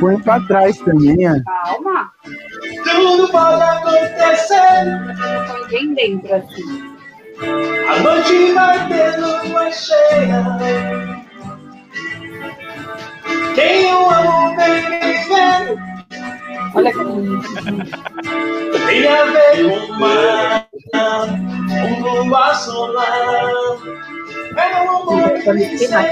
põe pra trás também, ó. Calma. Tudo pode acontecer. Não tô ninguém dentro assim. A noite vai ter lua cheia. Quem eu amo vem me ver. Olha que bonito. Tem a ver com o mar, um luar solar. É um amor Pra me que se da-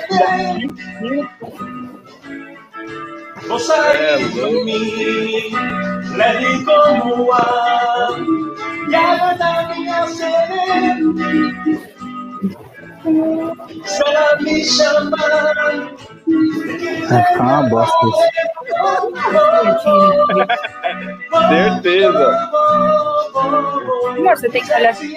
Vou sair de mim, leve como o ar, e da minha sereia. Se ela me chamar, Vai ficar uma bosta isso. Certeza. Amor, você tem que olhar assim.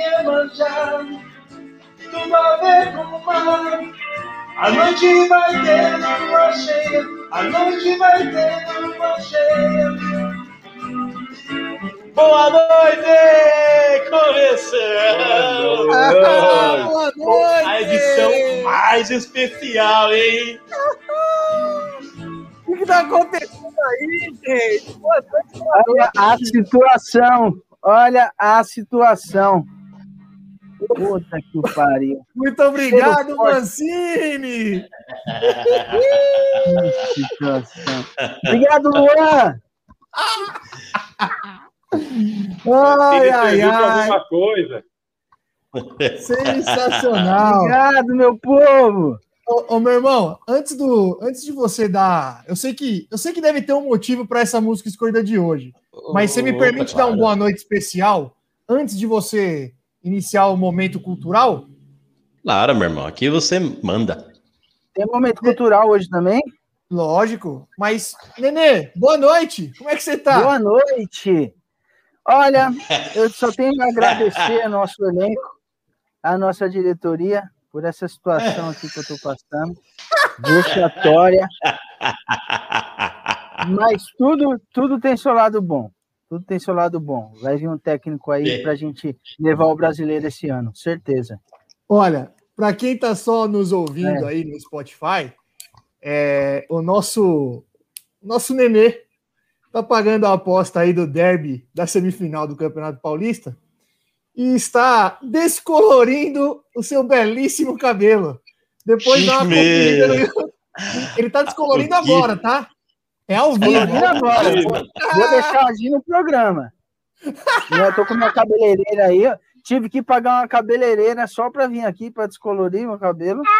A noite vai ter lua cheia. A noite vai ter lua cheia. Boa noite! Começando! Boa noite! A edição mais especial, hein? O que tá acontecendo aí, gente? Boa noite, boa Olha a situação. Olha a situação. Puta que pariu. Muito obrigado. Mancini! Que situação. Obrigado, Luan. Ai, ai, ai! alguma coisa. Sensacional! Obrigado, meu povo. Ô, ô, meu irmão, antes, do, antes de você dar. Eu sei que eu sei que deve ter um motivo para essa música escolhida de hoje. Mas você me Opa, permite dar um claro. boa noite especial antes de você iniciar o momento cultural? Claro, meu irmão. Aqui você manda. Tem momento cultural hoje também? Lógico. Mas, Nenê, boa noite! Como é que você tá? Boa noite. Olha, eu só tenho que agradecer ao nosso elenco, à nossa diretoria, por essa situação aqui que eu estou passando. Vexatória. Mas tudo, tudo tem seu lado bom. Tudo tem seu lado bom. Vai vir um técnico aí É. para a gente levar o brasileiro esse ano, certeza. Olha, para quem está só nos ouvindo aí no Spotify, é, o nosso nosso Nenê tá pagando a aposta aí do derby da semifinal do Campeonato Paulista e está descolorindo o seu belíssimo cabelo. Depois dá uma Meu. Ele tá descolorindo agora, tá? É ao vivo. Agora. Vou, vou deixar agir no programa. Eu tô com minha cabeleireira aí. ó. Tive que pagar uma cabeleireira só para vir aqui para descolorir meu cabelo.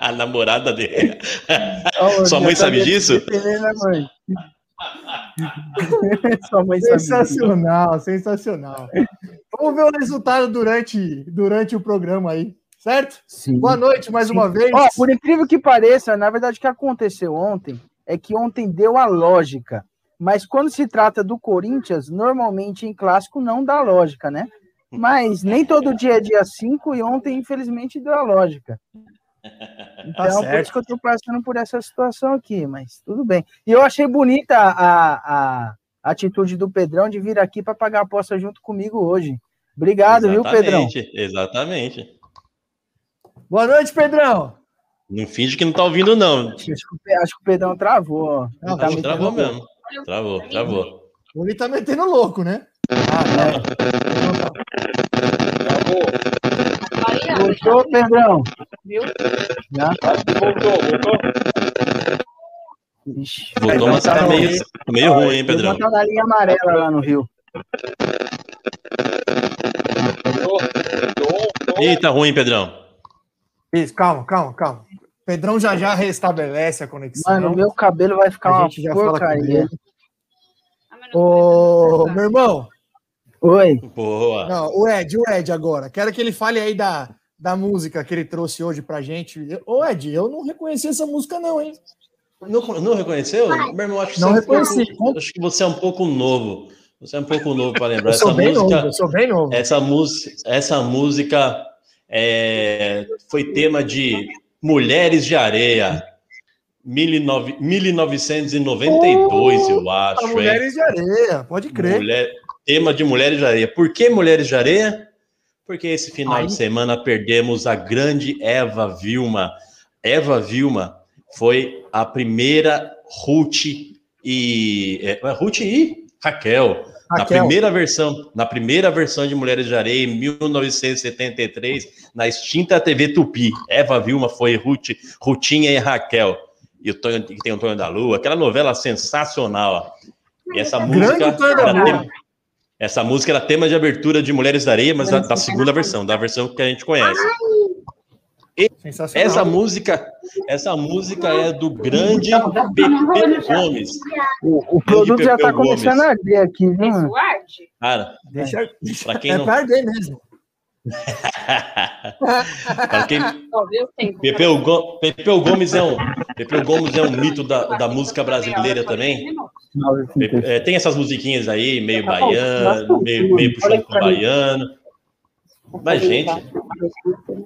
A namorada dele. Ó, Sua minha mãe sabe cabeça disso? dependendo da mãe. Sua mãe sabe disso. Sensacional, sensacional. Vamos ver o resultado durante, durante o programa aí, certo? Sim. Boa noite mais uma vez. Ó, por incrível que pareça, na verdade, o que aconteceu ontem é que ontem deu a lógica. Mas quando se trata do Corinthians, normalmente em clássico não dá lógica, né? Mas nem todo dia é dia 5 e ontem, infelizmente, deu a lógica. Tá Então, por certo. isso que eu tô passando por essa situação aqui, mas tudo bem. E eu achei bonita a, a atitude do Pedrão de vir aqui para pagar a aposta junto comigo hoje. Obrigado, viu, Pedrão? Exatamente, Exatamente. Boa noite, Pedrão. Não finge que não tá ouvindo, não. Acho que, acho que o Pedrão travou. Não, tá Acho me que travou mesmo. Travou, travou. Ele tá metendo louco, né? Olha, Gostou, Pedrão? viu? Já? Voltou, voltou. Ixi, Voltou, mas tá meio, tá meio ruim, hein, Pedrão? Tá na linha amarela lá no Rio. Voltou, voltou. Tá ruim, Pedrão. Isso, calma, calma, calma. Pedrão já já restabelece a conexão. Mano, meu cabelo vai ficar a uma gente já fala com porcaria. Ah, Ô, meu irmão, Oi. Boa. não, o Ed, o Ed agora. Quero que ele fale aí da, da música que ele trouxe hoje pra gente. Eu- Ô, Ed, eu não reconheci essa música, não, hein? Não, não reconheceu? Meu irmão, acho que, Não você é um reconheci. pouco, acho que você é um pouco novo. Você é um pouco novo para lembrar. Eu sou essa bem música, novo, eu sou bem novo. essa essa música é, foi tema de Mulheres de Areia, 19- 1992, eu acho. Pra hein? Mulheres de Areia, pode crer. Mulher- tema de Mulheres de Areia. Por que Mulheres de Areia? Porque esse final Aí. de semana perdemos a grande Eva Vilma, Eva Vilma foi a primeira Ruth e é, Ruth e Raquel, na primeira versão, na primeira versão de Mulheres de Areia em 1973, na extinta TV Tupi. Eva Vilma foi Ruth, Rutinha e Raquel. E o Tonho, que tem o Tonho da Lua, aquela novela sensacional. E essa música tema, essa música era tema de abertura de Mulheres da Areia, mas da, da segunda versão, da versão que a gente conhece. Sensacional. Essa música, essa música é do grande Pepe Gomes. O, o produto já tá Gomes. começando a arder aqui, viu? Cara, Deixa, deixa Pra quem é não- pra arder mesmo. para quem. Pepeu, Go- Pepeu Gomes é um Pepeu Gomes é um mito da, da música brasileira também. Pepe- é, tem essas musiquinhas aí, meio baiano, meio, meio puxando pro baiano. Mas, gente,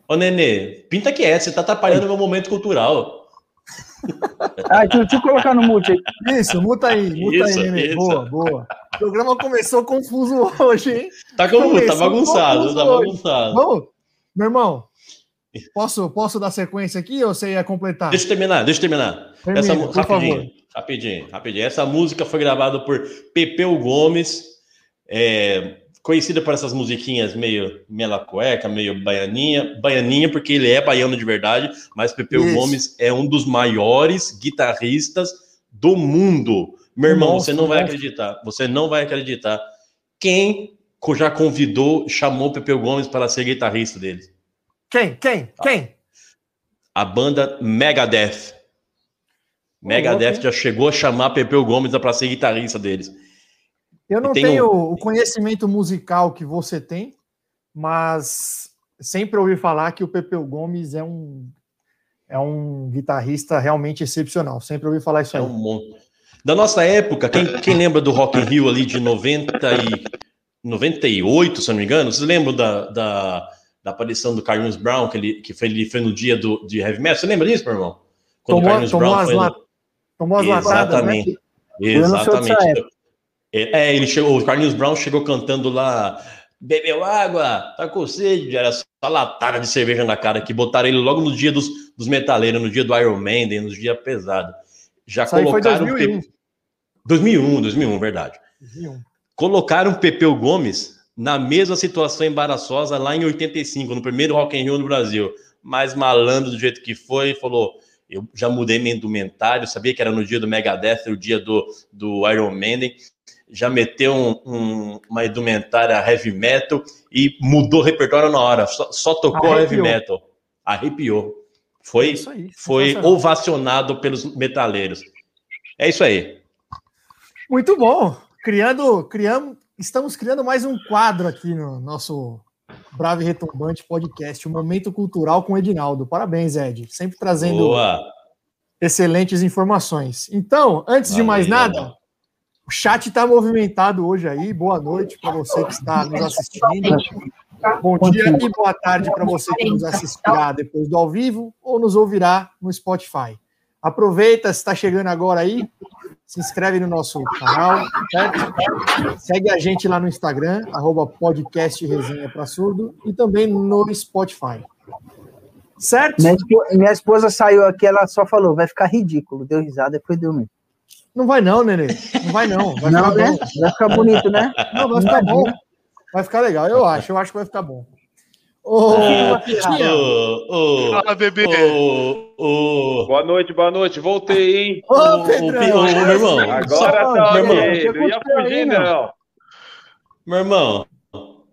ô Nenê, pinta que é, você tá atrapalhando o meu momento cultural. Ah, deixa, eu- deixa eu colocar no mute aí. Isso, muta aí, muta Isso, aí, Nenê. isso. Boa, boa. O programa começou confuso hoje, hein? Tá, como, tá bagunçado, confuso tá bagunçado. Vamos? Meu irmão, posso, posso dar sequência aqui ou você ia completar? Deixa eu terminar, deixa eu terminar. Termina, Essa, rapidinho, favor. rapidinho, rapidinho. Essa música foi gravada por Pepeu Gomes, é, conhecida por essas musiquinhas meio mela cueca, meio baianinha, baianinha porque ele é baiano de verdade, mas Pepeu Isso. Gomes é um dos maiores guitarristas do mundo. Meu irmão, Monstro, você não vai acreditar, você não vai acreditar. Quem já convidou, chamou Pepeu Gomes para ser guitarrista deles? Quem? Quem? Quem? a banda Megadeth. Megadeth já chegou a chamar Pepeu Gomes para ser guitarrista deles. Eu não tenho um- o conhecimento musical que você tem, mas sempre ouvi falar que o Pepeu Gomes é um é um guitarrista realmente excepcional. Sempre ouvi falar isso É aí. um monte. Da nossa época, quem, quem lembra do Rock in Rio ali de 90 e 98, se eu não me engano? Vocês lembram da, da, da aparição do Carlinhos Brown, que, ele, que foi, ele foi no dia do, de Heavy Metal? Você lembra disso, meu irmão? Quando o Tomou, Carlinhos tomou, Brown as foi no- la- tomou as latadas, né? Exatamente. É, ele chegou, o Carlinhos Brown chegou cantando lá, bebeu água, tá com sede, era só latada de cerveja na cara, que botaram ele logo no dia dos, dos metaleiros, no dia do Iron Maiden, no dia pesado. Já Isso aí foi colocaram... 2001. Pe- 2001, 2001, verdade. 2001. Colocaram Pepeu Gomes na mesma situação embaraçosa lá em 85, no primeiro Rock in Rio no Brasil. Mas malandro do jeito que foi, falou: eu já mudei meu indumentário, sabia que era no dia do Megadeth, o dia do, do Iron Maiden, já meteu um- um- uma indumentária heavy metal e mudou o repertório na hora, só, só tocou heavy Arrepiou. metal. Arrepiou. Foi, É aí. foi ovacionado pelos metaleiros. É isso aí. Muito bom. Criando, criamos, estamos criando mais um quadro aqui no nosso Bravo e Retumbante podcast, o Momento Cultural com Edinaldo. Parabéns, Ed. Sempre trazendo Boa. excelentes informações. Então, antes de mais Valeu. nada, o chat está movimentado hoje aí. Boa noite para você que está nos assistindo. Bom dia e boa tarde para você que nos assistirá depois do ao vivo ou nos ouvirá no Spotify. Aproveita, se está chegando agora aí, se inscreve no nosso canal, certo? Segue a gente lá no Instagram, arroba podcast resenha para surdo, e também no Spotify. Certo? Minha, espo- minha esposa saiu aqui, ela só falou, vai ficar ridículo. Deu risada e foi dormir. Não vai não, Nenê. Não vai não. Vai Não, ficar né? bom. Vai ficar bonito, né? Não, vai ficar bom. Vai ficar legal, eu acho. Eu acho que vai ficar bom. Ô, Ah, Rafinha, Ô, ô, Fala, bebê. ô, ô, Boa noite, boa noite. Voltei, hein? Ô, Pedrão. ô, meu irmão, Agora só- tá meu irmão. Não ia fugir, não. meu irmão,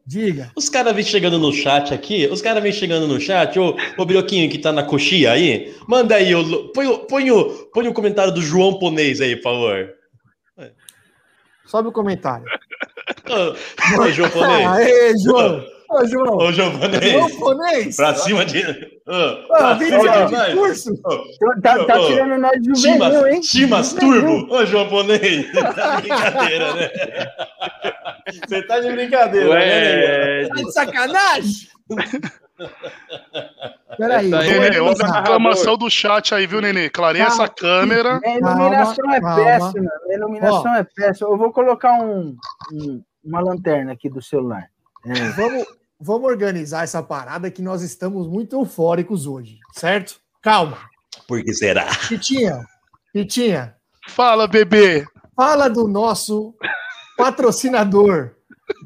Diga. os caras vêm chegando no chat aqui, os caras vêm chegando no chat, ô, ô Biroquinho que tá na coxia aí, manda aí, ô, põe, o- põe, o, põe o comentário do João Ponês aí, por favor. Sobe o comentário. Ô João Ponês, Aê, João. Ô, João. ô João pra cima de... Pra cima de curso. Tá, tá Ô, tirando nós de juvenil, hein? Timas Turbo. Ô, João Ponês. Tá de brincadeira, né? Você tá de brincadeira, né, Ué, Tá de sacanagem? Peraí. Nenê, olha a reclamação do chat aí, viu, Nenê? Clareia essa câmera. Minha iluminação Calma, é calma. péssima. Minha iluminação é péssima. Eu vou colocar um, um- uma lanterna aqui do celular. É. Vamos, vamos organizar essa parada que nós estamos muito eufóricos hoje, certo? Calma, Por que será? Pitinha, Pitinha, Fala, bebê. fala do nosso patrocinador.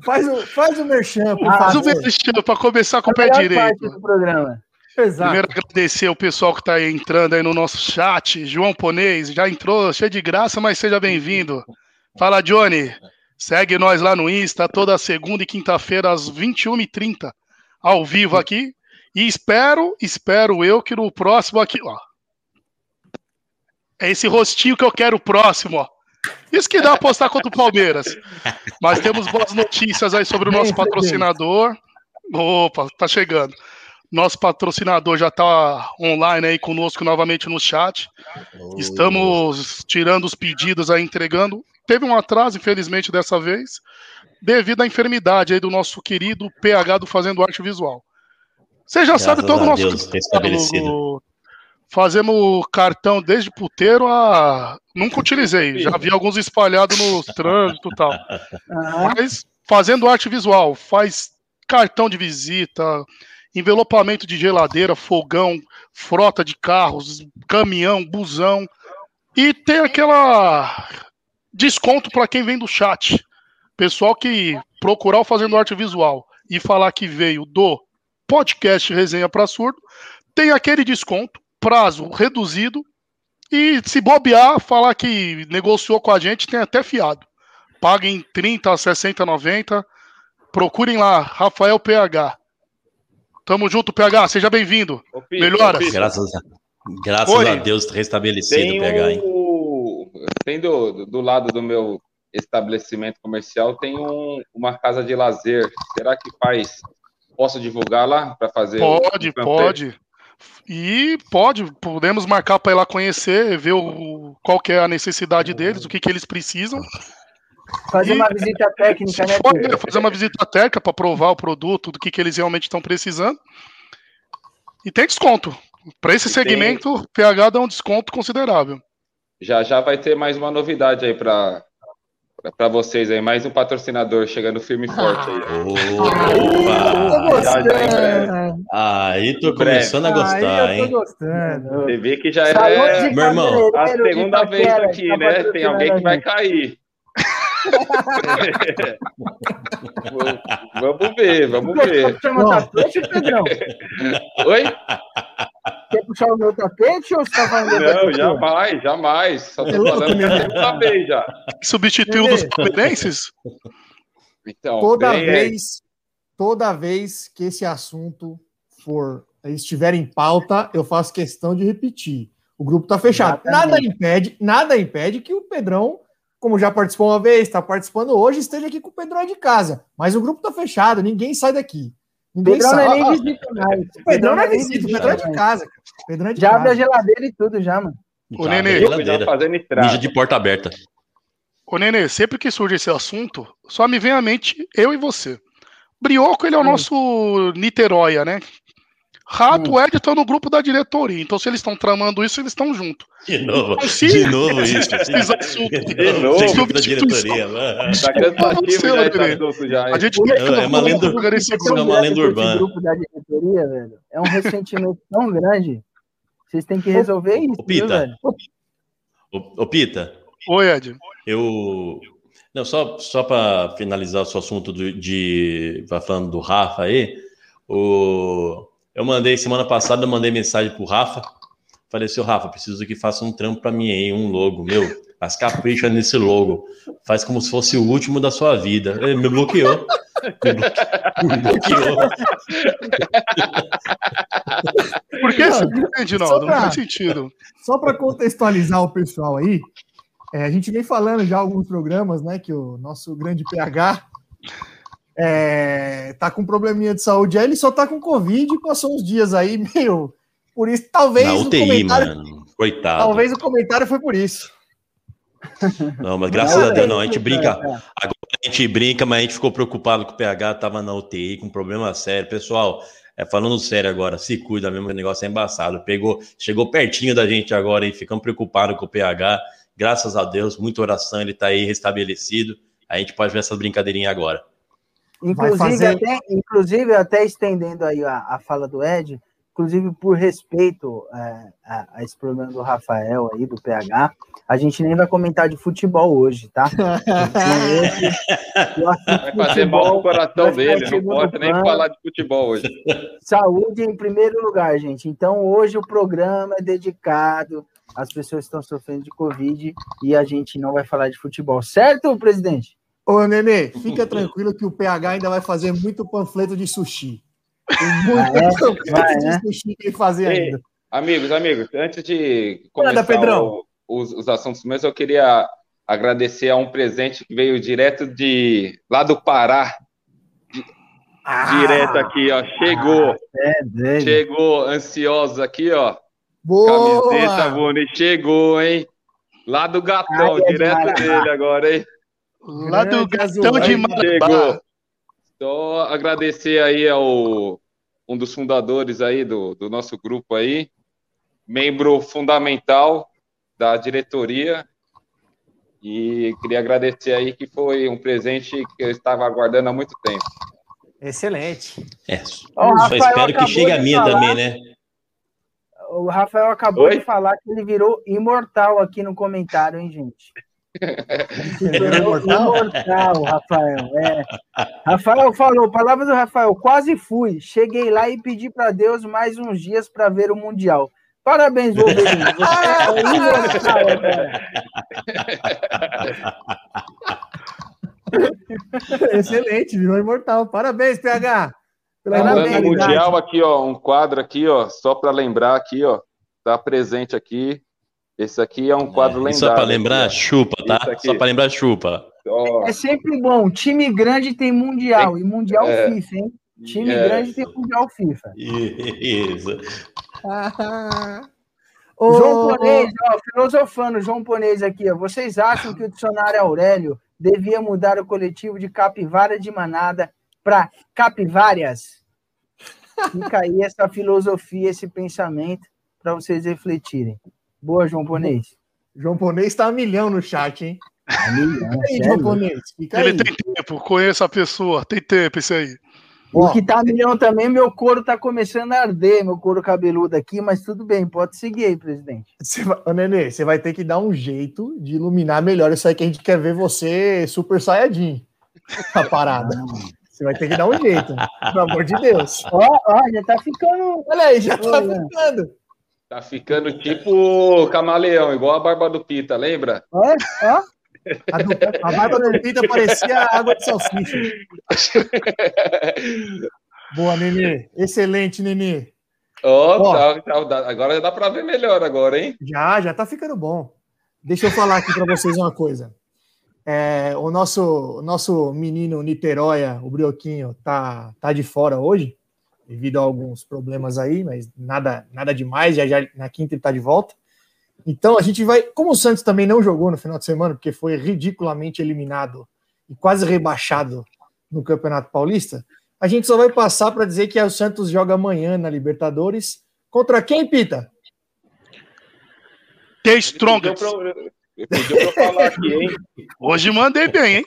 Faz o, faz o merchan, por Ah, Faz o merchan para começar com o pé direito. parte do programa. Exato. Primeiro agradecer o pessoal que está entrando aí no nosso chat. João Ponês já entrou, cheio de graça, mas seja bem-vindo. Fala, Johnny. Segue nós lá no Insta toda segunda e quinta-feira às 21h30, ao vivo aqui. E espero, espero eu que no próximo aqui, ó. É esse rostinho que eu quero próximo, ó. Isso que dá apostar contra o Palmeiras. Mas temos boas notícias aí sobre o nosso patrocinador. Opa, tá chegando. Nosso patrocinador já está online aí conosco novamente no chat. Estamos tirando os pedidos aí, entregando. Teve um atraso, infelizmente, dessa vez, devido à enfermidade aí do nosso querido PH do Fazendo Arte Visual. Você já Graças sabe todo o nosso Deus, catálogo. Fazemos cartão desde puteiro a. Nunca utilizei. Já vi alguns espalhados no trânsito e tal. Mas fazendo arte visual, faz cartão de visita, envelopamento de geladeira, fogão, frota de carros, caminhão, busão. E tem aquela desconto para quem vem do chat. Pessoal que procurar o Fazendo Arte Visual e falar que veio do podcast Resenha para Surdo, tem aquele desconto, prazo reduzido. E se bobear, falar que negociou com a gente, tem até fiado. Paguem 30, 60, 90. Procurem lá, Rafael PH. Tamo junto, PH, seja bem-vindo. Melhoras. Graças, a, graças Oi. a Deus restabelecido, Tem, PH, hein? Tem do, do lado do meu estabelecimento comercial tem um- uma casa de lazer. Será que faz? Posso divulgar lá para fazer? o- Pode, pode. E pode, podemos marcar para ir lá conhecer, ver o, qual que é a necessidade deles, o que, que eles precisam. fazer uma visita técnica, né? Pode fazer uma visita técnica para provar o produto, do que, que eles realmente estão precisando. E tem desconto. Para esse E tem- segmento, o PH dá um desconto considerável. Já já vai ter mais uma novidade aí para para vocês aí, mais um patrocinador chegando firme e forte aí. Opa! Já, já, em breve. gostando. Aí tô começando a gostar, Aí eu hein? tô gostando. Você vê que já é meu irmão, a segunda vez aqui, tá né? Tem alguém que vai cair. vamos ver, vamos ver. Tapete, Pedrão? Oi? Quer puxar o meu tapete ou você tá falando da Não, jamais, jamais. Só tô falando que segunda vez já. Substituiu dos palmeirenses? Então, Toda bem, é, vez, toda vez que esse assunto for estiver em pauta, eu faço questão de repetir. O grupo tá fechado. Exatamente. Nada impede, nada impede que o Pedrão, como já participou uma vez, está participando hoje, esteja aqui com o Pedrão de casa. Mas o grupo tá fechado, ninguém sai daqui. Ninguém Pedrão não sai. é nem visita mais. o Pedrão não é visita, o Pedrão é de casa. cara. O Pedrão é de Já abre a casa. geladeira e tudo já, mano. Tá, Nenê. já fazendo Mija de porta aberta. Ô, Nenê, sempre que surge esse assunto, só me vem à mente eu e você. Brioco, ele é o Hum. nosso Niteróia, né? Rato e Ed estão no grupo da diretoria, então se eles estão tramando isso, eles estão junto. De novo, Então, se de novo isso. esses assuntos- De novo? De novo da diretoria. mano. Tá cansativo já esse assunto já. A gente Não, é uma lenda- é uma lenda urbana. grupo da diretoria, velho. É um ressentimento tão grande. Vocês têm que resolver isso, Ô, Pita. Ô, ô, Pita, Oi, Ed. eu. Não, só, só para finalizar o seu assunto do- de. Vai falando do Rafa aí. O, eu mandei, semana passada, eu mandei mensagem pro Rafa. Falei, seu Rafa, preciso que faça um trampo para mim aí, um logo, meu. Mas capricha nesse logo. Faz como se fosse o último da sua vida. Ele me bloqueou. Me bloque- me bloqueou. Por que você entende, não? Faz sentido. Só para contextualizar o pessoal aí, é, a gente vem falando já alguns programas, né, que o nosso grande PH é, tá com probleminha de saúde aí, ele só tá com Covid e passou uns dias aí, meio. Por isso, talvez Na o UTI, comentário. mano. Coitado. Talvez o comentário foi por isso. Não, mas graças Não, a Deus, é não. A gente isso, brinca, é. a gente brinca, mas a gente ficou preocupado que o PH tava na UTI com problema sério. Pessoal, é, falando sério agora, se cuida mesmo, o negócio é embaçado. Pegou, chegou pertinho da gente agora e ficamos preocupados com o PH. Graças a Deus, muita oração, ele tá aí restabelecido. A gente pode ver essa brincadeirinha agora. Vai Inclusive, fazer- até, inclusive, até estendendo aí a, a fala do Ed, inclusive por respeito é, a, a esse problema do Rafael aí, do PH, a gente nem vai comentar de futebol hoje, tá? Então, hoje, o Vai fazer mal futebol coração dele, não pode nem plano. falar de futebol hoje. Saúde em primeiro lugar, gente. Então, hoje o programa é dedicado às pessoas que estão sofrendo de Covid e a gente não vai falar de futebol, certo, presidente? Ô, Nenê, fica tranquilo que o PH ainda vai fazer muito panfleto de sushi. Tem muito Ah, é? panfleto Vai, de né? sushi que ele fazer Ei, ainda. Amigos, amigos, antes de começar Pedrão. o- os, os assuntos meus, eu queria agradecer a um presente que veio direto de lá do Pará, direto aqui, ó. Chegou, É dele. chegou, ansiosos aqui, ó. Boa! Camiseta bonita, chegou, hein? Lá do gatão, Ai, é direto dele agora, hein? Lá do Grande azul. de. Marabá. Só agradecer aí ao um dos fundadores aí do, do nosso grupo aí, membro fundamental da diretoria. E queria agradecer aí que foi um presente que eu estava aguardando há muito tempo. Excelente. É, só Rafael espero que chegue a minha falar. também, né? O Rafael acabou Oi? de falar que ele virou imortal aqui no comentário, hein, gente? Virou imortal? imortal, Rafael. É. Rafael falou, palavra do Rafael, quase fui. Cheguei lá e pedi para Deus mais uns dias para ver o Mundial. Parabéns, Wolverine. Você é imortal agora. Excelente, virou imortal. Parabéns, PH. Parabéns. Mundial aqui, ó, um quadro aqui, ó, só para lembrar aqui, ó, tá presente aqui. Esse aqui é um quadro lendário. Só para lembrar, chupa, tá? Só para lembrar, chupa. É sempre bom. Time grande tem Mundial. E Mundial É. FIFA, hein? Time É. grande tem Mundial FIFA. Isso. Ô, João Ponês, ó, filosofando, João Ponês aqui, ó. Vocês acham que o dicionário Aurélio devia mudar o coletivo de capivara de manada para capivárias? Fica aí essa filosofia, esse pensamento para vocês refletirem. Boa, João Ponês. João Ponês tá a milhão no chat, hein? Fica aí. João Ponês. Fica Ele aí. tem tempo, conheço a pessoa, tem tempo esse aí. O que tá a milhão também, meu couro tá começando a arder, meu couro cabeludo aqui, mas tudo bem, pode seguir aí, presidente. Você vai... Ô, Nenê, você vai ter que dar um jeito de iluminar melhor isso aí que a gente quer ver você super saiyajin. A parada. Você vai ter que dar um jeito, pelo amor de Deus. Ó, ó, já tá ficando. Olha aí, já tá Olha. ficando. Tá ficando tipo camaleão, igual a barba do Pita, lembra? Ó. A, do, a barba do Pita parecia água de salsicha. Boa, Nenê. Excelente, Nenê. Ó, Ó. tá- tá- agora já dá pra ver melhor agora, hein? Já, já tá ficando bom. Deixa eu falar aqui para vocês uma coisa. É, o nosso, o nosso menino Niteróia, o Brioquinho, tá, tá de fora hoje, devido a alguns problemas aí, mas nada, nada demais. Já, já na quinta ele tá de volta. Então a gente vai. Como o Santos também não jogou no final de semana, porque foi ridiculamente eliminado e quase rebaixado no Campeonato Paulista, a gente só vai passar para dizer que o Santos joga amanhã na Libertadores. Contra quem, Pita? The Strongest. Pediu pra falar aqui, hein? Hoje mandei bem, hein?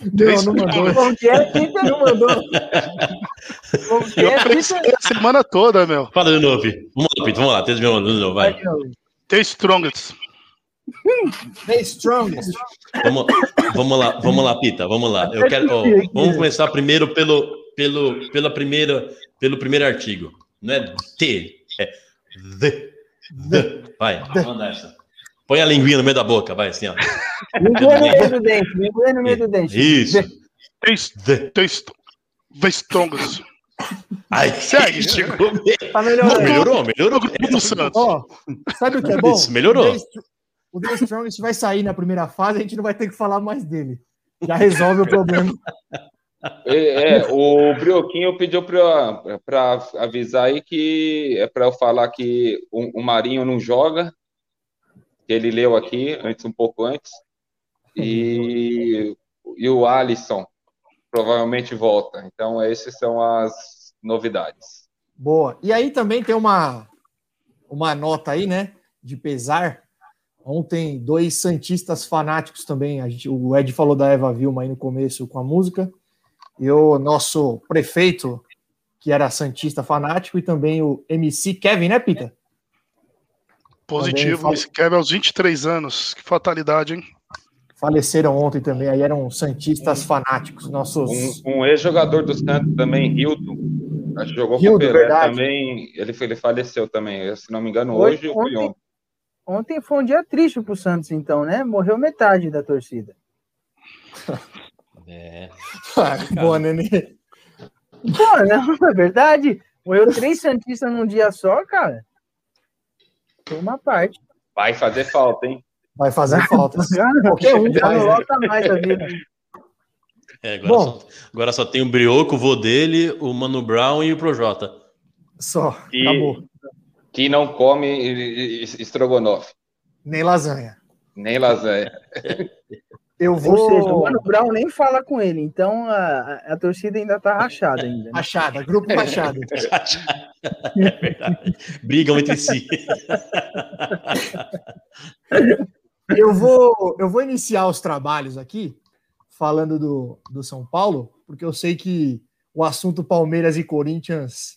Não, não mandou. Como que é, Pita? Não mandou. Como que Eu é, Pita? a semana toda, meu. Fala de novo, Pito. Vamos lá, Pito, vamos lá. Tenta de novo, vai. The Strongest. The strongest. Vamos, vamos lá, vamos lá, Pita, vamos lá. Eu quero, ó, vamos começar primeiro pelo, pelo, pela primeira, pelo primeiro artigo. Não é T, é the, the. Vai, manda essa. Põe a linguinha no meio da boca, vai assim, ó. Linguou no meio do dente, linguou no meio do dente. Isso. The, The. the, St- the Strongest. Ai, Segue. chegou. Tá Não, melhorando. melhorou, melhorou. No grupo do Santos. Ó, sabe o que é bom? Isso, melhorou. O The Strongest vai sair na primeira fase, a gente não vai ter que falar mais dele. Já resolve o problema. É, é, o Brioquinho pediu pra, pra avisar aí que é pra eu falar que o, o Marinho não joga, que ele leu aqui antes, um pouco antes, e, e o Alisson provavelmente volta. Então, essas são as novidades. Boa. E aí também tem uma, uma nota aí, né? De pesar. Ontem, dois Santistas fanáticos também. A gente, o Ed falou da Eva Vilma aí no começo com a música. E o nosso prefeito, que era Santista fanático, e também o MC Kevin, né, Pita? Positivo, fala- esse Kevin aos 23 anos. Que fatalidade, hein? Faleceram ontem também, aí eram Santistas fanáticos, nossos. Um, um ex-jogador do Santos também, Hilton. Acho que jogou com o Hildo, Pelé verdade. também. Ele, foi- ele faleceu também. Se não me engano, Hoje- hoje ou foi ontem. ontem. Ontem foi um dia triste pro Santos, então, né? Morreu metade da torcida. É. Boa, Nenê. Pô, não, é verdade. Morreu três Santistas num dia só, cara. Uma parte. Vai fazer falta, hein? Vai fazer falta. Já Qualquer um já não né? volta mais a vida. É, agora, Bom. só, agora só tem o Brioco, o vô dele, o Mano Brown e o Projota. Só, E- acabou. Que não come estrogonofe, Nem lasanha. nem lasanha. Eu Ou seja, o vou. Mano Brown nem fala com ele, então a, a- torcida ainda tá rachada ainda. né? Machada, grupo Machado. é verdade. Brigam entre si. Eu vou, eu vou iniciar os trabalhos aqui, falando do, do São Paulo, porque eu sei que o assunto Palmeiras e Corinthians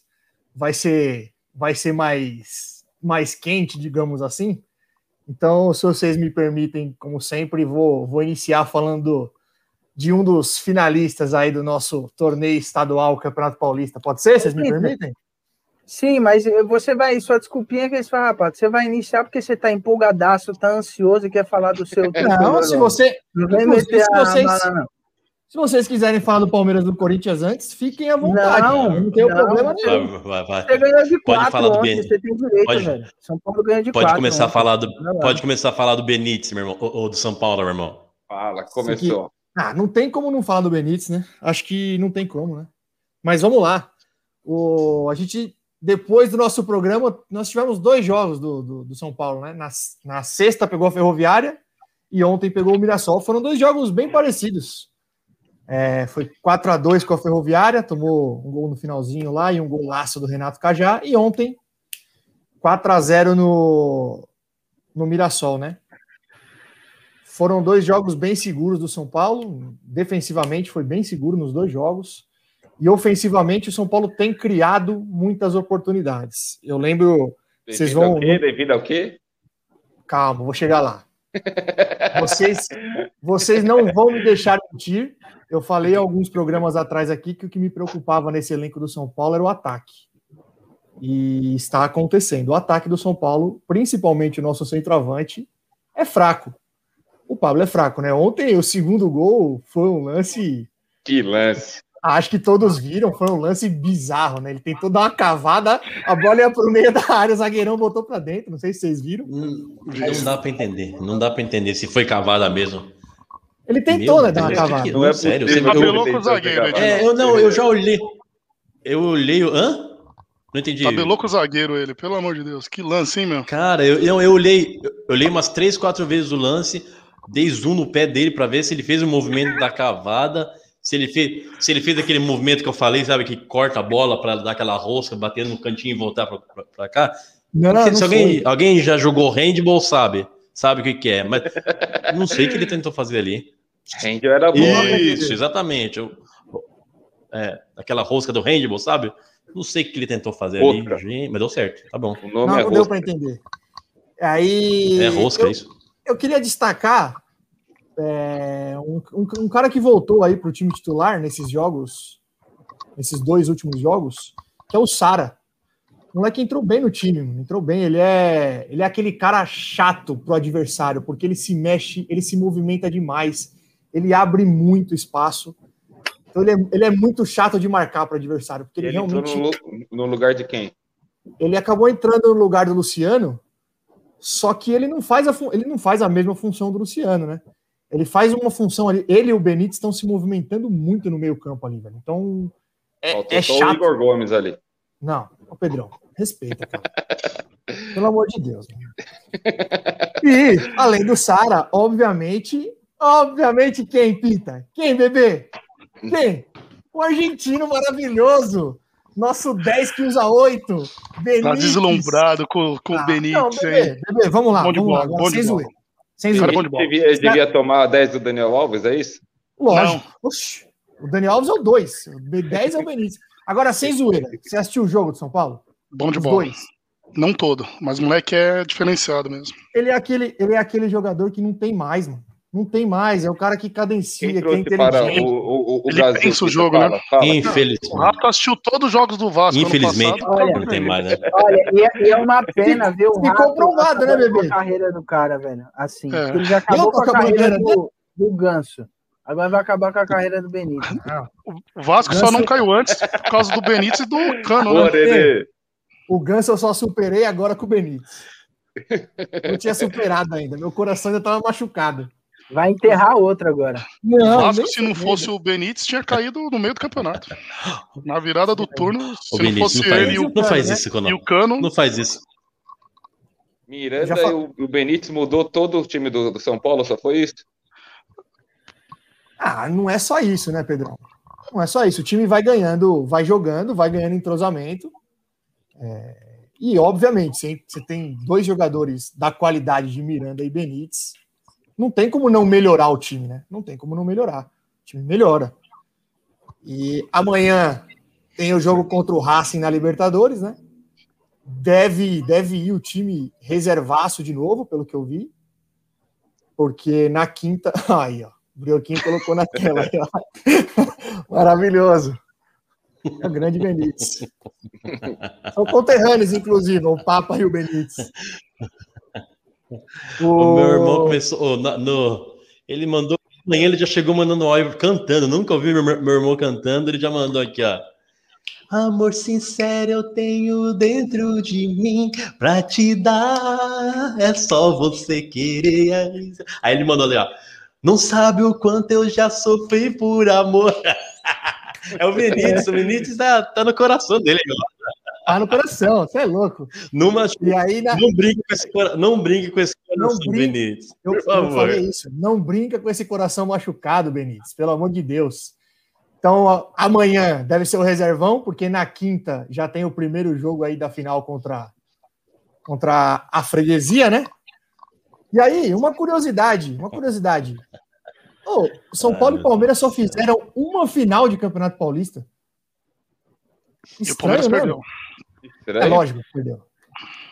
vai ser, vai ser mais, mais quente, digamos assim. Então, se vocês me permitem, como sempre, vou, vou iniciar falando de um dos finalistas aí do nosso torneio estadual Campeonato Paulista. Pode ser? Vocês me permitem? Sim, mas você vai, sua desculpinha é que eles falam, rapaz, você vai iniciar porque você tá empolgadaço, tá ansioso e quer falar do seu Não, se você, Não vem meter se vocês- bala, não. Se vocês quiserem falar do Palmeiras e do Corinthians antes, fiquem à vontade. Não, Não, tem não. problema nenhum. Vai, vai, vai. Você ganhou de Pode quatro falar do ontem, Ben- você tem direito, pode- velho. São Paulo ganha de Pode quatro começar a falar do, pode começar a falar do Benítez, meu irmão, ou, ou do São Paulo, meu irmão. Fala, começou. Ah, não tem como não falar do Benítez, né? Acho que não tem como, né? Mas vamos lá. O, a gente, depois do nosso programa, nós tivemos dois jogos do, do, do São Paulo, né? Na, na sexta pegou a Ferroviária e ontem pegou o Mirassol. Foram dois jogos bem parecidos. É, foi 4 a 2 com a Ferroviária, tomou um gol no finalzinho lá e um golaço do Renato Cajá. E ontem, 4 a 0 no, no Mirassol, né? Foram dois jogos bem seguros do São Paulo. Defensivamente foi bem seguro nos dois jogos. E ofensivamente o São Paulo tem criado muitas oportunidades. Eu lembro. Vocês Devido vão- ao quê? Devido ao quê? Calma, vou chegar lá. Vocês, vocês não vão me deixar mentir. Eu falei alguns programas atrás aqui que o que me preocupava nesse elenco do São Paulo era o ataque. E está acontecendo. O ataque do São Paulo, principalmente o nosso centroavante, é fraco. O Pablo é fraco, né? Ontem o segundo gol foi um lance. Que lance. Acho que todos viram, foi um lance bizarro, né? Ele tentou dar uma cavada, a bola ia para o meio da área, o zagueirão botou para dentro. Não sei se vocês viram. Não, não dá pra entender. Não dá pra entender se foi cavada mesmo. Ele tentou, Meu né, dar uma cavada. que- Não é sério, você- com o zagueiro. É, eu não, eu já olhei. Eu olhei. o- Hã? Não entendi. Tabelou com o zagueiro ele, pelo amor de Deus. Que lance, hein, meu? Cara, eu, eu, eu olhei, eu olhei umas três, quatro vezes o lance, dei zoom no pé dele pra ver se ele fez o movimento da cavada, se ele fez, se ele fez aquele movimento que eu falei, sabe, que corta a bola pra dar aquela rosca, bater no cantinho e voltar pra cá. Não, não, se não alguém, foi. alguém já jogou handball, sabe, sabe o que, que é, mas não sei o que ele tentou fazer ali. Handel era bom. Isso, exatamente. Eu- é, aquela rosca do handball, sabe? Não sei o que ele tentou fazer Outra. ali, mas deu certo, tá bom. O Não, é não deu para entender. Aí. É rosca, eu, é isso? eu queria destacar é, um, um- um cara que voltou aí para o time titular nesses jogos, nesses dois últimos jogos, que é o Sara. O moleque entrou bem no time, entrou bem. Ele é, ele é aquele cara chato pro adversário, porque ele se mexe, ele se movimenta demais, ele abre muito espaço. Então ele é, ele é muito chato de marcar para o adversário, porque ele, Ele realmente no, no lugar de quem? ele acabou entrando no lugar do Luciano, só que ele não faz a, ele não faz a mesma função do Luciano, né? Ele faz uma função ali. Ele e o Benítez estão se movimentando muito no meio-campo ali, velho. Então é, Faltou é só o chato. Igor Gomes ali. Não, ô Pedrão, respeita, cara. Pelo amor de Deus. né? E, além do Sara, obviamente, obviamente, quem, Pita? Quem, bebê? Quem? O argentino maravilhoso. Nosso 10 que usa 8. Tá Benítez. deslumbrado com, com Ah, o Benítez não, aí. bebê, bebê, vamos lá, Bom de vamos bola, lá. Agora, bom de sem bola. zoeira. Sem zoeira. Devia, ele devia tomar a 10 do Daniel Alves, é isso? Lógico. Oxi, o Daniel Alves é o 2. O B10 é o Benítez. Agora, sem zoeira, você assistiu o jogo de São Paulo? Bom de Os bola. dois. Não todo, mas o moleque é diferenciado mesmo. Ele é, aquele, ele é aquele jogador que não tem mais, mano. Não tem mais. É o cara que cadencia, Quem que é inteligente. o, o, o Ele Brasil? pensa o jogo, fala, né? fala. O Infelizmente. Rafa assistiu todos os jogos do Vasco. ano Infelizmente, passado, Olha, não tem mais, né? Olha, e é, e é uma pena ver o Ficou provado, né, bebê? a carreira do cara, velho. Assim, É. ele já acabou com a carreira do, do Ganso. Agora vai acabar com a carreira do Benito. O Vasco só Ganso- não caiu antes por causa do Benítez e do Cano, Boa, né? O Ganso eu só superei agora com o Benítez. Não tinha superado ainda. Meu coração ainda estava machucado. Vai enterrar outra agora. O Não, Vasco, nem se não fosse o Benítez, tinha caído no meio do campeonato. Na virada do turno, se não Vinícius, fosse não faz, ele e o, não faz né? isso, e o Cano, Não faz isso. Miranda e o, o Benítez mudou todo o time do, do São Paulo, só foi isso? Ah, não é só isso, né, Pedrão? Não é só isso. O time vai ganhando, vai jogando, vai ganhando entrosamento. É, E, obviamente, se você tem dois jogadores da qualidade de Miranda e Benítez, não tem como não melhorar o time, né? Não tem como não melhorar. O time melhora. E amanhã tem o jogo contra o Racing na Libertadores, né? Deve, deve ir o time reservaço de novo, pelo que eu vi. Porque na quinta. Aí, ó. O Brioquinho colocou na tela. Maravilhoso. É o grande Benítez. São conterrâneos, inclusive, o Papa e o Benítez. O meu irmão começou. ô, na- no, ele mandou. Amanhã ele já chegou mandando áudio cantando. Nunca ouvi meu, meu irmão cantando. Ele já mandou aqui, ó. Amor sincero eu tenho dentro de mim pra te dar. É só você querer. Aí ele mandou ali, ó. Não sabe o quanto eu já sofri por amor. É o Benítez, o Benítez tá, tá no coração dele. ó. Tá no coração, você é louco. Numa, E aí, na- não brinque com esse cora- não brinque com esse coração, brinque. Benítez. eu, Por eu favor. falei isso. Não brinca com esse coração machucado, Benítez, pelo amor de Deus. Então, amanhã deve ser o reservão, porque na quinta já tem o primeiro jogo aí da final contra, contra a freguesia, né? E aí, uma curiosidade, uma curiosidade. Ô, São Paulo e Palmeiras só fizeram uma final de Campeonato Paulista. e o Palmeiras Estranho, né? perdeu. É lógico, que perdeu.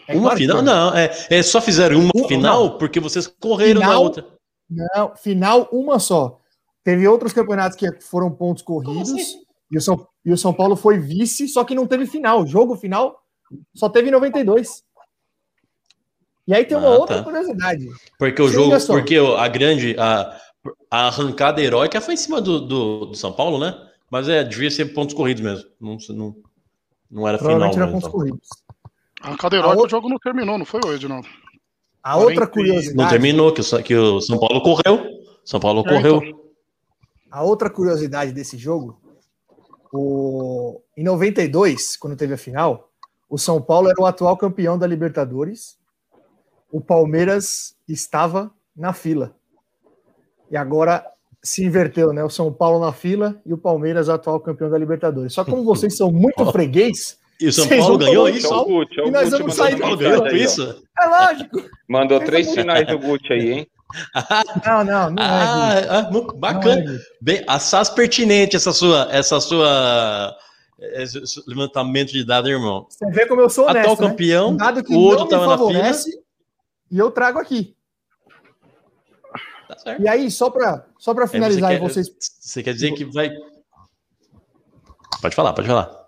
É uma claro final? Não, é, é só fizeram uma Uma- final porque vocês correram na Final- outra. Não, final uma só. Teve outros campeonatos que foram pontos corridos assim? e, o São, e o São Paulo foi vice, só que não teve final. Jogo final só teve em 92. E aí tem uma Ah, outra tá. curiosidade. Porque o jogo, só. porque o- a grande, a, a arrancada heróica foi em cima do, do, do São Paulo, né? Mas é, devia ser pontos corridos mesmo. Não, não, não era final. Provavelmente era pontos então. corridos. A outra- o jogo não terminou, não foi o Edinaldo? A outra 40 curiosidade. Não terminou, que, o que o São Paulo correu. São Paulo É, correu. então. A outra curiosidade desse jogo, o... em 92, quando teve a final, o São Paulo era o atual campeão da Libertadores, o Palmeiras estava na fila. E agora se inverteu, né? O São Paulo na fila e o Palmeiras atual campeão da Libertadores. Só como vocês são muito freguês, E o São Paulo ganhou isso? É Gucci, é E nós Gucci vamos sair Paulo ganhou isso? é lógico. Mandou três finais do Gucci aí, hein? Não, não, não é. Ah, ah, mu- Gui. Não bacana. é. Bem, assaz pertinente essa sua, essa sua esse levantamento de dados, irmão. Você vê como eu sou honesto, Atual né? campeão, Um dado que o outro não me tava na fila. e eu trago aqui. Tá certo. E aí, só para só pra Aí finalizar, e quer- vocês. Você quer dizer que vai. Pode falar, pode falar.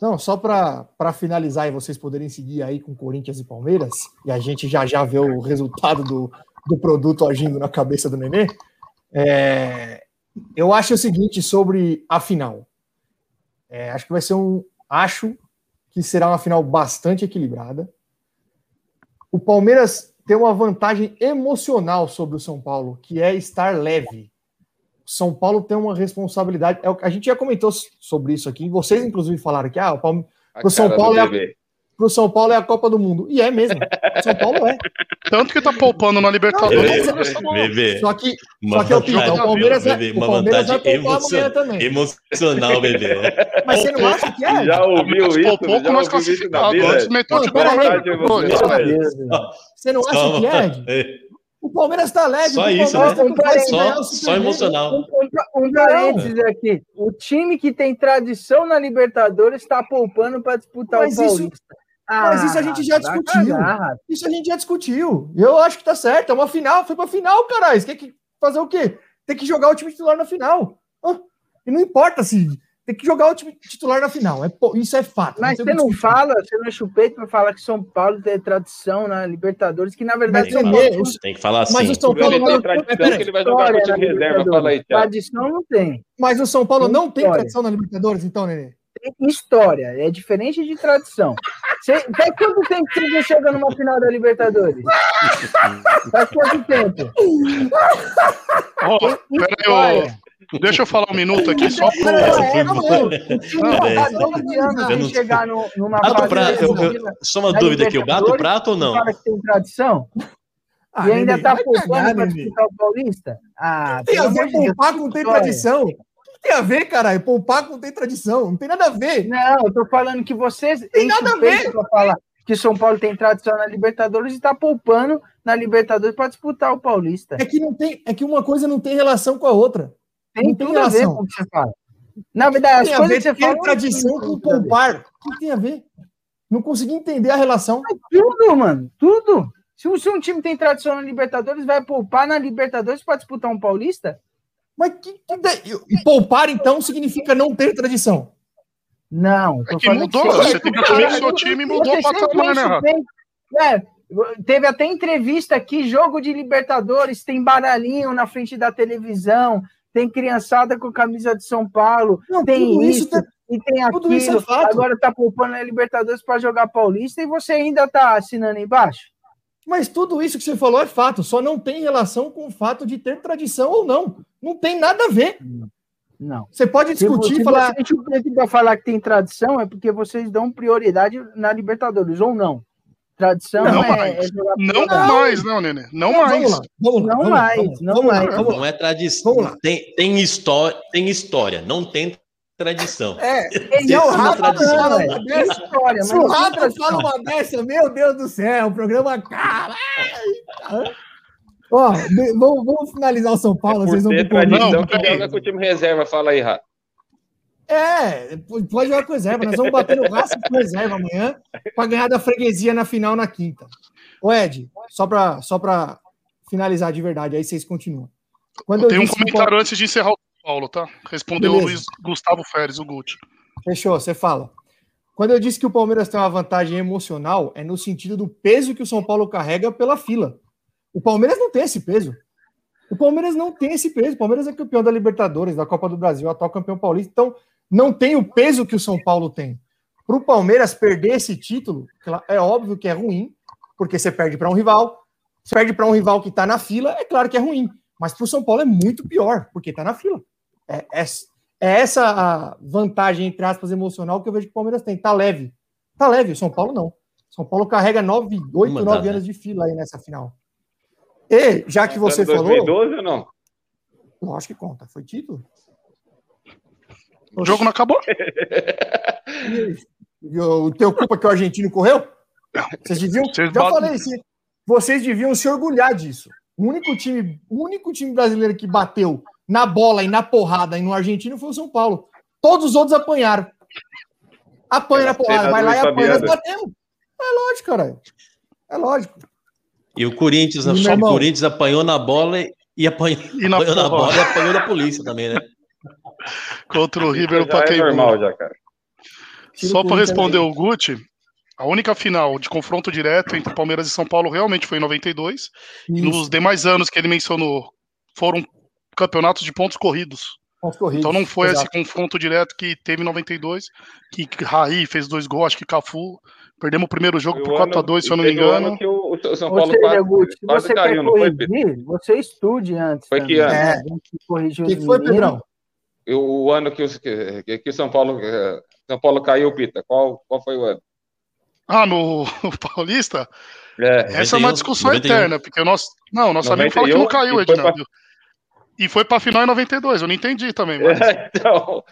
Não, só para finalizar e vocês poderem seguir aí com Corinthians e Palmeiras, e a gente já já vê o resultado do, do produto agindo na cabeça do Nenê. é, eu acho o seguinte sobre a final. É, acho que vai ser um. Acho que será uma final bastante equilibrada. O Palmeiras tem uma vantagem emocional sobre o São Paulo, que é estar leve. O São Paulo tem uma responsabilidade. é A gente já comentou sobre isso aqui. Vocês, inclusive, falaram que ah, o Palme- São Paulo é a-. pro São Paulo é a Copa do Mundo. E é mesmo. O São Paulo é. Tanto que tá poupando na Libertadores. Bebê, Só que, uma só que é o Então, o Palmeiras, bebê, o uma Palmeiras vai vantagem poupar amanhã emocional, também. emocional, bebê. Mas você não acha que é? Já ouviu Mas isso? poupou com? Antes meteu de. Você não acha que é? É. O Palmeiras tá leve. Só o isso, Palmeiras né? tá vontade de Só- o só emocional. Um, um- um parênteses aqui. O time que tem tradição na Libertadores está poupando para disputar Mas o isso- Paulista. mas isso a gente já discutiu. cagar. Isso a gente já discutiu. Eu acho que tá certo. É uma final. Foi pra final, caralho. Você tem que fazer o quê? Tem que jogar o time titular na final. Ah, E não importa se. Tem que jogar o time titular na final. É, isso é fato. Mas tem você que não discutir. fala, você não é chupeta para falar que São Paulo tem tradição na Libertadores, que na verdade Mas São Nenê, Paulo Tem que falar Mas assim. o São Paulo tem não. tradição Mas, peraí, que ele vai jogar com o time na reserva. Fala aí. Thiago. Tradição não tem. mas o São Paulo não tem História. tradição na Libertadores, então, Nenê. História, é diferente de tradição. Você, faz quanto tempo que vocês não chegam numa final da Libertadores? Faz quanto tempo? Tem peraí, ô, deixa eu falar um minuto aqui só pro. É, não. O Não, é. há 12 anos Eu sem não- chegar no- numa Bato fase prato, eu- eu- só uma dúvida aqui, eu bato prato ou não? Fala que tem tradição Ah, e ainda tá poupando Nenê. disputar o Paulista? Ah, Tem a ver amor de Deus, poupar com tem história. tradição. Tem a ver, caralho? Poupar com tem tradição. Não tem nada a ver. Não, eu tô falando que vocês Tem nada a ver. para falar que São Paulo tem tradição na Libertadores e tá poupando na Libertadores para disputar o Paulista. É que não tem, é que uma coisa não tem relação com a outra. Tem não tem tudo a ver relação. com o que você fala. Na verdade, as coisas que você ter fala. tradição com poupar. O que tem a ver? Não consegui entender a relação. Tudo, mano, tudo. Se, um- se um time tem tradição na Libertadores, vai poupar na Libertadores para disputar um Paulista? Mas que, que de- e poupar, então, significa não ter tradição. Não. É que mudou, você tem que assumir que seu time mudou Você o patamar, sempre né, É, teve até entrevista aqui, jogo de Libertadores, tem baralhinho na frente da televisão, tem criançada com camisa de São Paulo, Não, tem isso, isso tá- e tem tudo isso é aquilo. fato. Agora tá poupando na Libertadores para jogar Paulista e você ainda tá assinando embaixo? Mas tudo isso que você falou é fato, só não tem relação com o fato de ter tradição ou não. Não tem nada a ver. Não. Você pode Se, discutir se e falar. você chupeta para falar que tem tradição, é porque vocês dão prioridade na Libertadores, ou não. Tradição Não é, mais. é Não Não. mais, não, Nenê. Não mais. lá, vamos lá, Não mais, não mais. Não é tradição. Tem, tem, história, tem história, não tem tradição. É, e é o uma Rafa tradição, fala é. uma dessa. história, mas Se o Rafa fala uma dessa, meu Deus do céu, o programa acaba. Ó, de- vamos, vamos finalizar o São Paulo, Por vocês vão ter tradição Não, que joga com o time reserva. Fala aí, Rafa. É, pode jogar com reserva. Nós vamos bater no Racing com reserva amanhã para ganhar da freguesia na final na quinta. Ô, Ed, só para só pra finalizar de verdade, aí vocês continuam. Quando Tem um o comentário antes de encerrar o São Paulo, tá? Respondeu o Beleza. Luiz Gustavo Férez, o Gucci. Fechou, você fala. Quando eu disse que o Palmeiras tem uma vantagem emocional, é no sentido do peso que o São Paulo carrega pela fila. O Palmeiras não tem esse peso. O Palmeiras não tem esse peso. O Palmeiras é campeão da Libertadores, da Copa do Brasil, atual campeão paulista. Então, não tem o peso que o São Paulo tem. Para o Palmeiras perder esse título, é óbvio que é ruim, porque você perde para um rival. Você perde para um rival que está na fila, é claro que é ruim. Mas para o São Paulo é muito pior, porque está na fila. É, é, é essa a vantagem, entre aspas, emocional que eu vejo que o Palmeiras tem. Tá leve. Tá leve, o São Paulo não. São Paulo carrega nove, oito, nove né? anos de fila aí nessa final. E, já que você Tá no falou, 2012 ou não? lógico que conta, foi título. O jogo não acabou? E o teu culpa que o argentino correu? Vocês deviam. Vocês já batem- falei, se- vocês deviam se orgulhar disso. O único time, o único time brasileiro que bateu na bola e na porrada e no argentino foi o São Paulo. Todos os outros apanharam. Apanha na porrada, vai lá e apanha, nós batemos. É lógico, cara. É lógico. E o Corinthians, E, só o? Corinthians apanhou na bola e, e apanhou, E na apanhou na bola e apanhou da polícia também, né? Contra o River no Já é Pacaembu. normal já, cara. Só para responder o Gucci, a única final de confronto direto entre Palmeiras e São Paulo realmente foi em 92. E Isso, nos demais anos que ele mencionou, foram campeonatos de pontos corridos. pontos corridos. Então não foi Exato. esse confronto direto que teve em 92, que Raí fez dois gols, acho que Cafu. Perdemos o primeiro jogo Foi por o 4 a ano- 2 se eu não me o engano. que o, o São Paulo seja, quase, Guti, se quase você caiu, quer não foi, Pedro? corrigir, você estude antes. Foi também, que ano? né? Tem que corrigir O os que, que foi. Pedrão? O, o ano que, os- que, que- o São Paulo, eh, São Paulo caiu, Pita. Qual, qual foi o ano? Ah, no Paulista? É, Essa é uma 91, discussão 91. eterna, porque o nosso. Não, nosso amigo fala que não 91, caiu, e foi Ednaldo. E foi pra final em 92, eu não entendi também, mas. então,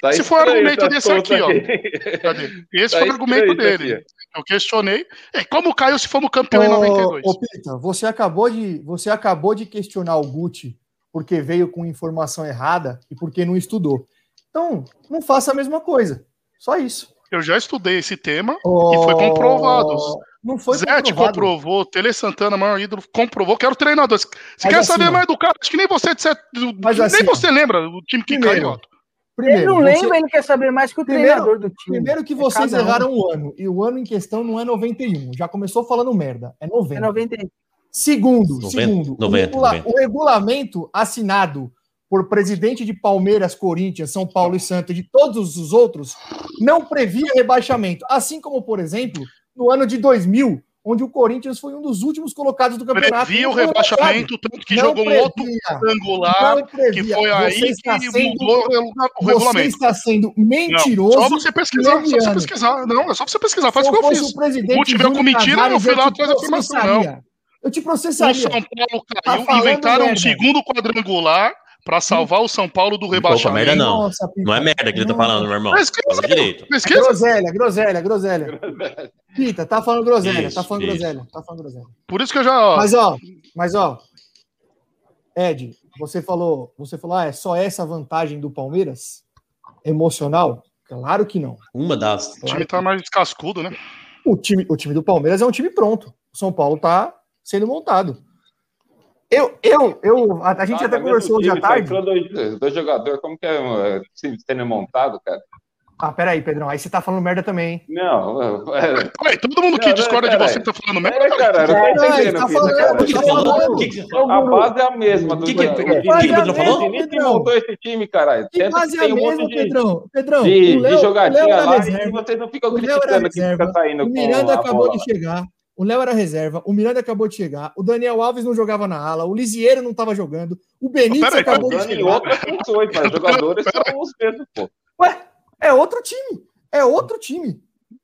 Tá Esse foi o argumento essas desse aqui, ó. contas Cadê? Esse Tá foi o argumento dele. aqui. Eu questionei. É, como caiu se fomos campeão em Ô, 92? ô, Pita, você acabou, de, você acabou de questionar o Gucci porque veio com informação errada e porque não estudou. Então, não faça a mesma coisa. Só isso. Eu já estudei esse tema Ô, e foi comprovado. Não foi Zete comprovado. comprovou, Tele Santana, maior ídolo, comprovou que era o treinador. Você Mas quer assim, saber ó. mais do cara? Acho que nem você, nem assim, ó. você lembra o time que Primeiro, caiu. Otto. Ele Primeiro, não você- lembra, ele quer saber mais que o Primeiro- treinador do time. primeiro que É vocês cada um. erraram o ano. E o ano em questão não é 91. Já começou falando merda. É 90. É 90. Segundo, 90, segundo, 90, o, regula- 90. o regulamento assinado por presidente de Palmeiras, Corinthians, São Paulo e Santos e de todos os outros não previa rebaixamento. Assim como, por exemplo, no ano de 2000, onde o Corinthians foi um dos últimos colocados do campeonato. Previa o Não rebaixamento, tanto que Não jogou um previa. outro angular, Não que foi Você aí está que sendo- mudou o regu- o Você regulamento. está sendo Não, mentiroso. só você pesquisar, só você pesquisar. Não, é só você pesquisar, faz o que eu fiz. o presidente O veio com mentira, eu fui lá atrás da processaria. Eu te O processaria. São Paulo Tá caiu, falando inventaram um segundo quadrangular pra salvar o São Paulo do Opa, rebaixamento. merda não. Nossa. Não é merda que ele tá falando, meu irmão. Pesquisa, Fala direito. pesquisa. Groselha, groselha, groselha. Pita, tá falando groselha, Isso, tá falando isso. groselha, tá falando groselha. Por isso que eu já. ó, Mas ó, mas ó, Ed, você falou, você falou, ah, é só essa vantagem do Palmeiras? Emocional? Claro que não. Uma das. o time tá mais cascudo, né? O time, o time do Palmeiras é um time pronto. O São Paulo tá sendo montado. Eu, eu, eu, a, a gente Ah, até tá conversou hoje à tarde. entrou Dois, dois jogadores, como que é é, sendo montado, cara? Ah, peraí, Pedrão, aí você tá falando merda também, hein? Não, é, Peraí, todo mundo que Não, não, discorda de peraí. você tá falando merda. é cara, não É, tô entendendo, tá Pita, falando, cara. O tá você falou? falando. O que que você A base é a mesma. Do, Que que- do- que- do- que do- que o Pedrão falou? O que montou esse time, caralho. Que base é a mesma, de, Pedrão? Pedrão, de, o de o jogadinha era lá e vocês não ficam O criticando que fica saindo O Miranda acabou de chegar. O Léo era reserva. O Miranda acabou de chegar. O Daniel Alves não jogava na ala. O Lisieiro não estava jogando. O Benítez Peraí, acabou de chegar. outras funções, mas os jogadores são os mesmos, pô. Ué, é outro time. É outro time.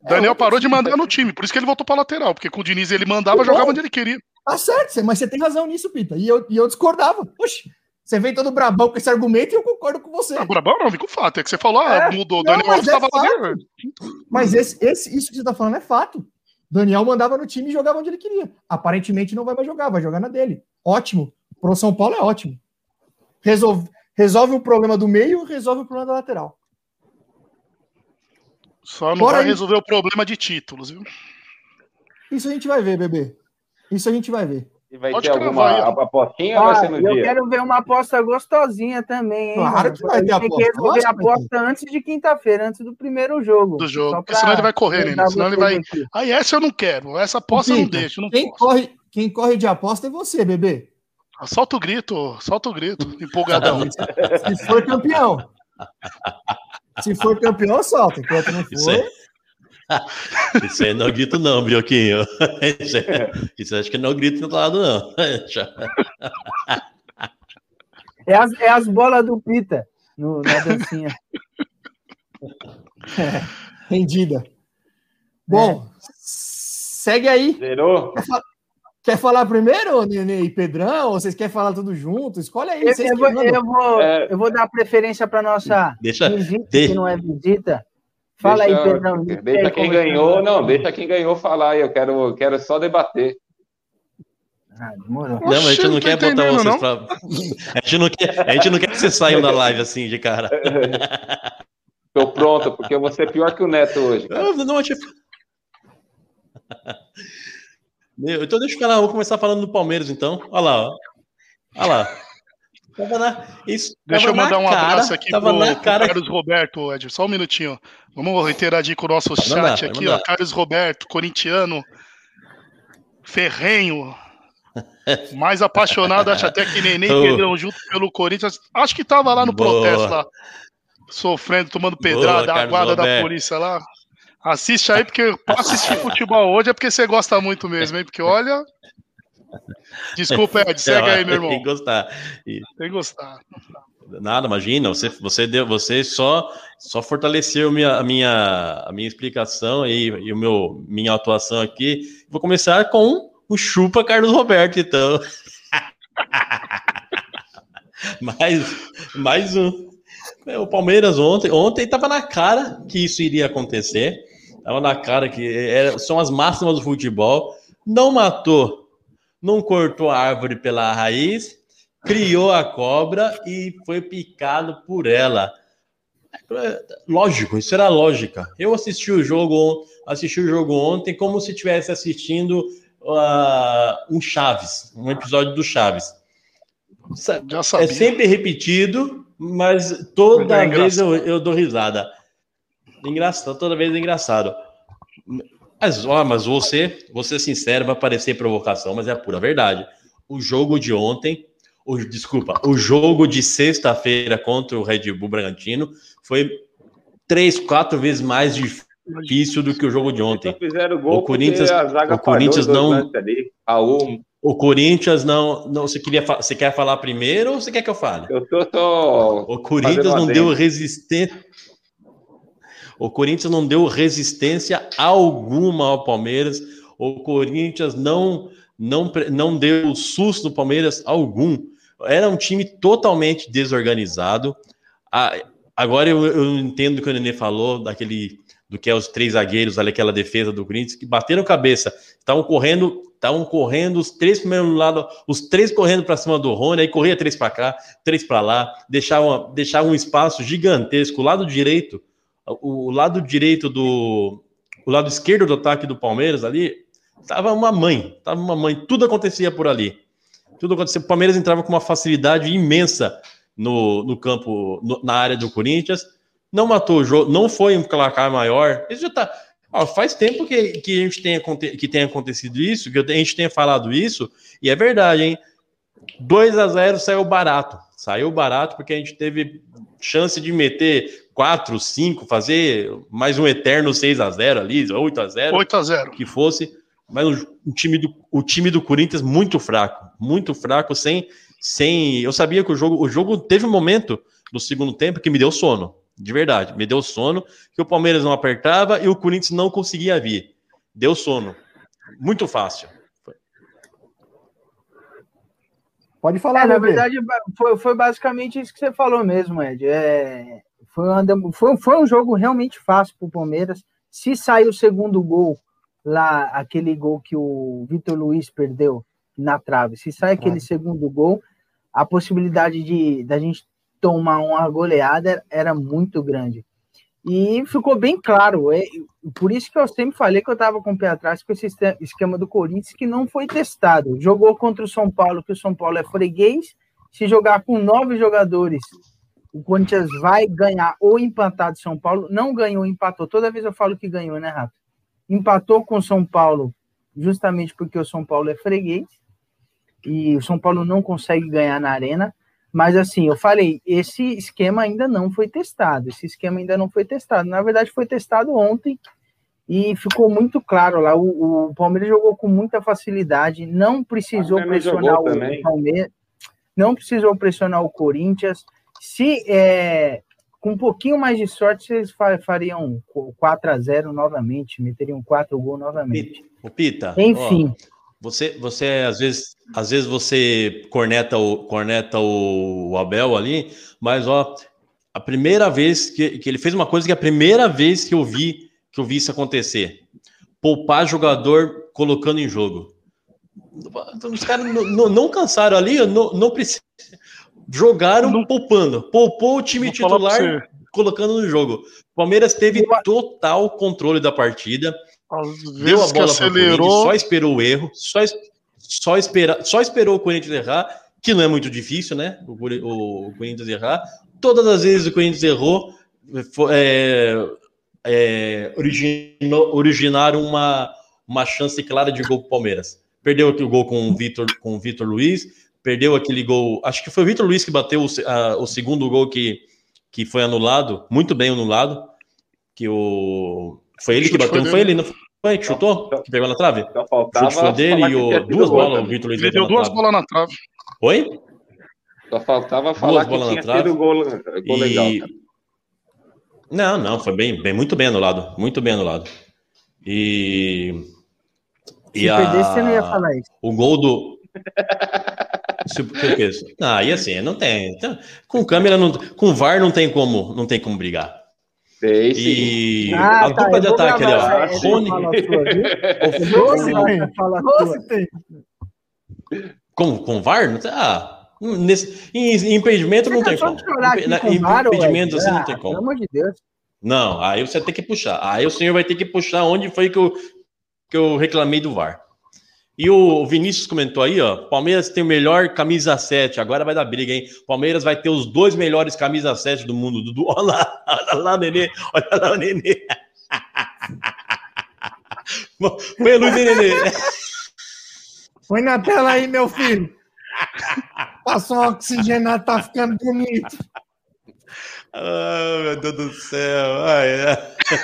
É Daniel outro parou de time. mandar no time, por isso que ele voltou pra lateral, porque com o Diniz ele mandava, jogava onde ele queria. Tá certo, mas você tem razão nisso, Pita. E eu, e eu discordava. Oxi, você vem todo brabão com esse argumento e eu concordo com você. Ah, Brabão não, vem com fato. É que você falou, ah, É, mudou. O não, Daniel Alves é tava lá. Mas esse, esse- isso que você tá falando é fato. Daniel mandava no time e jogava onde ele queria. Aparentemente não vai mais jogar, vai jogar na dele. Ótimo. Pro São Paulo é ótimo. Resolve, resolve o problema do meio resolve o problema da lateral. Só não Bora vai aí. resolver o problema de títulos, viu? Isso a gente vai ver, bebê. Isso a gente vai ver. E vai Pode ter alguma aí, apostinha ou vai ser no eu dia? quero ver uma aposta gostosinha também, hein? Claro que vai ter A gente Tem que aposta, resolver a aposta antes de quinta-feira, antes do primeiro jogo. Do jogo, porque senão ele vai correr, né? Senão ele vai- aqui. Aí essa eu não quero. Essa aposta eu não deixo. Não Quem posso. corre, quem corre de aposta é você, bebê. Solta o grito, solta o grito. Empolgadão. Se for campeão. Se for campeão, solta. Enquanto não Isso for. Isso aí não é grito, não, Brioquinho. Isso, é- isso acho que não é grito do outro lado, não. É as, é as bolas do Pita no, na dancinha. rendida. Bom, segue aí. Zerou? Quer falar primeiro, Nenê e Pedrão? Ou vocês querem falar tudo junto? Escolhe aí. Eu, Vocês eu vou, eu, vou, É. eu vou dar preferência para nossa Deixa. visita, de- que não é visita. Fala Deixa- aí, Pedrão. Deixa aí quem é ganhou, tá. não, deixa quem ganhou falar aí. Eu quero, quero só debater. Ah, demorou. Não, mas a gente não não quer botar vocês não. pra. A gente não quer, a gente não quer que vocês saiam da live assim de cara. Tô pronto, porque eu vou ser pior que o Neto hoje. cara. Eu não, tipo... Meu, então deixa eu falar, vou começar falando do Palmeiras, então. Olha lá, ó. Olha lá. Tava na, isso, Deixa eu mandar um cara, abraço aqui pro, na pro. Carlos Roberto, Ed. Só um minutinho. Vamos interagir com o nosso chat mandar, aqui, ó. Carlos Roberto, corintiano, ferrenho. Mais apaixonado, acho até que Neném e. Pedrão junto pelo Corinthians. Acho que tava lá no Boa. protesto lá, sofrendo, tomando pedrada, a Carlos guarda da Roberto. polícia lá. Assiste aí, porque pra assistir futebol hoje é porque você gosta muito mesmo, hein? Porque olha. Desculpa, Ed, segue aí, meu irmão. Tem que gostar. E Tem que gostar. nada, imagina, você, você, deu, você só, só fortaleceu minha, a, minha, a minha explicação e, e o meu, minha atuação aqui. Vou começar com o chupa Carlos Roberto, então. mais, mais um. É, O Palmeiras ontem, ontem estava na cara que isso iria acontecer. Estava na cara que era- são as máximas do futebol. Não matou, não cortou a árvore pela raiz, criou a cobra e foi picado por ela. Lógico, isso era lógica. Eu assisti o jogo, assisti o jogo ontem como se estivesse assistindo ah, um Chaves, um episódio do Chaves. É sempre repetido, mas toda É vez eu, eu dou risada. Engraçado, toda vez é engraçado. Mas, ó, mas você, você sincero, vai parecer provocação, mas é a pura verdade. O jogo de ontem, o, desculpa, o jogo de sexta-feira contra o Red Bull Bragantino foi três, quatro vezes mais difícil do que o jogo de ontem. O Corinthians- o Corinthians não- O Corinthians não, não você queria, você quer falar primeiro ou você quer que eu fale? eu tô só. O Corinthians não deu resistência. O Corinthians não deu resistência alguma ao Palmeiras. O Corinthians não não não deu susto no Palmeiras algum. Era um time totalmente desorganizado. Agora eu, eu entendo o que o Nenê falou daquele do que é os três zagueiros ali, aquela defesa do Corinthians que bateram cabeça, estavam correndo, estavam correndo os três primeiros no lado, os três correndo para cima do Rony, aí corria três para cá, três para lá, deixava, deixava um espaço gigantesco. O lado direito, o, o lado direito do. O lado esquerdo do ataque do Palmeiras ali, tava uma mãe, tava uma mãe, tudo acontecia por ali. Tudo acontecia. O Palmeiras entrava com uma facilidade imensa no, no campo, no- na área do Corinthians. Não matou o jogo, não foi um placar maior. Isso já tá. ó, faz tempo que, que a gente tenha, que tenha acontecido isso, que a gente tenha falado isso, e é verdade, hein? 2 a 0 saiu barato. Saiu barato porque a gente teve chance de meter 4, 5, fazer mais um eterno 6 a 0 ali, 8 a 0 8 a 0 que fosse, mas o, o time do, o time do Corinthians muito fraco, muito fraco, sem, sem. Eu sabia que o jogo, o jogo teve um momento no segundo tempo que me deu sono, de verdade, me deu sono, que o Palmeiras não apertava e o Corinthians não conseguia vir. Deu sono. Muito fácil. Pode falar, É, na verdade, foi, foi basicamente isso que você falou mesmo, Ed. É, foi, uma foi, foi um jogo realmente fácil para o Palmeiras. Se sair o segundo gol, lá, aquele gol que o Vitor Luiz perdeu na trave, se sai aquele segundo gol, a possibilidade de da gente tomar uma goleada era, era muito grande. E ficou bem claro, é, por isso que eu sempre falei que eu estava com o pé atrás com esse esquema do Corinthians que não foi testado. Jogou contra o São Paulo, que o São Paulo é freguês. Se jogar com nove jogadores, o Corinthians vai ganhar ou empatar de São Paulo. Não ganhou, empatou. Toda vez eu falo que ganhou, né, Rato? Empatou com São Paulo, justamente porque o São Paulo é freguês. E o São Paulo não consegue ganhar na arena. Mas assim, eu falei, esse esquema ainda não foi testado. Esse esquema ainda não foi testado. Na verdade, foi testado ontem e ficou muito claro lá. O, o Palmeiras jogou com muita facilidade, não precisou pressionar o também. Palmeiras, não precisou pressionar o Corinthians. Se é, com um pouquinho mais de sorte, fa- fariam 4 a 0 novamente, meteriam 4 gols novamente. O Pita. Enfim, ó, você, você às vezes, às vezes você corneta o, corneta o Abel ali, mas ó, a primeira vez que, que ele fez uma coisa que é a primeira vez que eu vi que eu vi isso acontecer, poupar jogador colocando em jogo. Os caras não, não- não cansaram ali, não, não precisa. Jogaram Não- poupando, poupou o time titular colocando no jogo. O Palmeiras teve total controle da partida Às deu a bola para o Corinthians, só esperou o erro, só, só, espera, só esperou o Corinthians errar, que não é muito difícil, né? O, o Corinthians errar. Todas as vezes o Corinthians errou, é, é, originou, originaram uma, uma chance clara de gol para o Palmeiras. Perdeu o gol com o Vitor, com o Vitor Luiz, perdeu aquele gol. Acho que foi o Vitor Luiz que bateu o, a- o segundo gol que, que foi anulado, muito bem anulado. Que o. Foi ele que bateu, foi não foi ele, não foi? Que chutou? Que pegou na trave? Só O faltava. chute foi dele e que o, duas bolas o também. Vitor Luiz Ele deu duas bolas na trave. Oi? Só faltava falar que bolas tinha na sido trave. gol, gol legal. E... cara. Não, não, foi bem, bem, muito bem anulado. Muito bem anulado. E. se perdesse, você não ia falar isso. O gol do. Ah, e assim, não tem. Então, com câmera, não, com VAR não tem como, não tem como brigar. Tem sim. E Ah, a tá, dupla de ataque ali, ó. Rony? Doce tem. com, com VAR? Não tem- Ah, nesse, em, em impedimento não tem cansou como. VAR, impedimento assim não Ah, tem Pelo como. amor de Deus. Não, aí você tem que puxar. Aí o senhor vai ter que puxar onde foi que eu, que eu reclamei do VAR. E o Vinícius comentou aí, ó. Palmeiras tem o melhor camisa 7. Agora vai dar briga, hein? Palmeiras vai ter os dois melhores camisa 7 do mundo. Dudu, olha lá, olha lá, Nenê. Olha lá o Nenê. Põe a luz aí, Nenê. Põe na tela aí, meu filho. Passou um oxigenado, tá ficando bonito. Ah, meu Deus do céu. Ai, ai.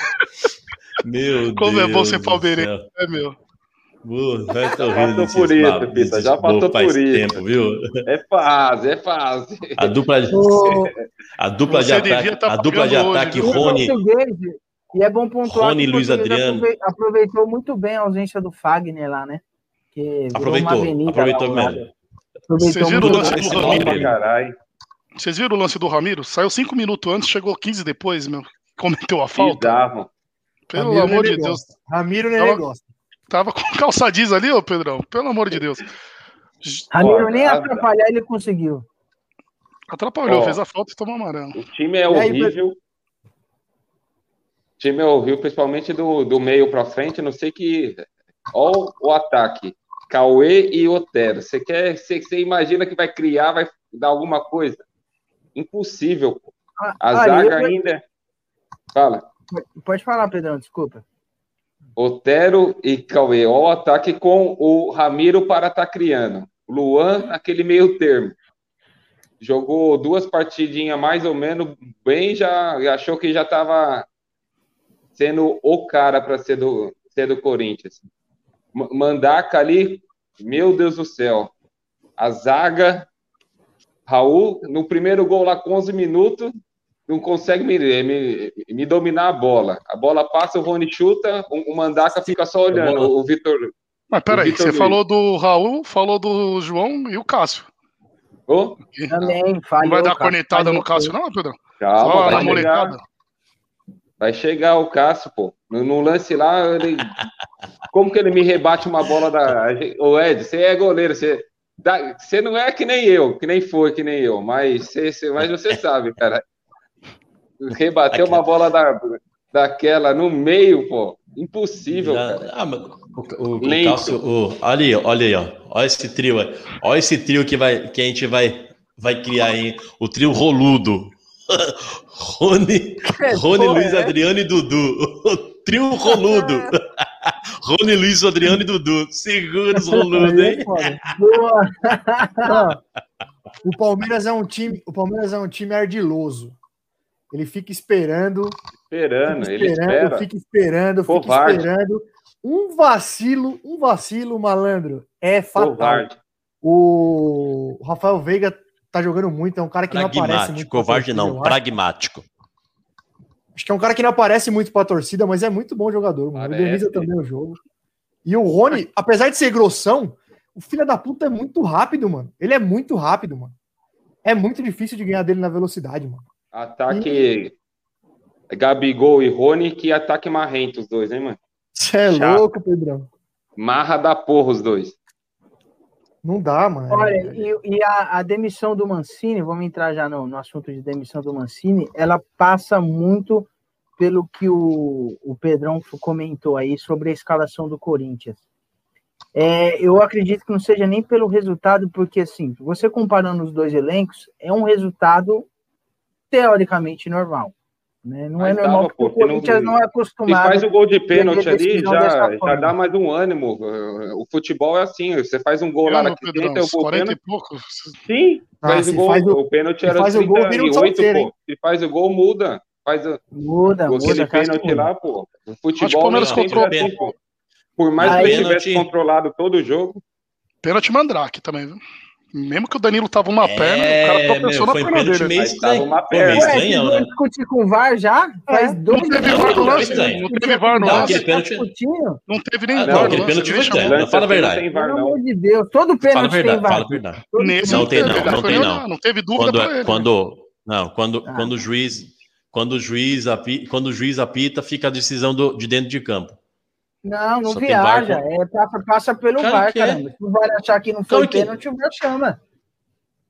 Meu Como Deus. é bom ser palmeirense, é meu. Tô Já rindo passou por isso, Pita, já passou por isso. tempo, viu? É fase, é fase. A dupla, Ô, a dupla de ataque, tá a dupla de hoje, ataque viu? Rony, e é bom pontuar Rony que o Luiz Adriano. aprove- Aproveitou muito bem a ausência do Fagner lá, né? Que aproveitou, avenida aproveitou lá mesmo. Aproveitou Vocês viram muito o lance do Ramiro? Vocês viram o lance do Ramiro? Saiu cinco minutos antes, chegou 15 depois, meu. Cometeu a falta. Pelo Ramiro amor de Nenê Deus. Ramiro nem Tava- gosta. Tava com calça jeans ali, ô Pedrão. Pelo amor de Deus. Ramiro Ó, nem atrapalhar ele conseguiu. Atrapalhou, Ó. fez a falta e tomou amarelo. O time é aí, horrível. O time é horrível, principalmente do, do meio pra frente. Não sei que. Ó, o ataque. Cauê e Otero. Você quer. Você, você imagina que vai criar, vai dar alguma coisa? Impossível. pô. Ah, A ah, zaga eu- ainda. Fala. Pode falar, Pedrão, desculpa. Otero e Cauê. Ó, o ataque com o Ramiro para estar criando. Luan, naquele meio termo. Jogou duas partidinhas mais ou menos bem, já achou que já estava sendo o cara para ser do, ser do Corinthians. Mandaca ali, meu Deus do céu. A zaga, Raul, no primeiro gol lá com 11 minutos, não consegue me, me, me dominar a bola. A bola passa, o Rony chuta, o, o Mandaca fica só olhando. O, o Vitor. Mas peraí, você Luiz. falou do Raul, falou do João e o Cássio. Ô, Também, Não falhou. vai dar cornetada no Cássio, não, Pedrão? calma, Só vai molecada. vai chegar o Cássio, pô. No, no lance lá, ele, como que ele me rebate uma bola da. Ô, Ed, você é goleiro, você. Você não é que nem eu, que nem foi, que nem eu, mas você- mas você sabe, cara. Rebateu uma bola da, daquela no meio, pô. Impossível, Já- cara. ah, o, o, o Lento. Cássio, o- olha aí, olha aí, ó. Olha esse trio aí. Olha esse trio que, vai, que a gente vai, vai criar aí. O trio roludo. Rony, Rony porra, Luiz é? Adriano e Dudu. O trio roludo. Rony Luiz Adriano e Dudu. Segura os roludos, Aí hein? é foda. Boa. O Palmeiras é um time, o Palmeiras é um time ardiloso. Ele fica esperando, Esperando, fica ele esperando, espera. fica esperando, fica Covarde. esperando. Um vacilo, um vacilo, malandro, é fatal. Covarde. O Rafael Veiga tá jogando muito, é um cara que não aparece muito. Covarde não, pragmático. Acho que é um cara que não aparece muito pra torcida, mas é muito bom jogador, mano. Parece. Organiza também o jogo. E o Rony, apesar de ser grossão, o filho da puta é muito rápido, mano. Ele é muito rápido, mano. É muito difícil de ganhar dele na velocidade, mano. Ataque Gabigol e Rony, que ataque marrento os dois, hein, mano? Você é Chato. louco, Pedrão. Marra da porra os dois. Não dá, mano. Olha, e, e a, a demissão do Mancini, vamos entrar já no, no assunto de demissão do Mancini, ela passa muito pelo que o, o Pedrão comentou aí sobre a escalação do Corinthians. É, eu acredito que não seja nem pelo resultado, porque assim, você comparando os dois elencos, é um resultado teoricamente normal. Né? Não é Mas normal tava, porque o pô, que não- Corinthians não é Se acostumado. faz o gol de pênalti ali, já, já dá mais um ânimo. O futebol é assim, você faz um gol lá Ano, na Pedrão, tenta, o uns gol 40 pênalti. e pouco. Sim, Ah, faz o se gol. faz o- o pênalti se era faz o gol, vira um 38, salteiro, pô. Se faz o gol, muda. Faz o, Muda, muda. pênalti lá, pô. O o futebol é assim, pô. Por mais Aí- que ele tivesse Pênalti. controlado todo o jogo, Pênalti Mandrake também, viu? Mesmo que o Danilo tava uma perna, o cara É, meu, pensou na perna dele. meio tava estranho. uma perna. Ué, estranhão, né? discutir com o VAR já? Faz Não dois teve minutos VAR no lance, não teve VAR no Não, lance. pênalti-. Não teve nem Ah, VAR não, aquele pênalti foi estranho. fala a Não verdade. Pelo não. amor de Deus, todo pênalti tem VAR. fala a verdade. Nesse Não tem não, teve, não tem não. Não teve dúvida Quando, pra ele. quando, não, quando, Ah. quando o juiz, quando o juiz, api- quando o juiz apita, fica a decisão do- de dentro de campo. Não, não Só viaja. É, passa, passa pelo Claro VAR, que é. caramba. Se o VAR achar que não foi Claro que- pênalti, o VAR chama.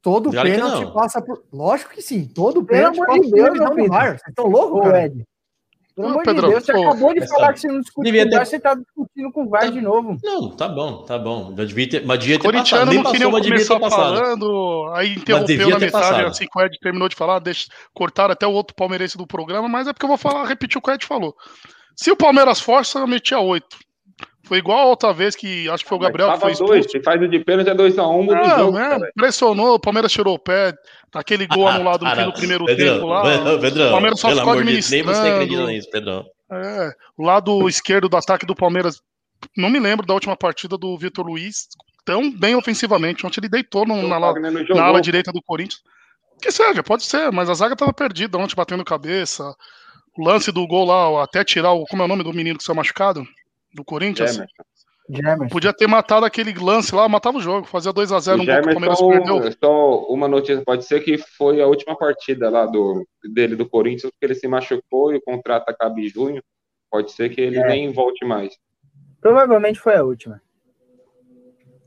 Todo Claro que pênalti não. passa por. Lógico que sim. Todo Pelo pênalti amor passa de por Deus, do filho. VAR. Vocês estão loucos, cara? Ed. Pelo amor de Deus, você pô, acabou de falar que você não devia com o ter- VAR, você tá discutindo com o VAR Tá- de novo. Não, tá bom, tá bom. Já devia ter, mas devia ter passado. Nem não queria passou, mas devia ter passado. falando, aí interrompeu na ter metade, passado. assim que o Ed terminou de falar, deixa, cortaram até o outro palmeirense do programa, mas é porque eu vou falar, repetir o que o Ed falou. Se o Palmeiras força, eu metia oito. Foi igual a outra vez que acho que foi o Gabriel que Tava foi dois. Se faz o de pênalti é 2x1, muda o Não, jogo. né? Pressionou, o Palmeiras tirou o pé, aquele gol anulado no fim do primeiro Pedrão, tempo lá. Pedrão, Pedrão, o Palmeiras só pelo ficou Deus, nem você acredita administrando. nisso, Pedrão. É, o lado esquerdo do ataque do Palmeiras, não me lembro da última partida do Vitor Luiz, tão bem ofensivamente. Ontem ele deitou no- na, Wagner não na ala direita do Corinthians. Que seja, pode ser, mas a zaga tava perdida ontem, batendo cabeça. O lance do gol lá, até tirar o. Como é o nome do menino que saiu machucado? Do Corinthians? Jamerson. Podia ter matado aquele lance lá, matava o jogo, fazia 2x0 O um gol que o Palmeiras perdeu. só uma notícia, pode ser que foi a última partida lá do, dele do Corinthians, porque ele se machucou e o contrato acaba em junho. Pode ser que ele É. nem volte mais. Provavelmente foi a última.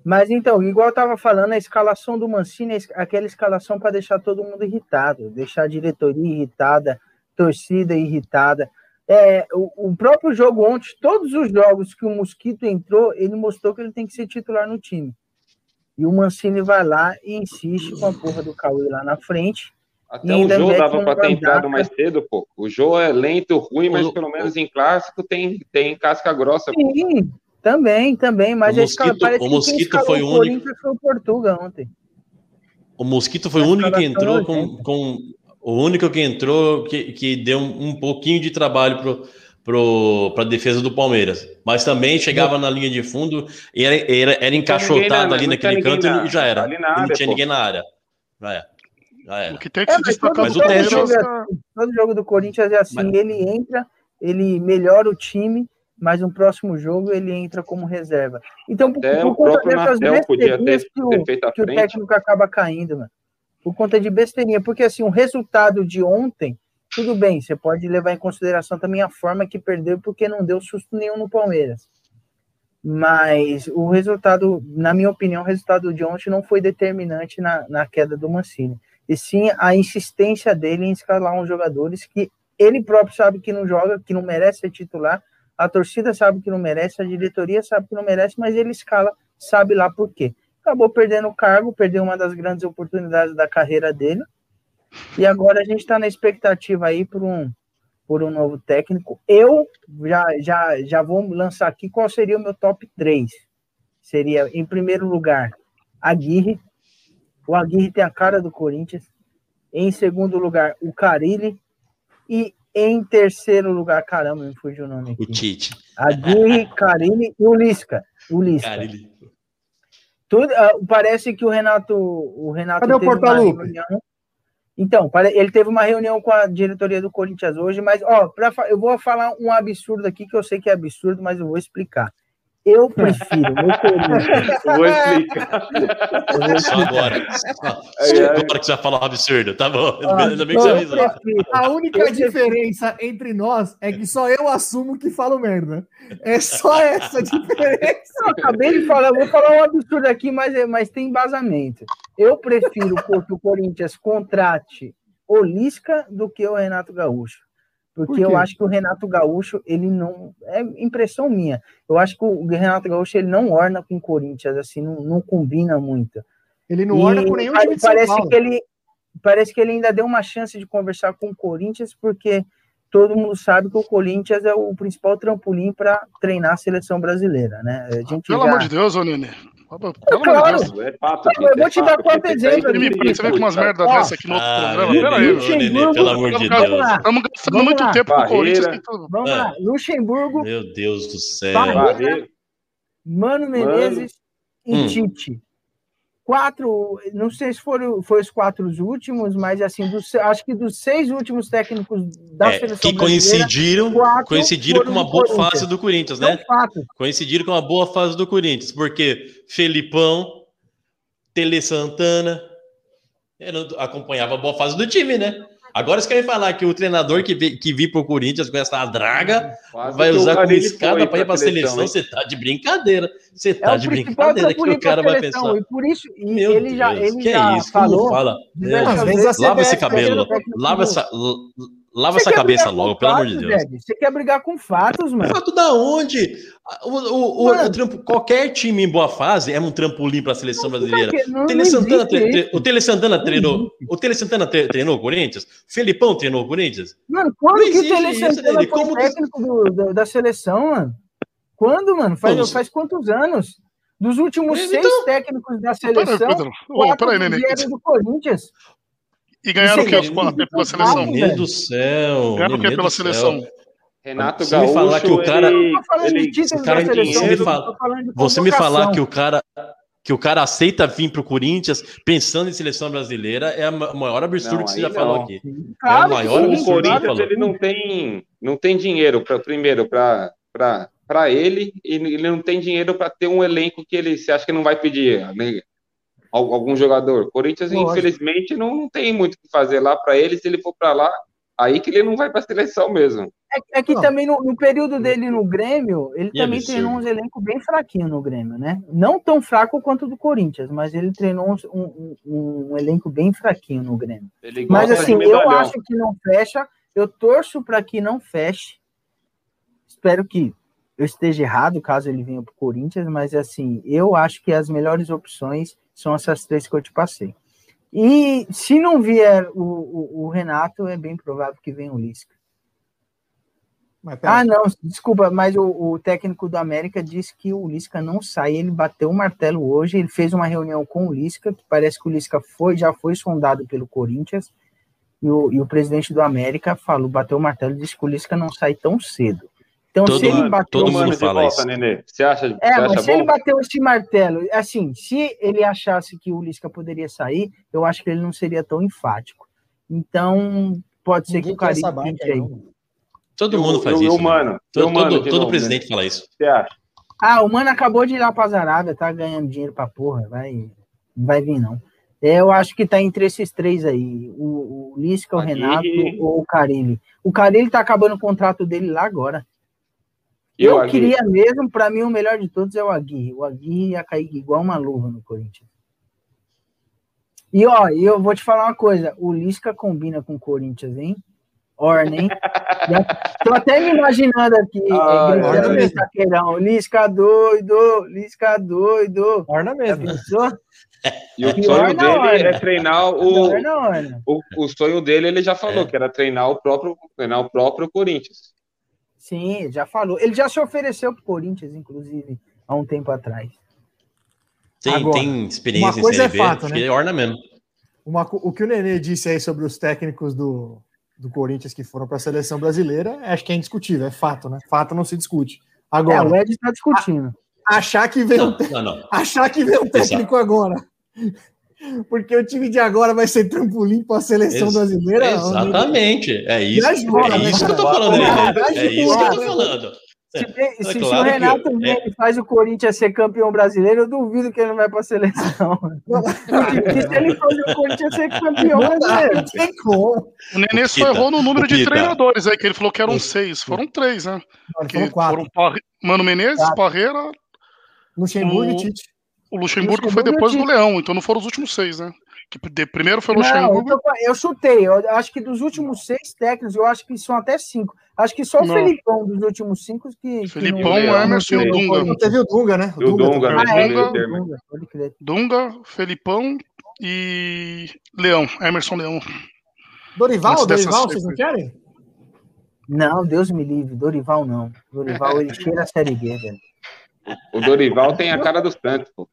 Mas então, igual eu tava falando, a escalação do Mancini é aquela escalação para deixar todo mundo irritado, deixar a diretoria irritada, torcida irritada. É, o, o próprio jogo ontem, todos os jogos que o Mosquito entrou, ele mostrou que ele tem que ser titular no time. E o Mancini vai lá e insiste com a porra do Cauê lá na frente. Até E o Jô dava para ter entrado mais cedo, pô. O Jô é lento, ruim, mas pelo menos em clássico tem, tem casca grossa. pô. Sim, também, também. Mas O a escala- Mosquito- parece o Mosquito foi o único- foi o Portuga ontem. O Mosquito foi o único que entrou com, com o único que entrou que, que deu um, um pouquinho de trabalho pro para defesa do Palmeiras, mas também chegava na linha de fundo e era, era, era encaixotado na- ali naquele canto na- e já era. E não área, tinha pô. ninguém na área. Já era. Já era. O que tem que É, se mas destacar Mas o teste- Palmeiras. jogo, é assim, todo jogo do Corinthians é assim, Mas- ele entra, ele melhora o time, mas no próximo jogo ele entra como reserva. Então, por, Até por o conta dessas podia ter, que o, ter feito a que o técnico acaba caindo, mano. Por conta de besteirinha. Porque assim, o resultado de ontem, tudo bem, você pode levar em consideração também a forma que perdeu, porque não deu susto nenhum no Palmeiras. Mas o resultado, na minha opinião, o resultado de ontem não foi determinante na, na queda do Mancini. E sim a insistência dele em escalar uns jogadores que ele próprio sabe que não joga, que não merece ser titular, a torcida sabe que não merece, a diretoria sabe que não merece, mas ele escala, sabe lá por quê. Acabou perdendo o cargo, perdeu uma das grandes oportunidades da carreira dele, e agora a gente está na expectativa aí por um, por um novo técnico. Eu já, já, já vou lançar aqui qual seria o meu top 3. Seria, em primeiro lugar, Aguirre. O Aguirre tem a cara do Corinthians. Em segundo lugar, o Carilli. E em terceiro lugar, caramba, me fugiu o nome O aqui. Tite. Aguirre, Carilli e o Lisca. O Lisca. Cara, ele... Tudo, ah, parece que o Renato, o Renato Cadê o reunião. Então, ele teve uma reunião com a diretoria do Corinthians hoje, mas ó, pra, eu vou falar um absurdo aqui que eu sei que é absurdo, mas eu vou explicar. Eu prefiro meu vou explicar. Só agora. Agora que você vai falar um absurdo, tá bom. Ainda bem que você avisou. A única diferença entre nós é que só eu assumo que falo merda. É só essa diferença. Eu acabei de falar, eu vou falar um absurdo aqui, mas, é- mas tem embasamento. Eu prefiro que o Corinthians contrate o Lisca do que o Renato Gaúcho. Por Porque quê? eu acho que o Renato Gaúcho, ele não. É impressão minha. Eu acho que o Renato Gaúcho ele não orna com o Corinthians, assim, não, não combina muito. Ele não E orna com nenhum time de São parece Paulo. que ele Parece que ele ainda deu uma chance de conversar com o Corinthians, porque todo mundo sabe que o Corinthians é o principal trampolim para treinar a seleção brasileira, né? A gente Pelo já- amor de Deus, ô Nenê. Pelo claro. amor de Deus. É fato, Eu vou te dar é fato, quanto porque exemplo tem- Você vem com umas merdas dessa aqui no outro Ah, programa. Nenê, Pera aí, ô, velho. Nenê, pelo amor de Deus. Estamos gastando muito lá. tempo com o Barreira. Corinthians. Vamos É. lá, Luxemburgo, Meu Deus do céu. Vai. Barreiro. Mano Menezes e Hum. Tite. Quatro, não sei se foram foi os quatro últimos, mas assim, dos, acho que dos seis últimos técnicos da É, seleção que coincidiram, coincidiram com uma boa fase do Corinthians, né? Coincidiram com uma boa fase do Corinthians, porque Felipão, Tele Santana, acompanhava a boa fase do time, né? Agora vocês querem falar que o treinador que, vi, que vir pro Corinthians com essa draga Quase vai usar como escada para ir pra pra seleção? hein? Você tá de brincadeira. Você tá É de brincadeira que o cara vai pensar. E por isso, e Meu ele já, Deus, ele que já é isso? falou. Como fala? a Lava esse cabelo. Lava essa, lava Você essa cabeça logo, pelo amor de fatos, Deus. Zé? Você quer brigar com fatos, mano? Fato da onde? O, o- o- o trampo- qualquer time em boa fase é um trampolim para a seleção brasileira. Não- O Tele não Santana, existe tre- tre- isso. o Tele Santana treinou, o Tele Santana tre- treinou o Corinthians, o Felipão treinou o Corinthians. Mano, quando Não que o Tele Santana foi Como que- técnico do- da, da seleção, mano? Quando, mano? Faz, Como? faz quantos anos? Dos últimos Mas seis então- técnicos da Peraí, seleção, Pedro. Ô, quatro peraí, Nenê. vieram do Corinthians. E ganharam o que quatro isso pela seleção? Meu do céu. Ganharam o que pela seleção? Renato Você me Gaúcho, falar que o cara- ele, Eu tô falando de ele- títulos cara seleção, fala- falando de Você me falar que o cara que o cara aceita vir pro Corinthians pensando em seleção brasileira é a ma- maior absurdo Não, que você já falou não. aqui. Claro é o maior sim, o absurdo que Corinthians falou. ele não tem, não tem dinheiro para primeiro para para ele e ele não tem dinheiro para ter um elenco que ele se acha que não vai pedir né, algum jogador. O Corinthians Lógico. infelizmente não, não tem muito o que fazer lá para ele. Se ele for para lá, aí que ele não vai para a seleção mesmo. É, é que Não. também no, no período dele no Grêmio, ele Que também treinou uns elencos bem fraquinhos no Grêmio, né? Não tão fraco quanto o do Corinthians, mas ele treinou uns- um, um- um elenco bem fraquinho no Grêmio. Ele Mas assim, eu acho que não fecha. Eu torço para que não feche. Espero que eu esteja errado caso ele venha para o Corinthians, mas assim, eu acho que as melhores opções são essas três que eu te passei. E se não vier o, o- o Renato, é bem provável que venha o Lisca. Ah, não, desculpa, mas o, o técnico do América disse que o Lisca não sai. Ele bateu o martelo hoje, ele fez uma reunião com o Lisca, que parece que o Lisca foi, já foi sondado pelo Corinthians, e o, e o presidente do América falou, bateu o martelo e disse que o Lisca não sai tão cedo. Então, Todo se ele bateu todo esse- mundo fala volta, isso. Nenê. Você acha, você é, acha mas se ele bom? bateu esse martelo, assim, se ele achasse que o Lisca poderia sair, eu acho que ele não seria tão enfático. Então, pode ser que ninguém o essa Caribe barca, entre aí. Todo mundo faz Eu- eu- isso. eu, né? mano, Todo, eu, mano, todo- todo novo, presidente fala isso. Você acha? Ah, o mano acabou de ir lá pra Arábia, tá ganhando dinheiro pra porra, vai, não vai vir não. É, Eu acho que tá entre esses três aí, o, o Lisca, o Aguirre. Renato ou o Carilli. O Carilli tá acabando o contrato dele lá agora. E eu Aguirre? queria mesmo, pra mim o melhor de todos é o Aguirre. O Aguirre ia cair igual uma luva no Corinthians. E ó, e eu vou te falar uma coisa, o Lisca combina com o Corinthians, hein? Orna, hein? Já tô até me imaginando aqui, Ah, eh, gritando orna mesmo. taqueirão, Lisca doido, Lisca doido. Orna mesmo. pensou? E o Pior sonho na hora. dele é treinar o, Orna, orna. o, o sonho dele, ele já falou, É. que era treinar o próprio, treinar o próprio Corinthians. Sim, já falou. Ele já se ofereceu pro Corinthians, inclusive, há um tempo atrás. Tem, Agora, tem experiência uma coisa em é B, fato, né? que orna mesmo. Uma o que o Nenê disse aí sobre os técnicos do, do Corinthians que foram para a seleção brasileira, acho que é indiscutível, é fato, né? Fato não se discute. É, Agora, o Ed está discutindo. achar que vem um, não, não. achar que vem um técnico agora. Porque o time de agora vai ser trampolim para a seleção Ex- brasileira. Exatamente. É isso, é né, isso que eu tô falando, Nenê. É isso que eu tô falando. Se, se- se claro o que Renato eu- e faz o Corinthians ser campeão brasileiro, eu duvido que ele não vai para a seleção. Porque se ele fazer o Corinthians ser campeão brasileiro. não tem como. O Nenê só errou no número de treinadores aí, que ele falou que eram seis. Foram três, né? Foram quatro. foram Parre- Mano Menezes, Quatro. Parreira, Luxemburgo e o- Tite. O Luxemburgo foi Luxemburgo depois do. Leão, então não foram os últimos seis, né? Que de- primeiro foi o Não, eu, Luxemburgo. tô- eu chutei. Eu acho que dos últimos seis técnicos, eu acho que são até cinco. Acho que só o Não. Felipão dos últimos cinco que. que Felipão, não- Emerson e o Dunga. Não teve o Dunga, né? O Dunga, também. Ah, é, Dunga, o Dunga, crer. Dunga, Felipão e Leão, Emerson Leão. Dorival, Antes Dorival, vocês não querem? Não, Deus me livre. Dorival não. Dorival, ele cheira a Série B, velho. O Dorival tem a cara do Santos, pô.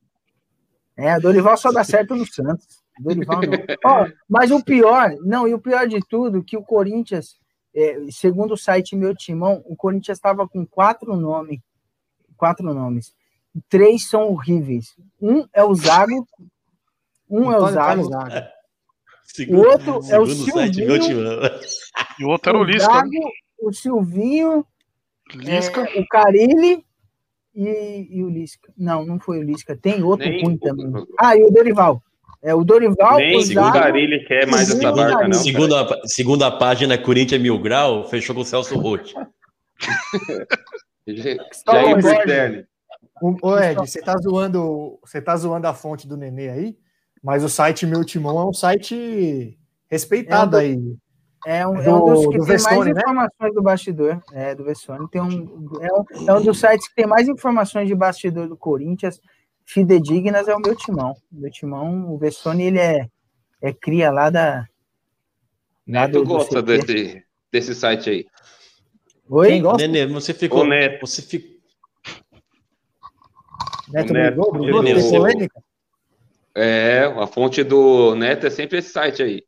É, Dorival só dá certo no Santos. Dorival não. Ó, mas o pior, não, e o pior de tudo, que o Corinthians, é, segundo o site Meu Timão, o Corinthians estava com quatro nomes. Quatro nomes. Três são horríveis. Um é o Zago, Um é o Zago. Zago. O outro é o segundo Silvinho. E o outro era o O Lisca. Zago, o Silvinho, Lisca. é, o Carilli e, e o Lisca. Não, não foi o Lisca. Tem outro Nem- ruim também. Ah, e o Dorival. É o Dorival, Nem o o Zago. Carilli quer mais essa Segundo- barca, não. Segundo a, segundo a página Corinthians Mil Grau, fechou com o Celso Jair o Bertelli. O, ô Ed, você tá zoando, você tá zoando a fonte do Nenê aí, mas o site Meu Timão é um site respeitado É um do- aí. É um, é Do- um dos que do tem Vestone, mais né? informações do bastidor. É, do Vestone. Tem um, é, um, é um dos sites que tem mais informações de bastidor do Corinthians, fidedignas, é o meu timão. O meu timão, o Vestone, ele é, é cria lá da. lá Neto do- do gosta CT. desse, desse site aí. Oi? Quem gosta? Nenê, você ficou. Neto. Você ficou. Neto o Neto, brigou, brigou, polêmica? É, a fonte do Neto é sempre esse site aí.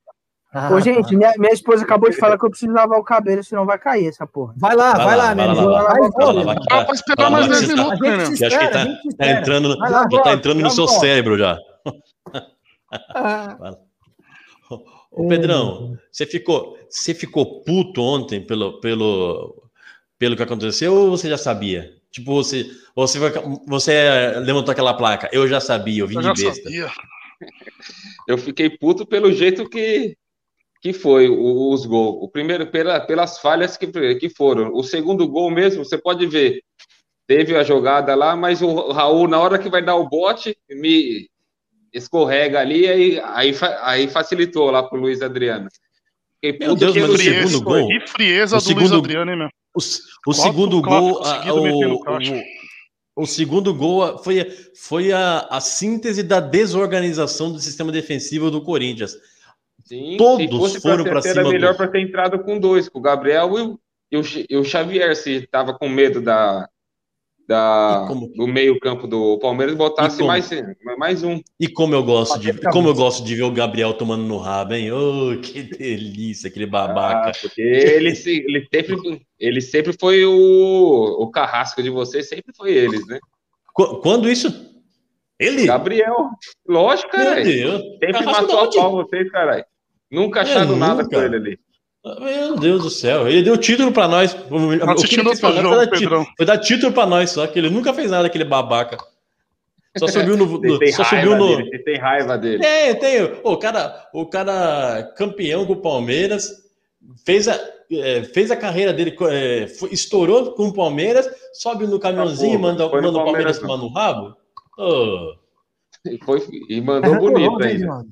Ah, Ô, gente, minha, minha esposa acabou de falar que eu preciso lavar o cabelo, senão vai cair essa porra. Vai lá, vai, Vai lá, lá, vai lá, vai lá. Vai, Vai lá, vai, vai lá. Ah, vai esperar Vai lá, mais vai 10 lá. minutos, né? acho que tá- Tá entrando, Vai lá, já tá entrando no vamos seu cérebro já. Ah, Ô, Pedrão, você ficou, você ficou puto ontem pelo, pelo, pelo que aconteceu ou você já sabia? Tipo, você, você, vai- você levantou aquela placa, eu já sabia, eu vim Eu de já besta. sabia. Eu fiquei puto pelo jeito que, que foi o- os gols. O primeiro, pela, pelas falhas que, que foram. O segundo gol mesmo, você pode ver. Teve a jogada lá, mas o Raul, na hora que vai dar o bote, me escorrega ali, aí, aí, aí facilitou lá pro Luiz Adriano. Fiquei Meu Deus, mas o segundo gol- Que frieza O do Luiz segundo- Adriano, hein, meu? O, o Quatro segundo gol, a- o, o, o segundo gol foi, foi a, a síntese da desorganização do sistema defensivo do Corinthians. Sim, Todos foram ser, cima era melhor do- para ter entrado com dois, com o Gabriel e o, e o, e o Xavier, se tava com medo da, da, como- do meio-campo do Palmeiras, botasse E como- mais, mais um. E como eu gosto de, como eu gosto de ver o Gabriel tomando no rabo, hein? Oh, que delícia, aquele babaca. Ah, porque ele, se- ele, sempre, ele sempre foi o, o carrasco de vocês, sempre foi eles, né? Qu- Quando isso? Ele? Gabriel, lógico. Deus. Sempre Carrasco matou a pau vocês, caralho. Nunca acharam nada nunca. com ele ali. Meu Deus do céu. Ele deu título pra nós. Ele Assistindo outro jogo, foi dar Pedrão. Foi dar título pra nós, só que ele nunca fez nada, aquele babaca. Só subiu no. Vocês têm só raiva subiu no. dele, têm raiva dele. Tem, tem. O cara, o cara campeão com o Palmeiras, fez a, é, fez a carreira dele, é, foi- estourou com o Palmeiras, sobe no caminhãozinho e Tá, pô, manda, no manda o Palmeiras tomar no rabo. Ô, E, foi, e É mandou bonito ainda.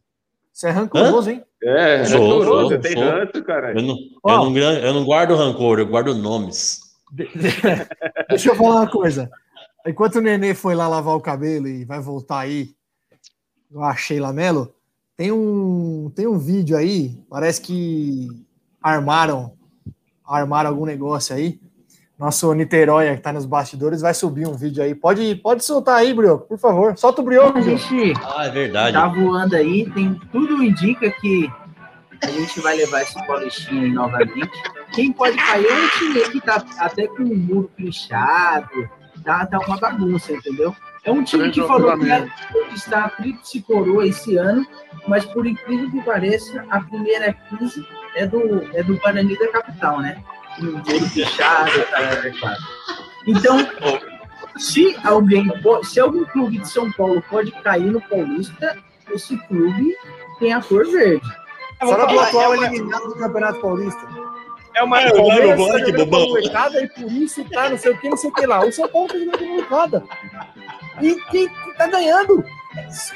Você é rancoroso, hein? É, Sou, rancoroso, sou, tem sou. ranço, cara. eu, não, Ó. eu, não, eu não guardo rancor, eu guardo nomes. Deixa eu falar uma coisa. Enquanto o Nenê foi lá lavar o cabelo e vai voltar aí, eu achei Lamelo, tem um, tem um vídeo aí, parece que armaram, armaram algum negócio aí. Nosso Niterói, que tá nos bastidores, vai subir um vídeo aí. Pode, pode soltar aí, Brioco, por favor. Solta o Brioco, A gente Ah, é verdade. tá voando aí, tem tudo indica que a gente vai levar esse Paulistinha aí novamente. Quem pode cair é um time que tá até com o muro pichado, tá, tá uma bagunça, entendeu? É um time que falou que ia conquistar a tríplice coroa esse ano, mas por incrível que pareça, a primeira crise é do, é do Guarani da capital, né? O cara. Então, se alguém, se algum clube de São Paulo pode cair no Paulista, esse clube tem a cor verde. Fora do falar, atual é eliminado do Campeonato Paulista. É uma. É, O Palmeiras tá que bobão. a molecada e por isso tá não sei o que, não sei o que lá. O São Paulo tá jogando a molecada. E quem que tá ganhando?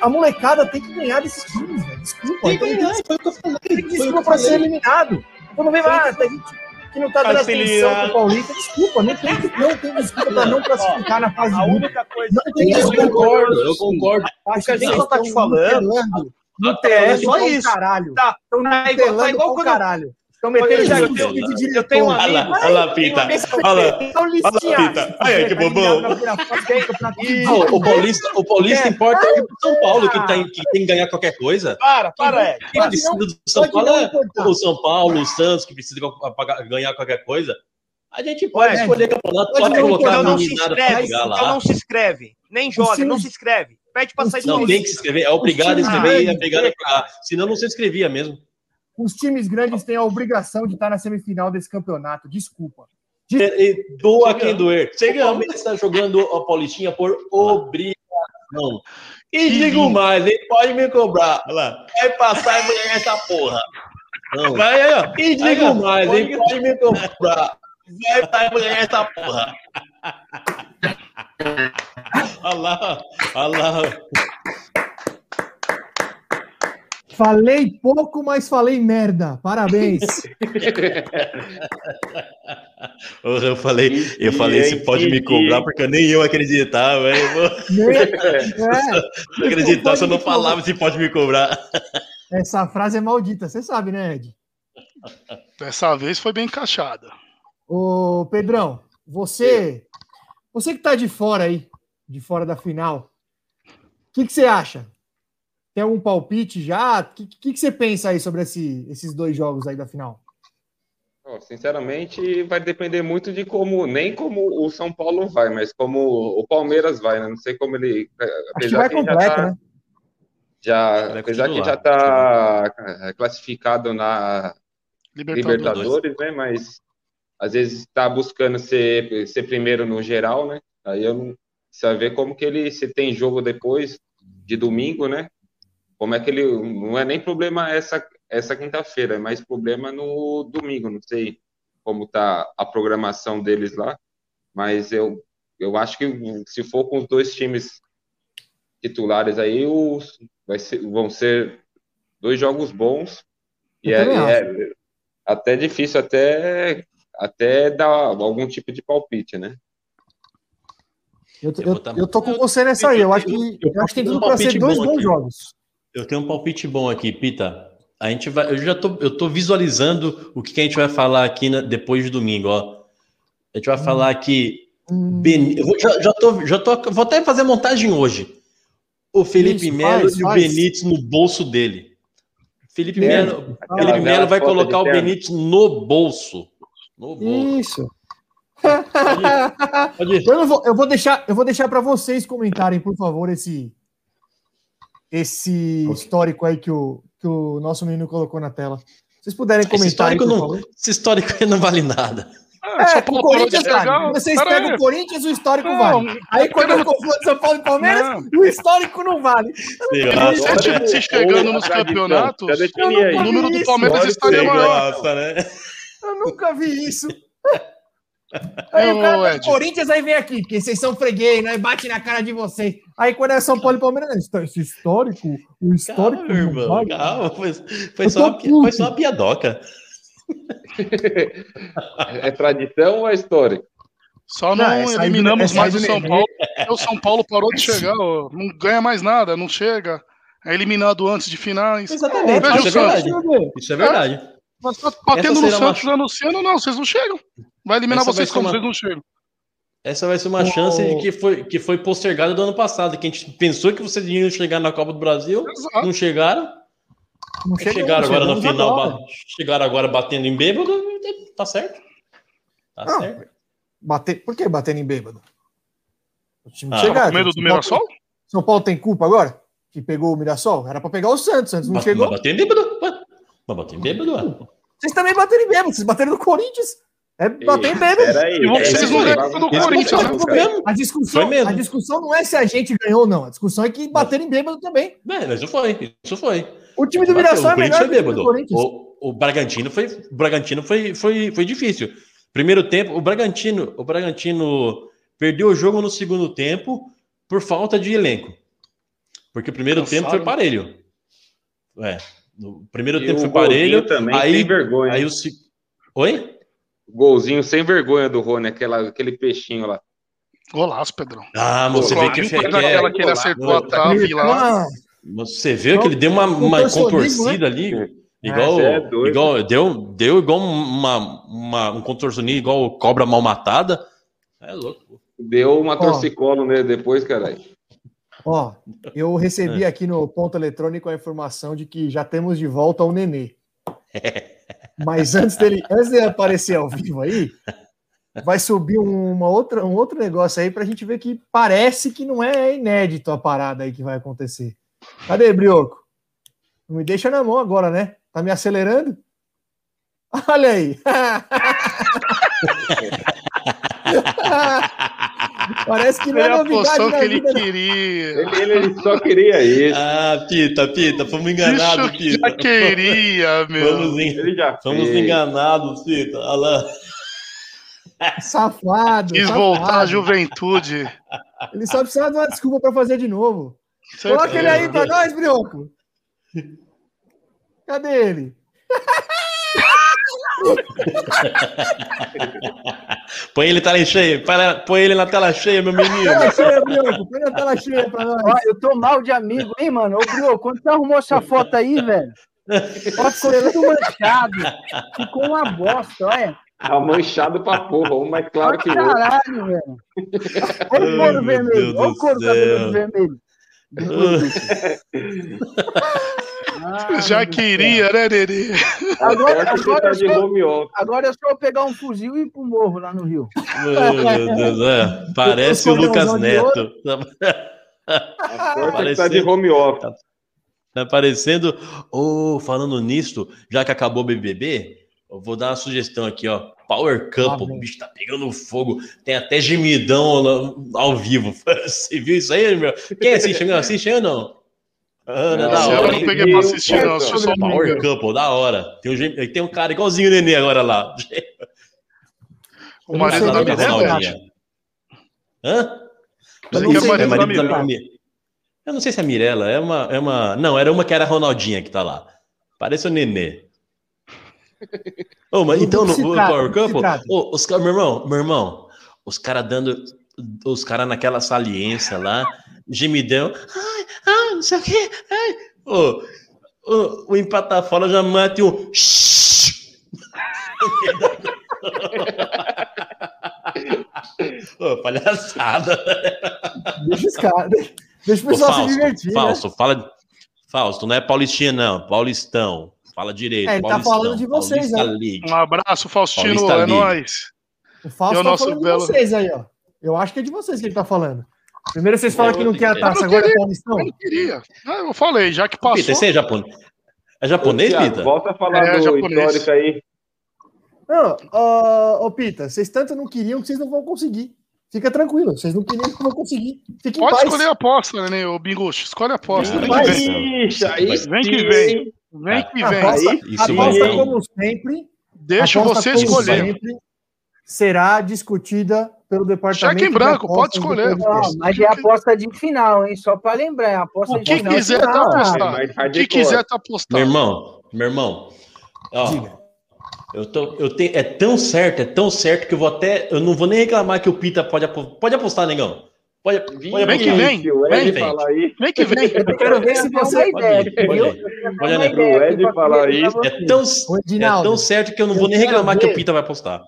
A molecada tem que ganhar desses times, velho. Desculpa. Tem que então, ganhar, foi o que eu falei. Que desculpa pra ser eliminado. Quando vem lá, tem gente que não tá dando atenção pro Paulista, desculpa, não tem, não tem desculpa pra não classificar na fase A única coisa. Não tem Eu desculpa. concordo, eu concordo. Acho que a gente só tá te falando- É nutelando só isso. Caralho. Tá. Estão É igual, tá igual pra um quando. caralho. Estão metendo já, discurso eu- de eu tenho um Olha lá, olha lá, Pita. Olha lá. Pita. Olha aí, que bobão. O Paulista, o Paulista É. importa o São Paulo, que tem, que tem que ganhar qualquer coisa. Para, para, Ed. Quem Pode precisa do São pode Paulo é o São Paulo, o Santos, que precisa ganhar qualquer coisa. A gente pode Ué, escolher campeonato, pode pode não colocar Então não se inscreve. Então não se inscreve. Nem joga, não se inscreve. pede pra sair do Não, tem que se inscrever. É obrigado a Os times inscrever e é obrigado a jogar. Senão não se inscrevia mesmo. Os times grandes têm a obrigação de estar na semifinal desse campeonato. Desculpa. E, e doa quem doer. O Palmeiras está jogando a Paulistinha por obrigação. E digo mais, nem pode me cobrar. Vai passar e ganhar essa porra. Não. Vai aí, ó. E digo mais, nem pode me cobrar. Vai passar e ganhar essa porra. Olha lá, olha lá. Falei pouco, mas falei merda. Parabéns. Eu falei, eu falei, se pode me cobrar, porque nem eu acreditava, velho. É, Não acreditava se eu não falava se pode me cobrar. essa frase é maldita, você sabe, né, Ed? Dessa vez foi bem encaixada. Ô, Pedrão, você, você que tá de fora aí, de fora da final, o que, que você acha? Tem algum palpite já? O que, que, que você pensa aí sobre esse- esses dois jogos aí da final? Ó, Sinceramente, vai depender muito de como, nem como o São Paulo vai, mas como o Palmeiras vai, né? Não sei como ele. Acho que vai ele já completo, tá- né? Já, Vai apesar que já está classificado na Libertadores. Libertadores, né? Mas às vezes está buscando ser, ser primeiro no geral, né? Aí eu não precisa ver como que ele se tem jogo depois de domingo, né? Como é que ele não é nem problema essa essa quinta-feira, é mais problema no domingo, não sei como tá a programação deles lá, mas eu eu acho que se for com os dois times titulares aí, os, vai ser, vão ser dois jogos bons e é, é até difícil até até dar algum tipo de palpite, né? Eu, tô- Eu eu, eu tô com você nessa aí. Eu acho que, eu acho que tem tudo para ser dois bons aqui. jogos. Eu tenho um palpite bom aqui, Pita. A gente vai, eu já tô, eu tô visualizando o que, que a gente vai falar aqui na- depois de domingo, ó. A gente vai falar aqui. Hum, Beni- eu vou- já, já tô, já tô, vou até fazer montagem hoje. O Felipe Melo e o. Benítez no bolso dele. Felipe É, Melo, Felipe Melo vai colocar o. Benítez no bolso. No bolso. Isso. Pode ir. Eu, não vou, eu vou deixar, eu vou deixar para vocês comentarem, por favor, esse esse histórico aí que o, que o nosso menino colocou na tela. Se vocês puderem Esse comentar, histórico, por não, esse histórico aí não vale nada. Ah, É, com o Corinthians vale. Vocês Pera pegam aí. o Corinthians, o histórico Não, vale. Aí quando eu confundo São Paulo e Palmeiras, Não. o histórico não vale. Se, se chegando nos campeonatos, aí. o número do Palmeiras olha estaria aí, maior. Nossa, né? Eu nunca vi isso. Aí o cara Ô, do Ed. Corinthians aí vem aqui, porque vocês são freguês, né? Bate na cara de vocês. Aí quando é São Paulo e Palmeiras, esse histórico, o histórico. Calma, irmão, vale. calma. Foi, foi só uma, foi só uma piadoca. É tradição ou é história? Só Não, não, do- eliminamos essa mais o São. Paulo. O São Paulo parou de chegar, ó, não ganha mais nada, não chega. É eliminado antes de finais. Exatamente, Veja isso é o verdade. Isso é verdade. Mas tá batendo no será uma- Santos, anunciando, não, vocês não chegam. Vai eliminar Essa vai vocês ser como uma- vocês não chegam. Essa vai ser uma Ô, chance de que foi, que foi postergada do ano passado, que a gente pensou que vocês iam chegar na Copa do Brasil, Exato. não chegaram, Não chegaram agora no chegamos final, agora. chegaram agora batendo em bêbado, tá certo. Tá Não, certo. Bater, por que batendo em bêbado? O time Ah, chegar, Com medo do São Mirassol? Paulo- São Paulo tem culpa agora? Que pegou o Mirassol? Era pra pegar o Santos, Santos não Mas- chegou. Bater em bêbado. Mas bater em bêbado, ué. Vocês também bateram em bêbado, vocês bateram no Corinthians. É bater em bêbado. Peraí. E vocês não Corinthians. A discussão, Foi mesmo. a discussão não é se a gente ganhou ou não. A discussão é que bateram em bêbado também. É, mas isso foi, isso foi. O time do Bateu, Mirassol é melhor time do bêbado. Corinthians. O, o Bragantino foi, o Bragantino foi, foi, foi difícil. Primeiro tempo, o Bragantino, o Bragantino perdeu o jogo no segundo tempo por falta de elenco. Porque o primeiro Cansaram, tempo foi parelho. É, no primeiro E tempo foi parelho. também, aí, sem vergonha. aí o se- Oi? Golzinho sem vergonha do Rony, aquela, aquele peixinho lá. Golaço, Pedrão. Ah, mas você Pô, vê que, que é, que ele acertou a trave lá. Você vê que ele deu uma, uma contorcida ali, igual, Esse é doido. igual deu, deu igual uma, uma, um contorcionismo igual cobra mal matada. É louco. Deu uma torcicolo nele depois, caralho. Ó, eu recebi É. aqui no ponto eletrônico a informação de que já temos de volta o Nenê. Mas antes dele, antes dele aparecer ao vivo aí, vai subir uma outra, um outro negócio aí pra gente ver que parece que não é inédito a parada aí que vai acontecer. Cadê, Brioco? Não me deixa na mão agora, né? Tá me acelerando? Olha aí. Parece que não é Era a novidade na que ele vida, queria. Ele, ele- ele só queria isso. Ah, Pita, Pita, fomos enganados, Bicho já Pita. queria, meu. Fomos, en- Ele já fomos enganados, Pita. Olha lá. Safado. Quis safado. voltar à juventude. Ele só precisava de uma desculpa pra fazer de novo. Coloca ele aí pra nós, Brioco. Cadê ele? Põe ele na tela cheia. põe- ele na tela cheia, meu menino. Tela cheia, Brioco. Põe na tela cheia pra nós. Ó, eu tô mal de amigo, hein, mano? Ô, Brio, quando você arrumou essa foto aí, velho? Ó, ficou tudo manchado. Ficou uma bosta, olha. Tá manchado pra porra, um mais claro que o outro. Caralho, velho. Olha o couro vermelho. Olha o do couro céu. cabelo vermelho. Ah, Já queria, né, Nenê? Agora, Agora agora, tá eu de só, agora é só pegar um fuzil e ir pro morro lá no Rio. Oh, meu Deus, é. Parece o Lucas Neto. A é que tá Parecendo- de home office. Tá parecendo. Ô, falando nisso, já que acabou o BBB, eu vou dar uma sugestão aqui, ó. Power Couple, Ah, o bicho tá pegando fogo. Tem até gemidão lá- ao vivo. Você viu isso aí, meu? Quem assiste? Meu? Assiste aí ou não? Não, da Esse eu hora, não peguei pra assistir, não. Assisti só Power. Couple, da hora. Tem um, tem um cara igualzinho o Nenê agora lá. O marido sei da Mirella? é. Hã? Mas Eu não é sei É marido da Mirella. Mi- Eu não sei se é a Mirella, é uma, é uma. Não, era uma que era a Ronaldinha que tá lá. Parece o Nenê. Ô, mas Do então, no no? Power Couple, ô, os caras, meu irmão, meu irmão, os caras dando. Os caras naquela saliência lá, gemidão. Ai, ai, não sei o quê. Ai. O empatafora já mata um. Ô, palhaçada. Deixa os caras. Deixa o Ô, pessoal se Fausto, divertir. né? Fausto, fala. Fausto, não é paulistinha, não. Paulistão. Fala direito. É, ele tá Paulistão. falando de vocês, né? Um abraço, Faustino. Paulista É League. nóis. O Fausto E o tá nosso falando belo- de vocês aí, ó. Eu acho que é de vocês que ele tá falando. Primeiro vocês falam que não quer a taça, Eu agora é queria. Paulistão. Eu não queria. Ah, Eu falei, já que passou. Pita, você é japonês? É japonês, Ô, Pita? Volta a falar É, do japonês. histórico aí. Não, ô, ô, Pita, vocês tanto não queriam que vocês não vão conseguir. Fica tranquilo, vocês não queriam que não vão conseguir. Fiquem em Pode paz. escolher a aposta, né, ô Bingucho? Escolhe a aposta. Ah, Vem que vem. Vem que sim, vem. Vem que A vem. aposta, Aí Isso a aposta, como sempre, Deixa você como escolher. sempre, será discutida pelo departamento. Cheque em de branco, pode escolher. Ó, mas é aposta de final, hein? Só pra lembrar, é aposta O de que final. quiser final. tá É apostado. O que quiser tá Meu apostado. irmão, meu irmão. Ó, Diga. eu tô, eu tenho, é tão certo, é tão certo que eu vou até. Eu não vou nem reclamar que o Pita pode, pode apostar, negão. Pode, pode Vem apostar. que vem. Vem, vem. Vem que vem. Eu quero ver se você. Uma ideia, ir. ideia O Ed falar isso, É tão, é tão certo que eu não vou nem reclamar que o Pita vai postar.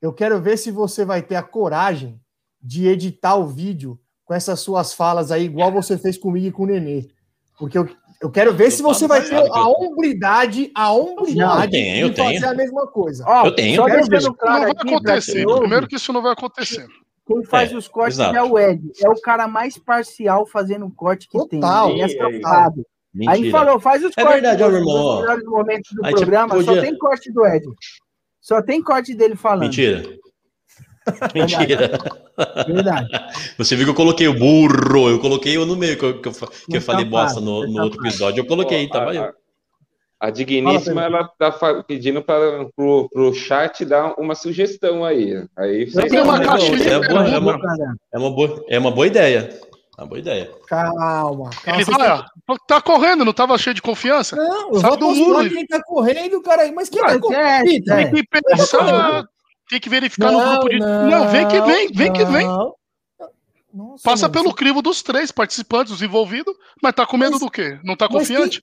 Eu quero ver se você vai ter a coragem de editar o vídeo com essas suas falas aí, igual você fez comigo e com o Nenê. Porque eu, eu quero ver Eu se você vai ter a eu- hombridade, a hombridade Eu tenho, eu de fazer tenho. a mesma coisa. Ó, Eu tenho. Só deixando ver. claro Não vai acontecer. Primeiro que isso não vai acontecer. quem faz É, os cortes exato. é o Ed. É o cara mais parcial fazendo o corte que Total. tem. Ele é é isso. safado. Aí Mentira. falou, faz os É cortes verdade, dos, meu irmão, melhores momentos do A gente programa, só podia- tem corte do Ed. Só tem corte dele falando. Mentira. Mentira. Verdade. Você viu que eu coloquei o burro, eu coloquei eu no meio, que eu, que eu, que eu falei bosta no, no outro episódio. Eu coloquei, Ó, tava a- eu. a- digníssima, ela tá pedindo para pro, pro chat dar uma sugestão aí. Aí Eu tenho uma caixinha "Não, é é É uma boa, é uma boa ideia. É uma boa ideia. Calma, calma. Ele vai, ó, tá correndo, não tava cheio de confiança? Não, vou do muro. quem tá correndo, cara. Mas quem Mas tá correndo? é, é. Tem que pensar, tem que verificar no grupo de. Não, vem que vem, vem que vem. não. Nossa, Passa mano, pelo crivo dos três participantes, os envolvidos, mas tá com medo Mas- do quê? Não tá confiante?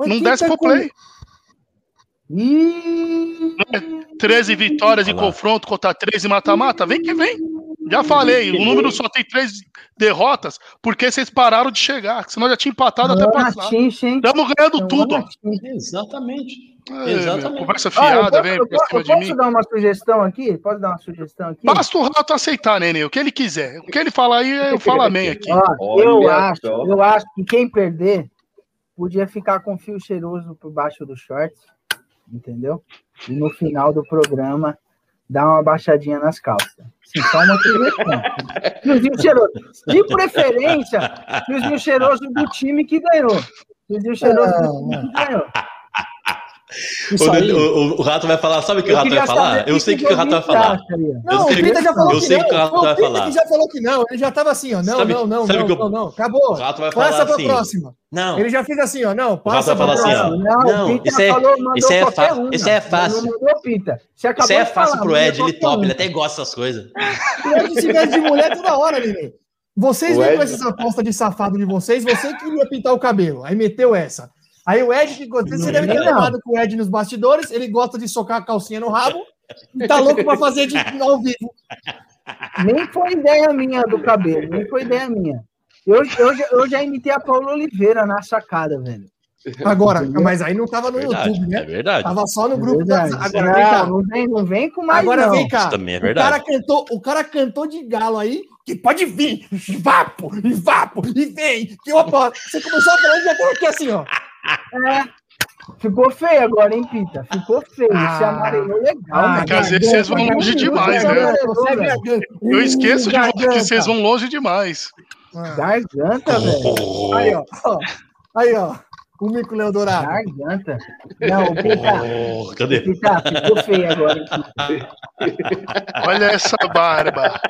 Não desce tá pro com- play. Ih, 13 vitórias em confronto contra 13 mata-mata. Vem que vem. Já falei, o número só tem três derrotas porque vocês pararam de chegar. Senão já tinha empatado até passar. Estamos ganhando Não, tudo. Exatamente. É, Exatamente. conversa fiada, posso- vem pra posso, cima de posso mim. dar uma sugestão aqui? Posso dar uma sugestão aqui? Basta o rato aceitar, Nenê, o que ele quiser. O que ele falar aí, eu falo amém aqui. Ó, eu Olha acho, só. eu acho que quem perder podia ficar com fio cheiroso por baixo do shorts, entendeu? E no final do programa dar uma baixadinha nas calças. Assim, só uma. Fiozinho cheiroso. De preferência, fiozinho cheiroso do time que ganhou. Fiozinho cheiroso do time que ganhou. O, aí. o- o- o rato vai falar, sabe o que o rato vai falar? Eu sei o que o rato vai falar. Não, o Pita já falou eu que sei não. o que o Rato Não, vai o Pita falar. que já falou que não. Ele já tava assim, ó. Não, Sabe- não, não, sabe não, que eu- não, não. Acabou. O rato vai Passa falar pra assim. próxima. Não, Ele já fica assim, ó. Não, rato passa vai pra falar assim, próxima. Não, Não, o Pita isso é- falou, mandou isso é qualquer fácil, uma. isso é fácil. Não mandou Pita. Isso é fácil pro Ed, ele uma. ele até gosta dessas coisas. O Ed se veste de mulher toda hora, Nenê. Vocês vêm com essas apostas de safado de vocês, você queria pintar o cabelo. Aí meteu essa. Aí o Ed. Você Não, deve ter não. levado com o Ed nos bastidores, ele gosta de socar a calcinha no rabo e tá louco pra fazer de ao vivo. Nem foi ideia minha do cabelo, nem foi ideia minha. Eu, eu, já- eu já imitei a Paula Oliveira na sacada, velho. Agora, mas aí não tava no Verdade, YouTube, é né? verdade. Tava só no grupo da. Verdade. Agora vem cá. não, vem, não vem com mais Agora não. vem cá. Isso também é O cara, verdade. cantou, o cara cantou de galo aí, que pode vir, vapo, e vapo, e vem, que eu aposto. Você começou a falar, já tô aqui assim, ó. Ficou feio agora, hein, Pita? Ficou feio. Ah. Você amarelou legal. Ah. Quer dizer que vocês vão longe demais, né? É. Eu esqueço de que vocês vão longe demais. Ah, Garganta, velho. Aí, ó. Aí, ó. O Mico Leão Dourado. Garganta. Não, Pita. Oh, cadê? Pita, ficou feio agora, hein, Pita. Olha essa barba.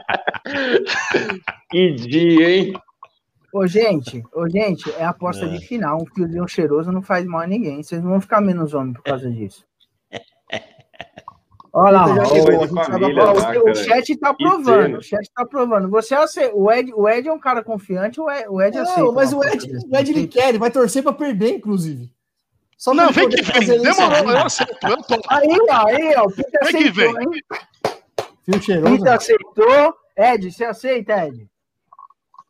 Que dia, hein? Ô, gente, ô, gente, é aposta É. de final. Um fiozinho cheiroso não faz mal a ninguém. Vocês não vão ficar menos homem por causa disso. Olha lá, ó, chegou, o- cara. o chat tá Que provando. O chat tá provando. Você ace- o Ed, o Ed é um cara confiante, o Ed, o Ed aceita. Não, mas o Ed, o Ed ele desse. quer, ele vai torcer pra perder, inclusive. Só Não, vem que vem. Demorou, aí. eu aceito. Eu tô. Aí, ó, aí, ó, o Pita Vem que aceitou, vem. hein? Fio cheiroso. Pita aceitou. Ed, você aceita, Ed?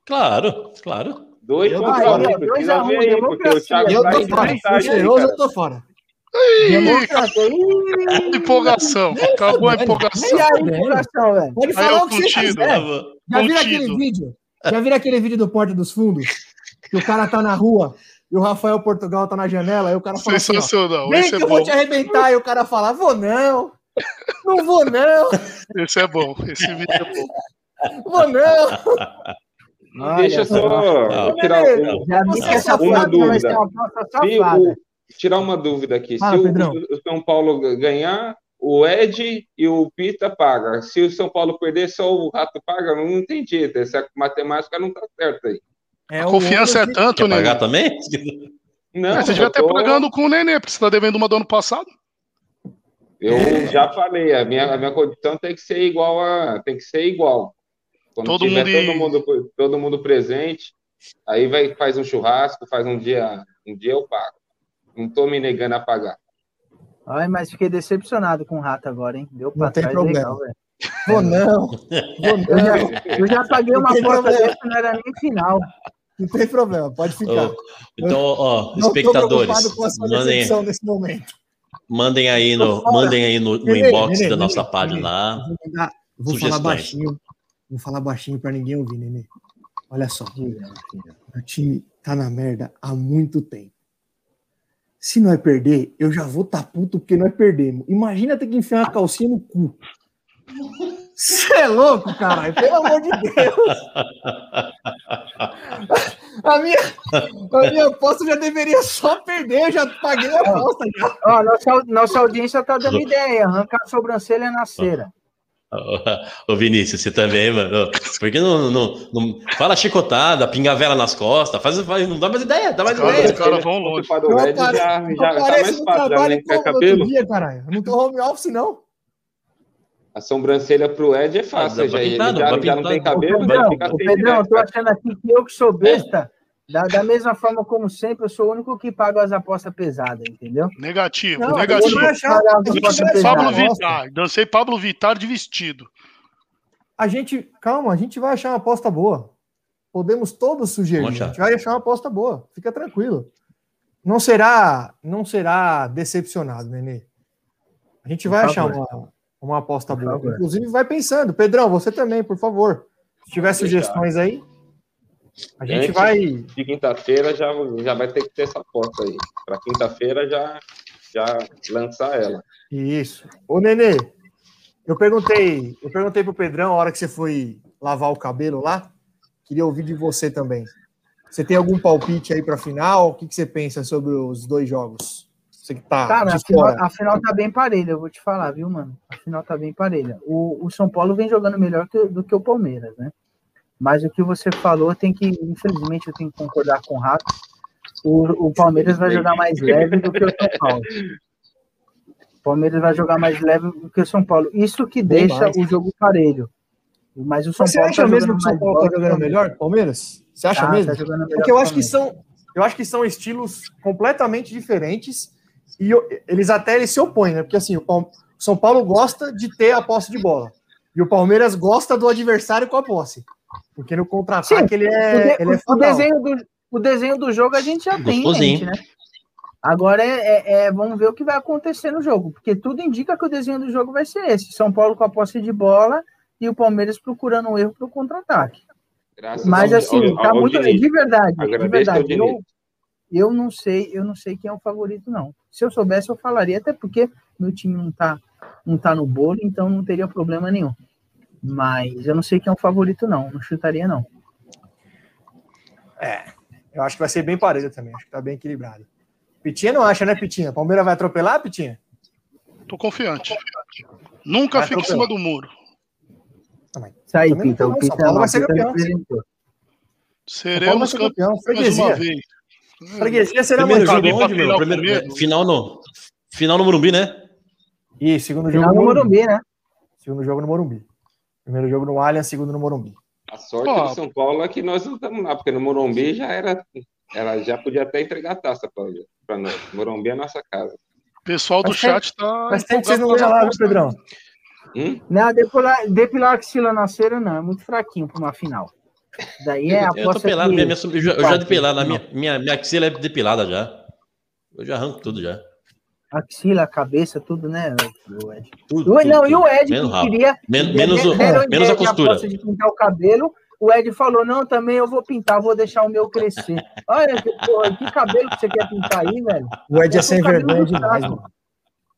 Claro, claro. Dois Eu tô contra fora. um. Dois Precisa a um, ver aí, porque o democracia. Thiago Eu tá tô fora. Cara. eu tô fora. Ih, empolgação. Acabou a empolgação. E aí, empolgação, velho? Pode falar o que você quiser. Já viram aquele vídeo? Já viram aquele vídeo do Porta dos Fundos? Que o cara tá na rua e o Rafael Portugal tá na janela, aí o cara fala assim, ó, Sensacional. vem Esse que é eu vou te arrebentar, e o cara fala, vou não, não vou não, Esse é bom. Esse vídeo é bom. vou não. Deixa só tirar um- uma dúvida. o- tirar uma dúvida aqui. Fala, se o, o São Paulo ganhar, o Ed e o Pita paga. Se o São Paulo perder, só o Rato paga. Não entendi. Essa matemática não tá certa aí. É A confiança é tanto, né? pagar também? Não, É, você devia estar tô- pagando com o Nenê, porque você tá devendo uma do ano passado. Eu já falei, a minha, a minha condição tem que ser igual a. Tem que ser igual. Quando Todo tiver mundo todo, mundo, todo mundo presente, aí vai, faz um churrasco, faz um dia, um dia eu pago. Não tô me negando a pagar. Ai, mas fiquei decepcionado com o rato agora, hein? Deu pra Não tem problema. legal, velho. Vou não, vou Eu já, não, eu já paguei uma Não problema. dessa, não era nem final. não tem problema, pode ficar. Ô, Então, ó, Não tô espectadores, preocupado com a sua mandem, decepção nesse momento. mandem aí no, mandem aí no, no inbox da nossa página lá. Vou, falar baixinho, vou falar baixinho pra ninguém ouvir, Nenê. Olha só. Meu filho. O time tá na merda há muito tempo. Se nós perder, eu já vou tá puto porque nós perdemos. Imagina ter que enfiar uma calcinha no cu. Você é louco, caralho? Pelo amor de Deus. A minha, a minha aposta já deveria só perder. Eu já paguei a aposta. Já. Ó, nossa, nossa audiência tá dando ideia. Arrancar a sobrancelha na cera. Ô Vinícius, você também, mano. Por que não, não, não- fala chicotada, pinga vela nas costas, faz, faz- não dá mais ideia, dá mais ideia. os caras vão longe. Preocupado, Eu o Ed apare- já, Eu já tá mais fácil, já, cabelo? dia, caralho. Não tô home office, não. A sobrancelha pro Ed é fácil. Vai já, ele pintado, já, já não tem cabelo, Pedrão, vai ficar sem Pedrão, eu tô achando aqui que eu que sou besta, da, da mesma forma como sempre, eu sou o único que paga as apostas pesadas, entendeu? Negativo, Não, negativo. eu Dancei. Pablo. Vittar. Dancei Pablo Vittar de vestido. A gente, calma, a gente vai achar uma aposta boa. Podemos todos sugerir. A gente vai achar uma aposta boa. Fica tranquilo. Não será, não será decepcionado, Nenê. A gente vai achar uma, uma aposta Por boa. favor. Inclusive, vai pensando. Pedrão, você também, por favor. Se tiver sugestões aí, a gente Antes- vai. De quinta-feira já, já vai ter que ter essa aposta aí. Para quinta-feira já, já lançar ela. Isso. Ô, Nenê, eu perguntei, eu perguntei pro Pedrão a hora que você foi lavar o cabelo lá. Queria ouvir de você também. Você tem algum palpite aí para final? O que, que você pensa sobre os dois jogos? Você que tá Cara, final, a final tá bem parelha, eu vou te falar, viu, mano? A final tá bem parelha. O, o São Paulo vem jogando melhor que- do que o Palmeiras, né? Mas o que você falou tem que, infelizmente, eu tenho que concordar com o Rato. O, o Palmeiras vai jogar mais leve do que o São Paulo. O Palmeiras vai jogar mais leve do que o São Paulo. Isso que deixa o jogo parelho. Mas o São Você Paulo acha tá mesmo que o São Paulo tá o jogando melhor? Palmeiras? Você acha Tá, mesmo? tá jogando melhor Porque eu acho que são, eu acho que são estilos completamente diferentes e eu- eles até eles se opõem, né? Porque assim, o São Paulo gosta de ter a posse de bola e o Palmeiras gosta do adversário com a posse. Porque no contra-ataque ele O, é, de- ele é o desenho do, o desenho do jogo a gente já tem mente, né? Agora é, é- é- vamos ver o que vai acontecer no jogo, porque tudo indica que o desenho do jogo vai ser esse: São Paulo com a posse de bola e o Palmeiras procurando um erro para o contra-ataque. Mas ao- assim, ao- tá ao muito Diniz. de verdade, de verdade. Eu, eu não sei, eu não sei quem é o favorito não. Se eu soubesse eu falaria, até porque meu time não tá não tá no bolo, então não teria problema nenhum. Mas eu não sei quem é o favorito não, não chutaria não. Eu acho que vai ser bem parelho também, acho que tá bem equilibrado. Pitinha não acha, né, Pitinha? Palmeiras vai atropelar, Pitinha? Tô confiante. Nunca Vai fica em cima do muro. Isso aí, Pita. O Pita, vai ser campeão. Seremos ser campeão, campeões mais uma freguesia. vez. Freguesia será Primeiro jogo onde, final meu? Primeiro, final no, final no Morumbi, né? E segundo jogo Final no. Morumbi, né? Segundo jogo no Morumbi. Primeiro jogo no Allianz, segundo no Morumbi. A sorte Pô. do São Paulo é que nós não estamos lá, porque no Morumbi já era. Ela já podia até entregar a taça para nós. Morumbi é a nossa casa. O pessoal do Mas tem- chat tá. Mas tem que vocês não ganham lá, Pedrão? Hum? Não, depilar, depilar axila na cera não, é muito fraquinho para uma final. Daí é a eu tô aposta pelado, que- minha, minha, eu já, depilado, minha, minha, minha axila é depilada já. Eu já arranco tudo já. Axila, cabeça, tudo, né? O Ed. Tudo, O- tudo, não, e o tudo. Ed Menos que queria. Men- menos, o- menos a de costura. aposta de pintar o cabelo. O Ed falou: não, também eu vou pintar, vou deixar o meu crescer. Olha, que, porra, que cabelo que você quer pintar aí, velho? O Ed é Eu sem vergonha demais, mano.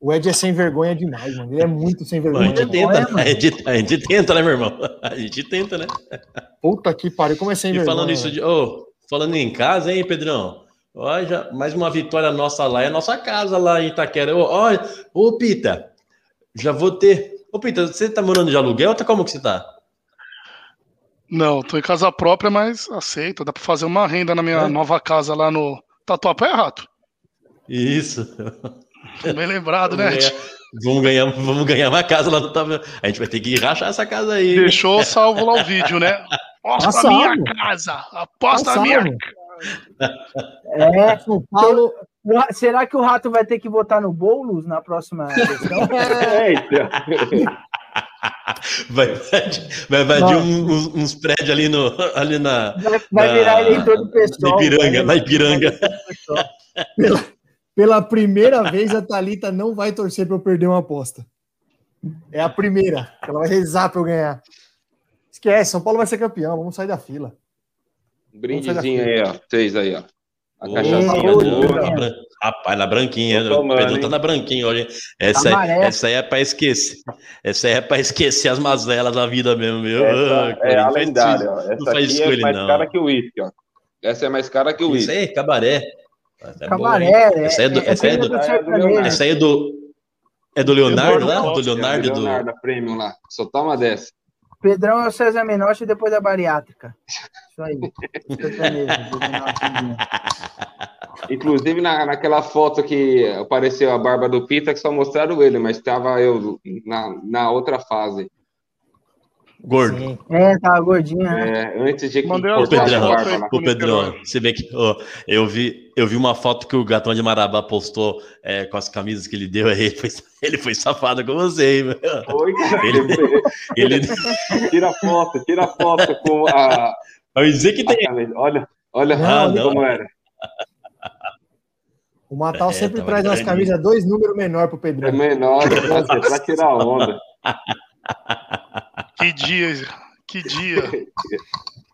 O Ed é sem vergonha demais, mano. Ele é muito sem A vergonha. gente mano. tenta, mano. a gente, a gente tenta, né, meu irmão? A gente tenta, né? Puta que pariu, como é sem E vergonha. falando isso de. ô, falando em casa, hein, Pedrão? Olha, mais uma vitória nossa lá, é nossa casa lá em Itaquera. Ô, Olha, ô Pita, já vou ter. Ô, Pita, você tá morando de aluguel ou tá como que você tá? Não, tô em casa própria, mas aceito. Dá pra fazer uma renda na minha É? nova casa lá no Tatuapé, Rato? Isso. Bem lembrado, Vamos né? ganhar, vamos ganhar, vamos ganhar uma casa lá no Tava. A gente vai ter que rachar essa casa aí. Deixou salvo lá o vídeo, né? Aposta Tá a minha casa! Aposta Tá a minha. É, São Paulo, o Ra- será que o Rato vai ter que votar no Boulos na próxima eleição? Eita! Vai, vai invadir um- uns, uns prédios ali, no, ali na, Vai, vai Na- virar eleitor do pessoal. na Ipiranga, vai- na Ipiranga. pela primeira vez, a Thalita não vai torcer pra eu perder uma aposta. É a primeira. Ela vai rezar pra eu ganhar. Esquece, São Paulo vai ser campeão. Vamos sair da fila. Um brindezinho aí, ó. Vocês aí, ó. A Ô, cachaçinha boa. Rapaz, na branquinha. Tô O tomando, Pedro tá na branquinha hoje. hein? Essa, aí- Amarelo. essa aí é pra esquecer. Essa aí é pra esquecer as mazelas da vida mesmo, meu. Essa Ah, é cara, a não faz lendária, isso. ó. Essa não faz isso é mais não. cara que o uísque, ó. Essa é mais cara que o Isso uísque. aí, cabaré. Essa é boa, hein? Cabaré, é, Essa aí é do, é, essa aí é do, do é do. Leonardo. essa aí é do, é do Leonardo lá? Do Leonardo, Leonardo? É, Do... Leonardo, Premium lá. Só toma dessa. Pedrão é o César Menotti depois da bariátrica. Isso aí. Inclusive, na, naquela foto que apareceu a barba do Pita, que só mostraram ele, mas estava eu na, na outra fase. Gordo. Sim. É, tava gordinha, né? É, antes de que Mandei a Pedrão, ô, Pedrão, você vê que ó, eu, vi, eu vi uma foto que o Gatão de Marabá postou é, com as camisas que ele deu aí. Ele foi, ele foi safado com você, hein, meu? Oi, cara. Ele- Ele, Tira foto, tira foto com a. vai dizer que tem. Olha, olha Ah, não. como era. O Matal É, sempre traz as grande. camisas dois números menor pro Pedrão. menor, é pra, é pra tirar onda. Que dia, que dia.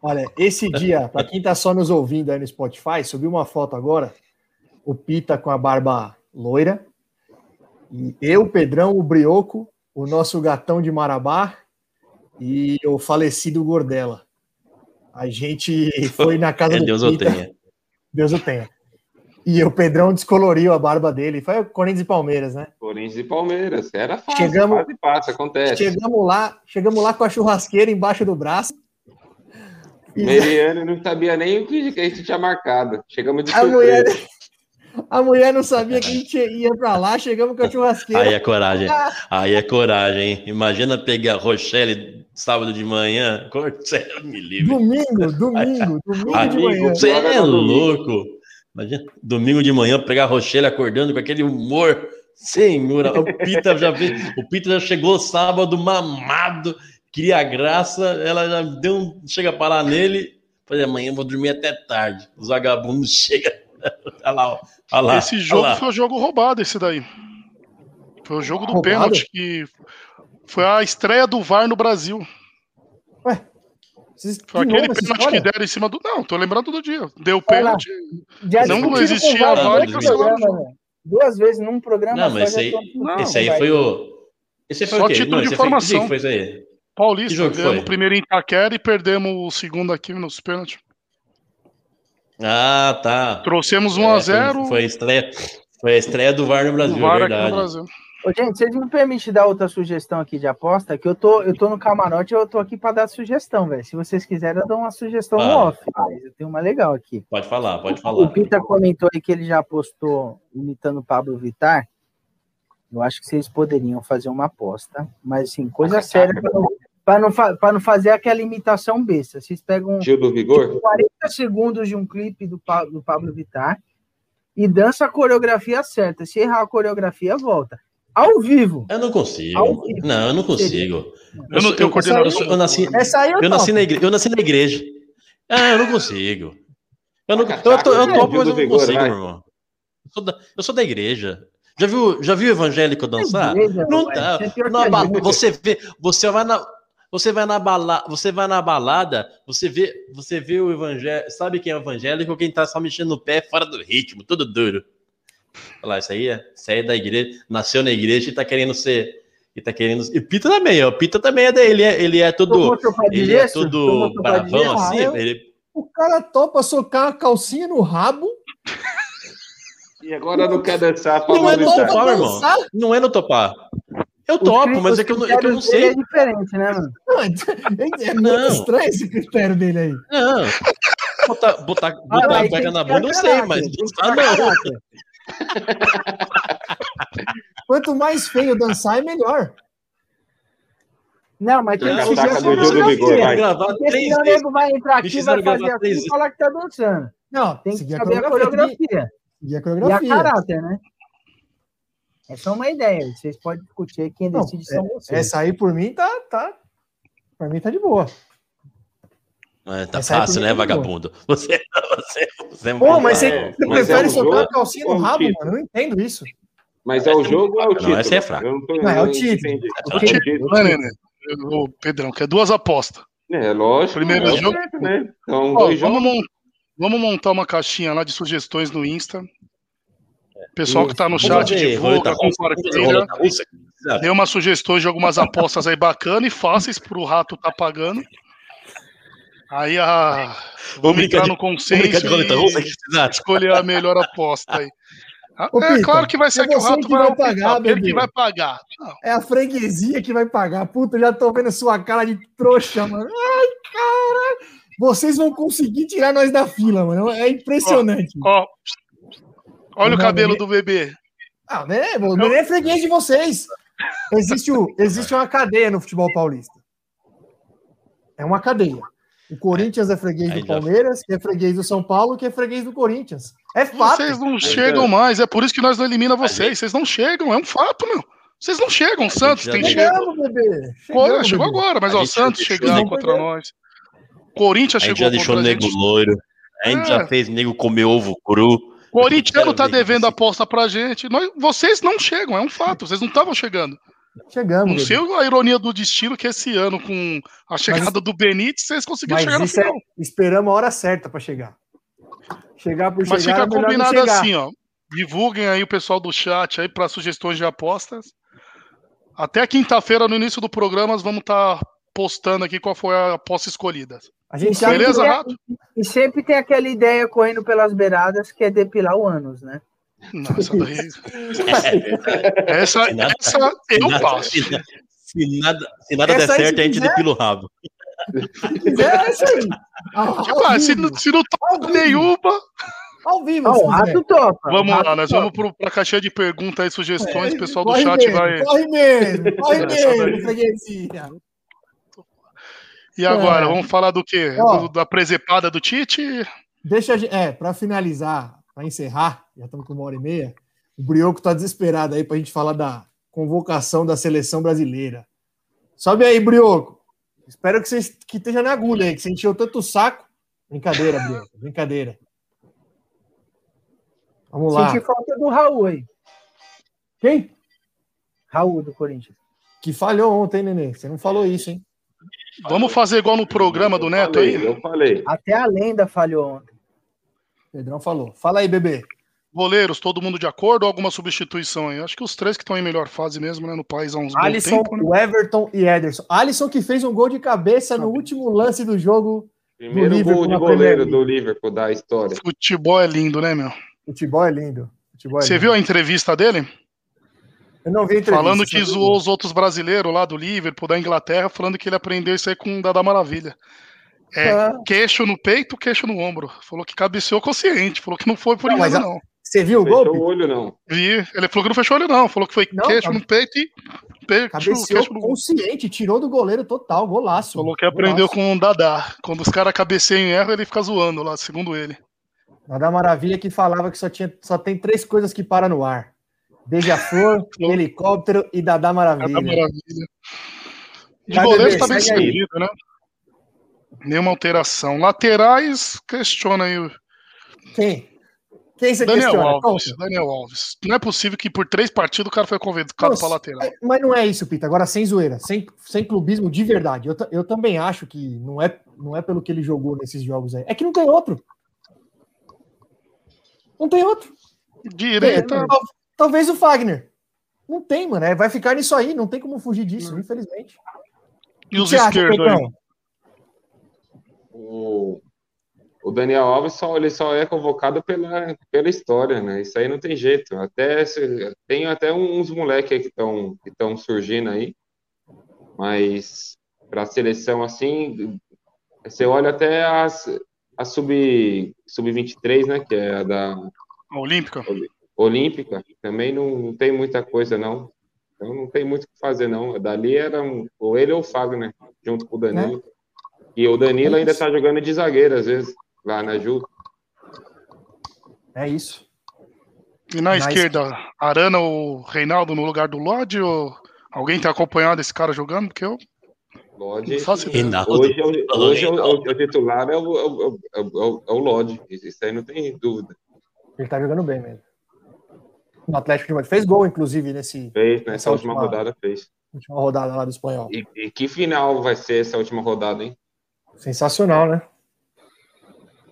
Olha, esse dia, pra quem tá só nos ouvindo aí no Spotify, subiu uma foto agora, o Pita com a barba loira, e eu, o Pedrão, o Brioco, o nosso gatão de Marabá e o falecido Gordela. A gente foi na casa É, do Deus o Pita. tenha. Deus o tenha. E o Pedrão descoloriu a barba dele. Foi o Corinthians e Palmeiras, né? Corinthians e Palmeiras. Era fácil, Chegamos- fácil e passa, acontece. Chegamos lá, chegamos lá com a churrasqueira embaixo do braço. E Meriano não sabia nem o que que a gente tinha marcado. Chegamos de a surpresa. mulher, a mulher não sabia que a gente ia pra lá, chegamos com a churrasqueira. Aí é coragem. Aí é coragem, hein? Imagina pegar Rochelle sábado de manhã. Rochelle me livre. Domingo, domingo, domingo de Amigo, manhã. Você é louco. Imagina, domingo de manhã pegar a Rochelle acordando com aquele humor. Senhora, o Pita já fez, o Pita já chegou sábado mamado, queria graça, ela já deu um, chega para lá nele, falei, amanhã vou dormir até tarde. Os vagabundos chegam, olha lá, ó, olha lá, esse olha jogo lá. foi o jogo roubado, esse daí. Foi o jogo do Roubado? pênalti que foi a estreia do VAR no Brasil. Vocês, Foi aquele pênalti história? que deram em cima do. Não, tô lembrando do dia. Deu pênalti. Já Não discutiram existia com vários VAR, velho. Duas vezes num programa Não, mas esse aí, Não, esse aí foi o... Esse aí foi Só o quê? título Não, de esse aí foi, foi aí? Paulista, ganhamos foi? o primeiro em Itaquera e perdemos o segundo aqui nos pênaltis. Ah, tá. Trouxemos É, 1x0 foi, foi a estreia, foi a estreia do VAR no Brasil, VAR é aqui no verdade. Brasil. Ô, gente, vocês me permitem dar outra sugestão aqui de aposta? Que eu tô, eu tô no camarote, eu tô aqui para dar sugestão, velho. Se vocês quiserem, eu dou uma sugestão no Ah. off. Mas eu tenho uma legal aqui. Pode falar, pode O falar. Pita comentou aí que ele já postou imitando o Pablo Vittar. Eu acho que vocês poderiam fazer uma aposta, mas assim, coisa séria para não, pra não, fa- não fazer aquela imitação besta. Vocês pegam Gil do Vigor? 40 segundos de um clipe do, Pa- do Pablo Vittar e dança a coreografia certa. Se errar a coreografia, volta. Ao vivo. Eu não consigo. Não, eu não consigo. Eu não tenho eu, coordenação. eu, nasci, eu, nasci na igreja. Eu nasci na igreja. Ah, eu não consigo. Eu não, eu, tô, eu taca, topo, mas eu não consigo, meu irmão. Eu sou, da, eu sou da igreja. Já viu, já viu evangélico dançar? Igreja, Não tá. Você é você vê, você vai na, você vai na balada, você vai na balada, você vê, você vê o evangelho, sabe quem é evangélico? Quem tá só mexendo no pé fora do ritmo, tudo duro. Olha lá, isso aí é, isso aí é da igreja, nasceu na igreja e tá querendo ser, e tá querendo, e Pita também, ó, Pita também é dele, ele é, ele é todo, ele é todo bravão assim, Ah, eu- ele, O cara topa socar a calcinha no rabo. E agora não quer dançar pra Não é Vittar. topar, irmão. não é no topar. Eu topo, mas é que eu, não- é que eu não sei. É diferente, né, mano? Não, É muito estranho esse critério dele aí. Não. Botar, botar, botar mas a cueca na bunda, eu sei, mas dançar ter não. Quanto mais feio dançar, é melhor. Não, mas tem que Gil do coreografia. Vigor, vai. nego vai entrar aqui, vai fazer assim e falar que tá dançando. Não, Tem que saber a coreografia. coreografia. Seguir a E a coreografia. caráter, né? É uma ideia. Vocês podem discutir quem Não, decide são vocês. Essa aí, por mim, tá, tá. Pra mim, tá de boa. É, tá Essa fácil, né, é vagabundo? Você, você, você é Pô, muito- mas você, É, você mas prefere é soltar jogo a calcinha no rabo, título? mano? Eu não entendo isso. Mas é o jogo ou é o Não, título? essa é fraca. Eu não, Não, é o não título. É É o o título. Não, né, né? Pedrão, que é duas apostas. É, lógico. Primeiro é o jogo- né? Então, Ó, dois vamos, jogos. mon- vamos montar uma caixinha lá de sugestões no Insta. Pessoal que tá no chat, divulga, russa, compartilha. Dê umas sugestões de algumas apostas aí bacanas e fáceis pro rato tá pagando. Aí a. Vamos brincar entrar de- no Vamos consenso e escolher a melhor aposta aí. Ah, Ô, é Pita, claro que vai ser é que o rato que vai, vai pagar, ele bebê. que vai pagar. Não, É a freguesia que vai pagar. Puta, já tô vendo sua cara de trouxa, mano. Ai, cara. Vocês vão conseguir tirar nós da fila, mano. É impressionante. Ó, olha o cabelo do bebê. Ah, né? Não é freguês de vocês. Existe, o, existe uma cadeia no futebol paulista. É uma cadeia. O Corinthians é freguês Aí do Palmeiras, que é freguês do São Paulo, que é freguês do Corinthians. É fato. Vocês não chegam mais, é por isso que nós não eliminamos vocês. Vocês não chegam, é um fato, meu. Vocês não chegam, o Santos tem chegado. Chegou bebê. agora, mas já Santos de- contra nós. Corinthians A gente chegou já deixou o nego gente. loiro. A gente É. já fez nego comer ovo cru. Corintiano tá devendo aposta pra gente. Nós, vocês não chegam, é um fato. Vocês não estavam chegando. Chegamos. Não sei a ironia do destino que esse ano, com a chegada do Benítez, vocês conseguiram Mas chegar no é, final. esperamos a hora certa para chegar. Chegar por Mas chegar, fica é combinado assim, ó. Divulguem aí o pessoal do chat aí para sugestões de apostas. Até quinta-feira, no início do programa, nós vamos estar postando aqui qual foi a aposta escolhida. A gente Beleza, tem- Rato? E sempre tem aquela ideia correndo pelas beiradas que é depilar o ânus, né? Nossa, daí... essa, Se nada- essa eu nada- passo. Se, se nada, se nada der certo, se a gente quiser. depila o rabo. É isso aí. Ao, Tipo, ao ah, se, não- se não vivo. nenhuma, ao vivo. Ah, se o quiser. rato topa. vamos rato lá, nós topa. vamos pro, pra caixinha de perguntas e sugestões, o pessoal do chat mesmo, vai. Corre mesmo, corre mesmo, freguesia. E agora, É. vamos falar do quê? Ó. Do- da presepada do Tite? Deixa a gente, é, para finalizar, para encerrar, já estamos com uma hora e meia. O Brioco tá desesperado aí para a gente falar da convocação da seleção brasileira. Sobe aí, Brioco. Espero que você que esteja na agulha aí, que você encheu tanto o saco. Brincadeira, Brioco, brincadeira. Vamos lá. Senti falta do Raul aí. Quem? Raul do Corinthians. Que falhou ontem, Nenê. Você não falou isso, hein? Vamos fazer igual no programa do Neto falei, aí? Eu falei. Até a lenda falhou ontem. Pedrão falou. Fala aí, bebê. Goleiros, todo mundo de acordo ou alguma substituição aí? Acho que os três que estão em melhor fase mesmo, né? No país há uns Alisson, tempo, né? o Everton e Ederson. Alisson que fez um gol de cabeça no último lance do jogo. Primeiro Liverpool gol de goleiro do Liverpool da história. Futebol é lindo, né, meu? Futebol é lindo. Futebol é Você lindo. viu a entrevista dele? Eu não vi a entrevista. Falando que zoou os outros brasileiros lá do Liverpool, da Inglaterra, falando que ele aprendeu isso aí com o Dada Maravilha. É, Ah. queixo no peito, queixo no ombro. Falou que cabeceou consciente, falou que não foi por Não, mas engano, a- não. Você viu o Fechou golpe? o olho, não. Vi, ele falou que não fechou olho, não. Falou que foi Não, queixo cabe- no peito e peito, Cabeceou queixo no consciente, tirou do goleiro total, golaço. Falou que aprendeu Golaço. com o Dadá. Quando os caras cabeceiam em erro, ele fica zoando lá, segundo ele. Nada Maravilha que falava que só, tinha, só tem três coisas que param no ar: Beija-flor, helicóptero e Dadá Dadá Maravilha. Maravilha. De Vai, goleiro bebê, tá bem servido, né? Nenhuma alteração. Laterais, questiona aí o Quem? Quem você Daniel questiona? Alves. Conta. Daniel Alves. Não é possível que por três partidos o cara foi convocado Nossa, pra lateral. é, Mas não é isso, Pita. Agora, sem zoeira, sem, sem clubismo de verdade. Eu, eu também acho que não é, não é pelo que ele jogou nesses jogos aí. É que não tem outro. Não tem outro. Direita. É, tal- talvez o Fagner. Não tem, mano. É, vai ficar nisso aí. Não tem como fugir disso, infelizmente. E os esquerdos aí? O, o Daniel Alves só, ele só é convocado pela, pela história, né? Isso aí não tem jeito. Até tem até uns moleques que estão que estão surgindo aí, mas para a seleção assim, você olha até as a sub sub 23, né? Que é a da Olímpica. Olímpica, também não, não tem muita coisa não. Então não tem muito o que fazer não. Dali era um, ou ele ou o Fagner, junto com o Danilo. E o Danilo ainda isso. tá jogando de zagueiro às vezes, lá na Ju. É isso. E na Mas- esquerda, Arana ou Reinaldo no lugar do Lodge? Ou alguém tem acompanhado esse cara jogando? Porque eu Lodge. Hoje, é o, Falou hoje é o, é titular é o, é o, é o, é o Lodge. Isso aí não tem dúvida. Ele tá jogando bem mesmo. No Atlético de Madrid. Fez gol, inclusive, nesse Fez nessa Essa última, última- rodada, fez. última rodada lá do espanhol. E, e que final vai ser essa última rodada, hein? Sensacional, né?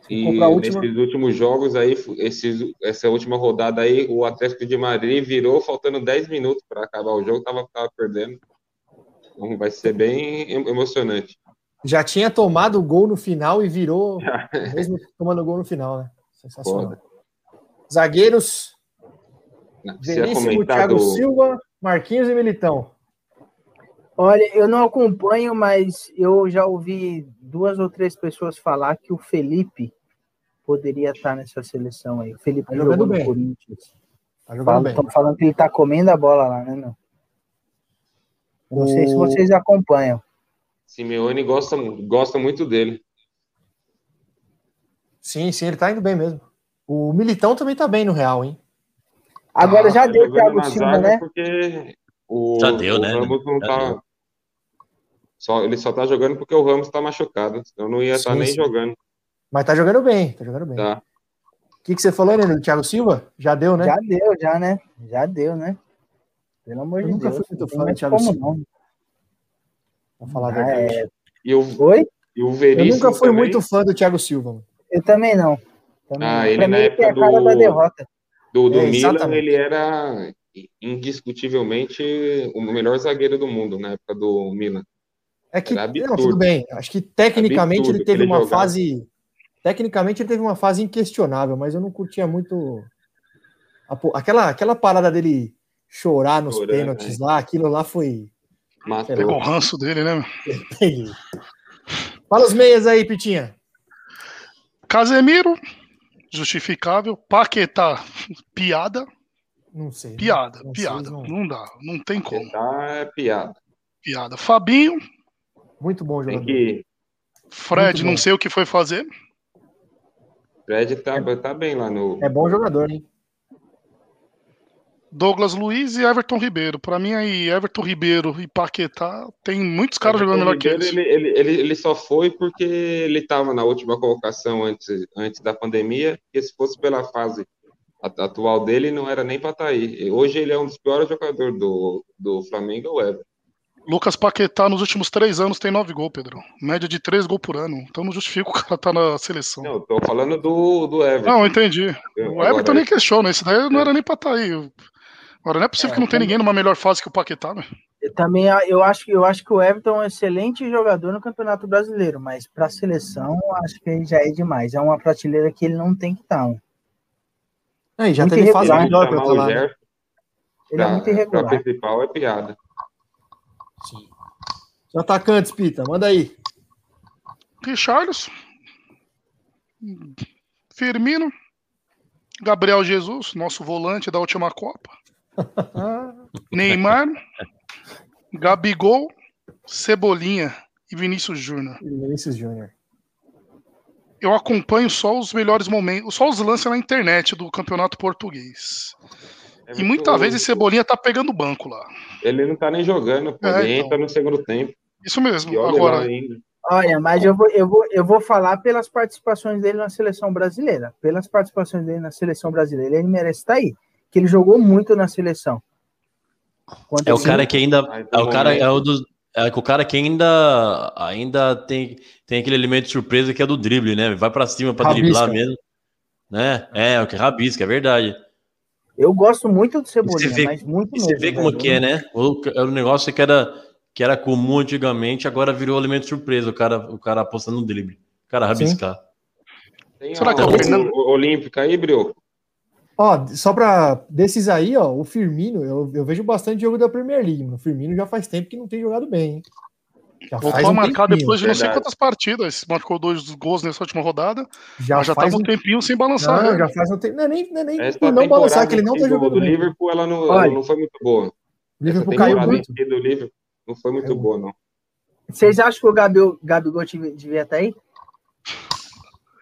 E última- nesses últimos jogos aí, esses, essa última rodada aí, o Atlético de Madrid virou faltando 10 minutos para acabar o jogo, tava, tava perdendo. Então vai ser bem em- emocionante. Já tinha tomado o gol no final e virou, mesmo tomando gol no final, né? Sensacional. Foda. Zagueiros, Veríssimo, Thiago do. Silva, Marquinhos e Militão. Olha, eu não acompanho, mas eu já ouvi duas ou três pessoas falar que o Felipe poderia estar nessa seleção aí. O Felipe Tá jogando jogou no bem. Corinthians. Tá jogando bem. Estão falando que ele tá comendo a bola lá, né, meu? Eu Não sei se O- vocês acompanham. Simeone gosta, gosta muito dele. Sim, sim, ele tá indo bem mesmo. O Militão também tá bem no Real, hein? Agora já Tá deu o Thiago Silva, né? Porque o, Já deu, o né? Ramos não Já tá. deu. Só, ele só tá jogando porque o Ramos tá machucado. Eu não ia estar Sim, nem sim. jogando. Mas tá jogando bem, tá jogando bem. Tá. O que, que você falou, né, do Thiago Silva? Já deu, né? Já deu, já, né? Já deu, né? Pelo amor Eu de nunca Deus. fui muito fã do Thiago Silva. não. Pra falar a Ah, verdade. é. E o, Oi? e o Eu Veríssimo nunca fui também, muito fã do Thiago Silva. Eu também não. Também Ah, não. ele pra na mim, época é a cara do- da derrota. do, do É, Milan, ele era indiscutivelmente o melhor zagueiro do mundo na época do Milan. É que, não, tudo bem. Acho que tecnicamente Absurdo ele teve uma jogava. fase. Tecnicamente ele teve uma fase inquestionável, mas eu não curtia muito. a Aquela, aquela parada dele chorar nos Chorando, pênaltis lá, aquilo lá foi. Matou. Pegou o ranço dele, né? Fala os meias aí, Pitinha. Casemiro, justificável. Paquetá, piada. Não sei. né? Piada, Não piada. não- Não dá, não tem como. Tá, é piada. Piada. Fabinho, Muito bom jogador. que. Fred, Muito bom. não sei o que foi fazer. Fred tá, tá bem lá no. É bom jogador, hein? Douglas Luiz e Everton Ribeiro. Pra mim aí, Everton Ribeiro e Paquetá, tem muitos caras jogando melhor que eles. ele, ele, ele, ele só foi porque ele estava na última colocação antes, antes da pandemia, porque se fosse pela fase atual dele, não era nem para estar aí. E Hoje ele é um dos piores jogadores do, do Flamengo, é o Everton. Lucas Paquetá nos últimos três anos tem nove gols, Pedro. Média de três gols por ano. Então não justifica o cara tá na seleção. Não, eu tô falando do, do Everton. Não, entendi. O Agora, Everton nem questiona, esse daí não era nem pra estar aí. Agora não é possível É, que não tenha também- ninguém numa melhor fase que o Paquetá, né? Eu também eu acho, que- eu acho que o Everton é um excelente jogador no Campeonato Brasileiro, mas para a seleção eu acho que ele já é demais. É uma prateleira que ele não tem que estar. um. Aí, já Muito teve fase melhor pra lá. né? Ele é pra- muito pra irregular. principal é piada. Sim. Os atacantes, Pita, manda aí. Richarlison. Firmino. Gabriel Jesus, nosso volante da última Copa. Neymar. Gabigol. Cebolinha e Vinícius Júnior. Vinícius Júnior. Eu acompanho só os melhores momentos, só os lances na internet do campeonato português. É E muitas vezes Cebolinha tá pegando o banco lá. Ele não tá nem jogando, pô. É, ele então. entra no segundo tempo. Isso mesmo. Agora. Olha, mas eu vou, eu, vou, eu vou falar pelas participações dele na seleção brasileira. Pelas participações dele na seleção brasileira, ele merece estar aí. Que ele jogou muito na seleção. Quando É o cara que ainda. É o cara, é o dos, é o cara que ainda, ainda tem, tem aquele elemento de surpresa que é do drible, né? Vai pra cima pra Rabisca. driblar mesmo. Né? É, o que rabisca, é verdade. Eu gosto muito do Cebolinha, você vê, mas muito e você mesmo. vê como velho. que é, né? O, um negócio que era, que era comum antigamente, agora virou elemento de surpresa, o cara, o cara apostando no drible. O cara rabiscar. Tem Será que é o Fernando? Olímpica aí, Brioco? Ó, só pra. Desses aí, ó, o Firmino, eu, eu vejo bastante jogo da Premier League. mano. O Firmino já faz tempo que não tem jogado bem, hein? Já voltou faz a um marcar tempinho. depois de não sei quantas partidas. Marcou dois gols nessa última rodada. Já, já faz tava um tempinho sem balançar. Não, né? já faz um tempo. Não é nem, não é nem Essa não balançar, que ele não tá jogando do bem. Liverpool, ela não, Olha. ela não foi muito boa. O Liverpool caiu muito. do Liverpool não foi muito Caiu boa, não. Vocês acham que o Gabigol, Gabigol devia devia estar aí?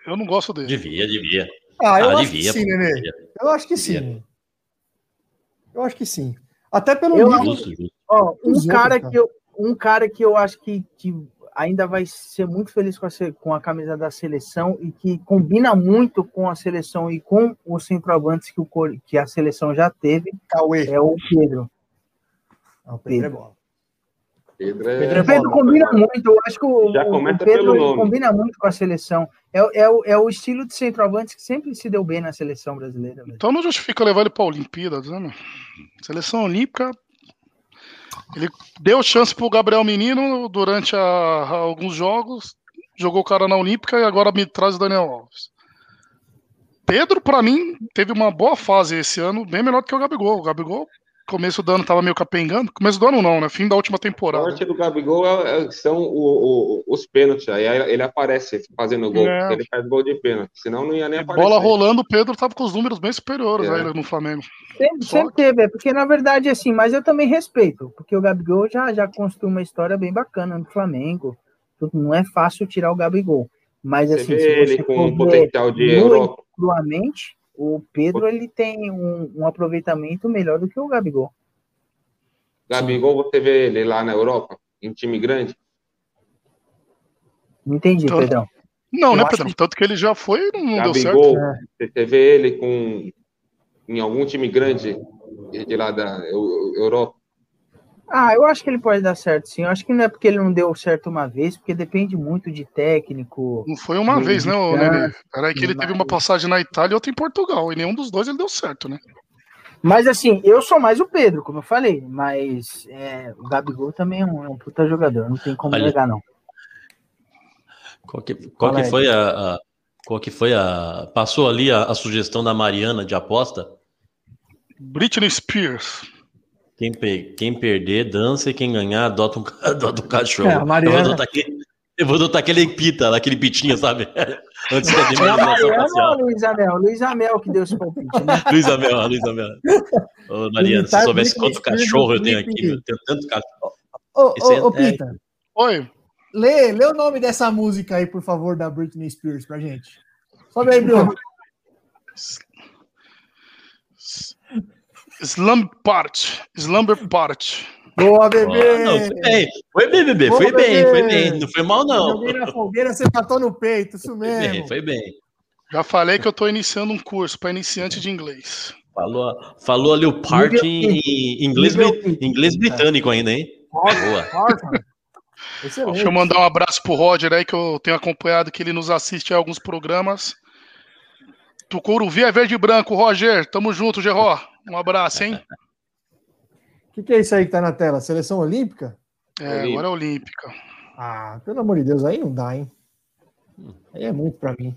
Eu não gosto dele. Devia, devia. Ah, eu Ah, acho devia, que sim, devia. Eu acho que sim. Eu acho que sim. Até pelo Eu nível. Ó, um Os cara outros, que eu, um cara que eu acho que, que ainda vai ser muito feliz com a, com a camisa da seleção e que combina muito com a seleção e com os centroavantes que, o, que a seleção já teve Cauê. é o Pedro. Não, o Pedro é bola. Pedro é, Pedro é O Pedro combina muito, eu acho que o, Já o- começa o Pedro pelo nome. combina muito com a seleção. É, é, o, é o estilo de centroavante que sempre se deu bem na seleção brasileira. Então não justifica levar ele pra Olimpíadas, né? meu? Seleção Olímpica. Ele deu chance pro Gabriel Menino durante a- a alguns jogos, jogou o cara na Olímpica e agora me traz o Daniel Alves. Pedro, pra mim, teve uma boa fase esse ano, bem melhor do que o Gabigol. O Gabigol começo do ano tava meio capengando. Começo do ano não, né? Fim da última A temporada. sorte do Gabigol é- é- são o- o- os pênaltis. Aí ele aparece fazendo gol. É. porque Ele faz gol de pênalti. Senão não ia nem aparecer. Bola rolando, o Pedro tava com os números bem superiores É. a ele no Flamengo. Sempre, Só sempre teve, é porque na verdade, assim, mas eu também respeito, porque o Gabigol já, já construiu uma história bem bacana no Flamengo. Não é fácil tirar o Gabigol. Mas Você assim, se ele você com for um ver potencial de Europa. cruamente, o Pedro ele tem um, um aproveitamento melhor do que o Gabigol. Gabigol, você vê ele lá na Europa, em time grande. Não entendi, Então, Pedrão. Não, Eu né, Pedro? que- Tanto que ele já foi e não deu certo. Gabigol, É. você vê ele com em algum time grande de lá da Eu- Europa. Ah, eu acho que ele pode dar certo, sim. Eu acho que não é porque ele não deu certo uma vez, porque depende muito de técnico. Não foi uma vez, né, ô é. Nenê? Peraí que ele teve uma passagem na Itália e outra em Portugal. E nenhum dos dois ele deu certo, né? Mas assim, eu sou mais o Pedro, como eu falei. Mas é, o Gabigol também é um, é um puta jogador, não tem como Olha, negar, não. Qual que, qual que foi a, a- Qual que foi a. Passou ali a, a sugestão da Mariana de aposta? Britney Spears. Quem, pe- quem perder, dança e quem ganhar, adota um, adota um cachorro. É, a Mariana- Eu vou adotar aquele, eu vou adotar aquele pita, aquele pitinho, sabe? Antes da É a eliminação Mariana ou facial. o Luiz Amel? Luiz Amel que deu esse palpite, né? Luiz Amel, a Luiz Amel. Ô, Mariana, se Imitar soubesse Britney quanto Spears cachorro eu tenho aqui, meu, eu tenho tanto cachorro. Ô, ô, ô, é- Pita, Oi. lê, lê o nome dessa música aí, por favor, da Britney Spears pra gente. Sobe aí, Bruno. Slumber Part. Slumber Part. Boa, bebê! não, foi bem, foi bem, bebê, Boa, foi bem, foi bebê. bem. Não foi mal, não. Joguei na fogueira, você matou no peito, isso Foi mesmo. bem, foi bem. Já falei que eu tô iniciando um curso para iniciante de inglês. Falou, falou ali o party Nível em inglês, inglês britânico ainda, hein? Boa. Excelente. Deixa eu mandar um abraço pro Roger aí, que eu tenho acompanhado, que ele nos assiste a alguns programas. Tucuruvi é verde e branco, Roger. Tamo junto, Geró. Um abraço, hein? O que, que é isso aí que tá na tela? Seleção Olímpica? É, agora é Olímpica. Ah, pelo amor de Deus, aí não dá, hein? Aí é muito pra mim.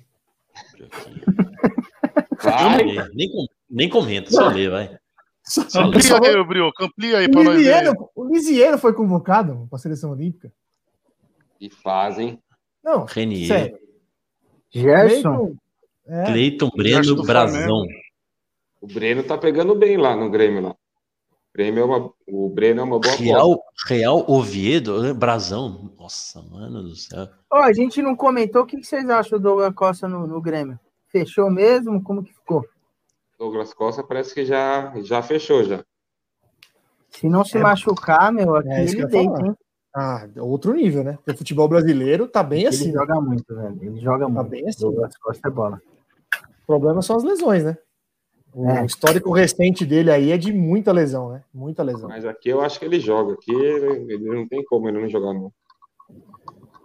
Vai, Nem, nem comenta, só lê, vai. Só lê. Amplia só- aí, Brioco. Amplia aí O pra nós ver. O Lisiero foi convocado para a seleção olímpica? e fazem. Não, Renier, sério. Gerson. Cleiton, é, Cleiton, Breno, do Brazão. O Breno tá pegando bem lá no Grêmio lá. O, Grêmio é uma, o Breno é uma boa. Real, Real Oviedo, Brazão. Nossa, mano do céu. Ó, a gente não comentou. O que, vocês acham do Douglas Costa no, no Grêmio? Fechou mesmo? Como que ficou? Douglas Costa parece que já, já fechou já. Se não se É- machucar, meu, aqui é isso que ele deita, hein? ah, outro nível, né? Porque o futebol brasileiro tá bem Ele assim. né? joga muito, velho. Ele joga Tá muito. bem assim. Douglas Costa é bola. O problema são as lesões, né? O É. histórico recente dele aí é de muita lesão, né? Muita lesão. Mas aqui eu acho que ele joga. Aqui ele, ele não tem como ele não jogar, não.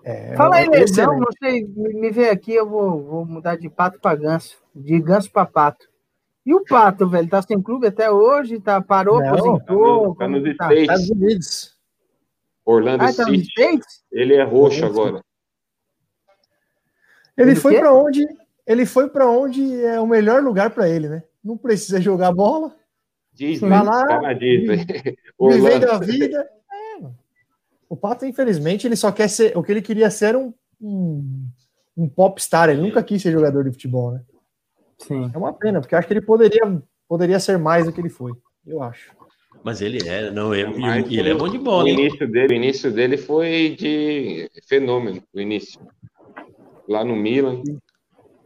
É, Fala aí, é lesão, não sei, me vê aqui, eu vou, vou mudar de pato para ganso. De ganso para pato. E o pato, velho, tá sem clube até hoje? Tá, parou, Não, aposentou? tá como nos que tá? Estados Unidos. Orlando Ah, tá nos City. Ele é roxo Orlando agora. Ele Ele foi para onde? Ele foi para onde é o melhor lugar para ele, né? Não precisa jogar bola, Disney. Vai lá, tá na Disney. vivendo a Orlando. vida. É, mano. o Pato, infelizmente, ele só quer ser. O que ele queria ser era um, um, um popstar. Ele nunca quis ser jogador de futebol, né? Sim. É uma pena, porque eu acho que ele poderia, poderia ser mais do que ele foi. Eu acho. Mas ele é, não, ele, Mas e ele é bom de O bola, hein? início dele, o início dele foi de fenômeno, o início. Lá no Milan.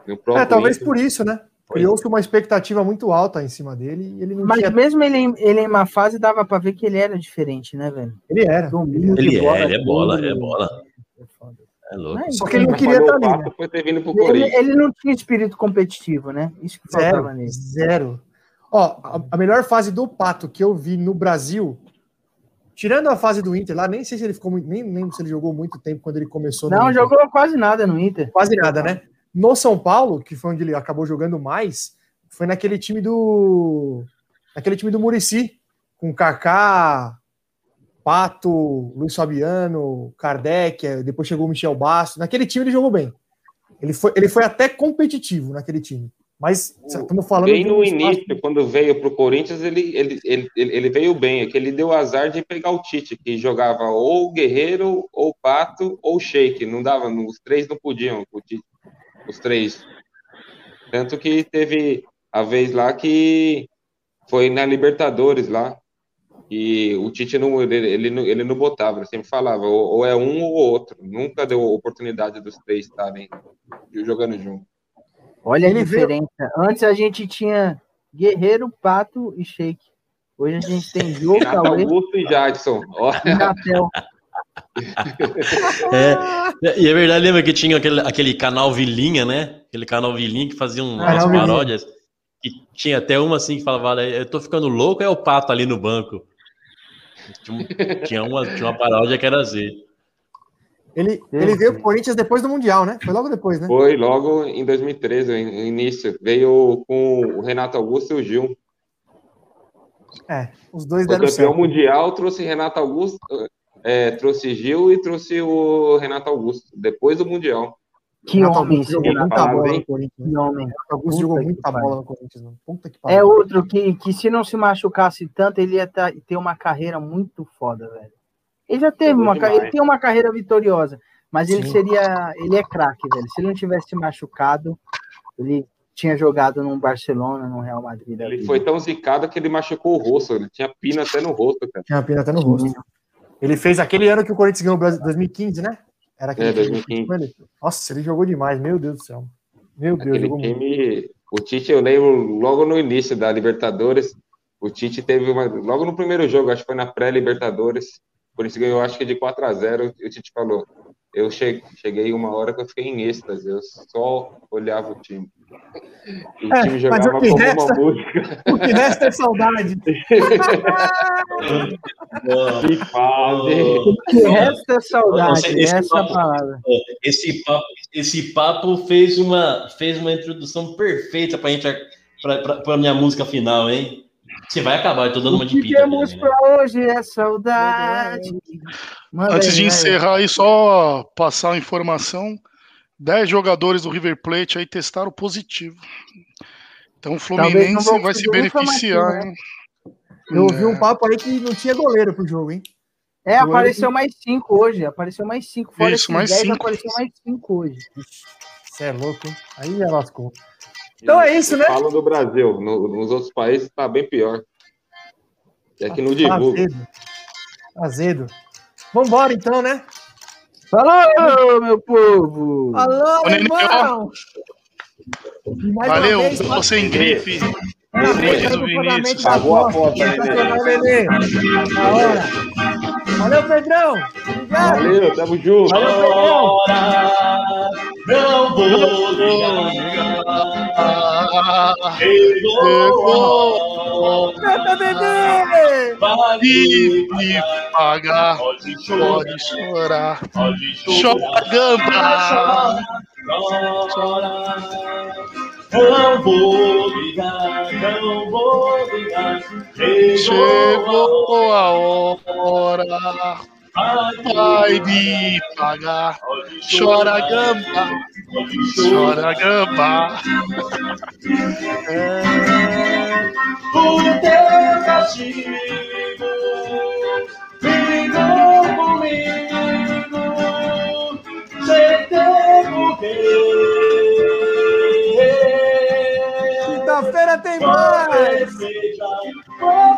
No próprio É, talvez Inter. por isso, né? Criou-se uma expectativa muito alta em cima dele e ele não Mas tinha. mesmo ele, em- ele em má fase, dava pra ver que ele era diferente, né, velho? Ele era. Domínio Ele é, ele é bola, é bola. É louco. Não, Só que ele não queria estar ali, né? papo, foi ter vindo pro Ele, ele não tinha espírito competitivo, né? Isso que faltava Zero. nele. Zero. Ó, a, a melhor fase do Pato que eu vi no Brasil, tirando a fase do Inter lá, nem sei se ele ficou muito, nem lembro se ele jogou muito tempo quando ele começou. no Não, Inter. jogou quase nada no Inter. quase nada, né? No São Paulo, que foi onde ele acabou jogando mais, foi naquele time do. Naquele time do Murici, com Kaká, Pato, Luiz Fabiano, Kardec, eh, depois chegou o Michel Basso. Naquele time ele jogou bem. Ele foi, ele foi até competitivo naquele time. Mas estamos falando Bem no espaço- início, quando veio para o Corinthians, ele, ele, ele, ele veio bem. É que ele deu azar de pegar o Tite, que jogava ou o Guerreiro, ou Pato, ou o Sheik. Não dava, os três não podiam, o Tite, os três. Tanto que teve a vez lá que foi na Libertadores lá, e o Tite não, ele, ele, não- ele não botava, ele sempre falava, ou, ou é um ou outro. Nunca deu oportunidade dos três estarem jogando junto. Olha a diferença. Antes a gente tinha Guerreiro, Pato e Sheik. Hoje a gente tem Jô, Cauê Augusto e Jadson. E Natel. É, e é verdade, lembra que tinha aquele, aquele canal Vilinha, né? Aquele canal Vilinha que fazia um- umas paródias. Que tinha até uma assim que falava, "Olha, eu tô ficando louco, é o pato ali no banco. Tinha, um- tinha uma, tinha uma paródia que era assim. Ele, ele veio pro Corinthians depois do Mundial, né? Foi logo depois, né? Foi logo em 2013, no início. Veio com o Renato Augusto e o Gil. É, os dois Foi deram campeão certo. mundial, trouxe Renato Augusto, é, trouxe Gil e trouxe o Renato Augusto, depois do Mundial. Que Renato homem, Augusto jogou Renato muita Augusto, bola hein? no Corinthians. né? Que homem. Renato Augusto Puta jogou muita bola no Corinthians, mano. Puta que É outro que, que se não se machucasse tanto, ele ia tá- ter uma carreira muito foda, velho. Ele já teve Jogou uma demais. ele tem uma carreira vitoriosa, mas ele Sim. seria, ele é craque, velho. Se ele não tivesse machucado, ele tinha jogado no Barcelona, no Real Madrid. Ele vida. foi tão zicado que ele machucou o rosto, ele tinha pina até no rosto, cara. Tinha pena até no rosto. Ele fez aquele ano que o Corinthians ganhou o Brasil, 2015, né? Era aquele É, time 2015. com ele. Nossa, ele jogou demais, meu Deus do céu. Meu Deus, Aquele jogou muito. time, o Tite, eu lembro logo no início da Libertadores, o Tite teve uma, logo no primeiro jogo, acho que foi na pré-Libertadores, o Corinthians ganhou, acho que de 4 a 0 e o Tite falou, eu che- cheguei uma hora que eu fiquei em êxtase, eu só olhava o time. E o É, time mas jogava o que como resta- uma música. O que resta é saudade. Que fase! O que resta é saudade, Esse essa é a papo- palavra. Esse papo, esse papo fez, uma, fez uma introdução perfeita pra, pra minha música final, hein? Você vai acabar, eu tô dando uma O de que pita. temos né? pra hoje é saudade. Manda Antes aí, de encerrar aí, só passar a informação: 10 jogadores do River Plate aí testaram positivo. Então o Fluminense vai se beneficiar, hein? Eu ouvi É. um papo aí que não tinha goleiro pro jogo, hein? É, apareceu mais cinco hoje. Apareceu mais cinco. Fora Isso, mais 10, cinco. apareceu mais cinco hoje. Você é louco, hein? Aí já lascou. Então é isso, né? Falam do Brasil, no- nos outros países tá bem pior. É que não divulga. Azedo. Azedo. Vambora então, né? Falou, meu povo! Nenê, irmão! Valeu, vez, tô sem gripe. parabéns Vinícius. Pagou a. Sensacional, Nenê. Da hora. Valeu, Pedrão! Obrigado! Valeu, tamo junto. Valeu, Pedrão! Não vou ligar. Chegou. Canta, bebê! Vai e me pagar, Pode pode chorar. Pode Chora, gamba. Chora. Não vou ligar, não vou ligar. Chegou a hora, vai me pagar. Chora, gamba. Chora, gamba. O teu castigo brigou comigo sem ter porquê. Quinta-feira tem mais!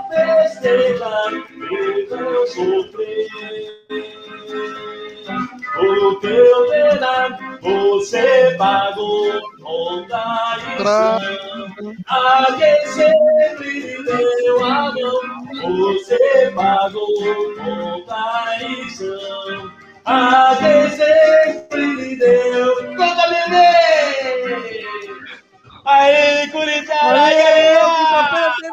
festejar, eu sofrer. O teu pedaço você pagou com traição. A quem sempre deu a mão, você pagou com traição. A quem sempre deu. Aí, gurizada! Aí, aí, aí,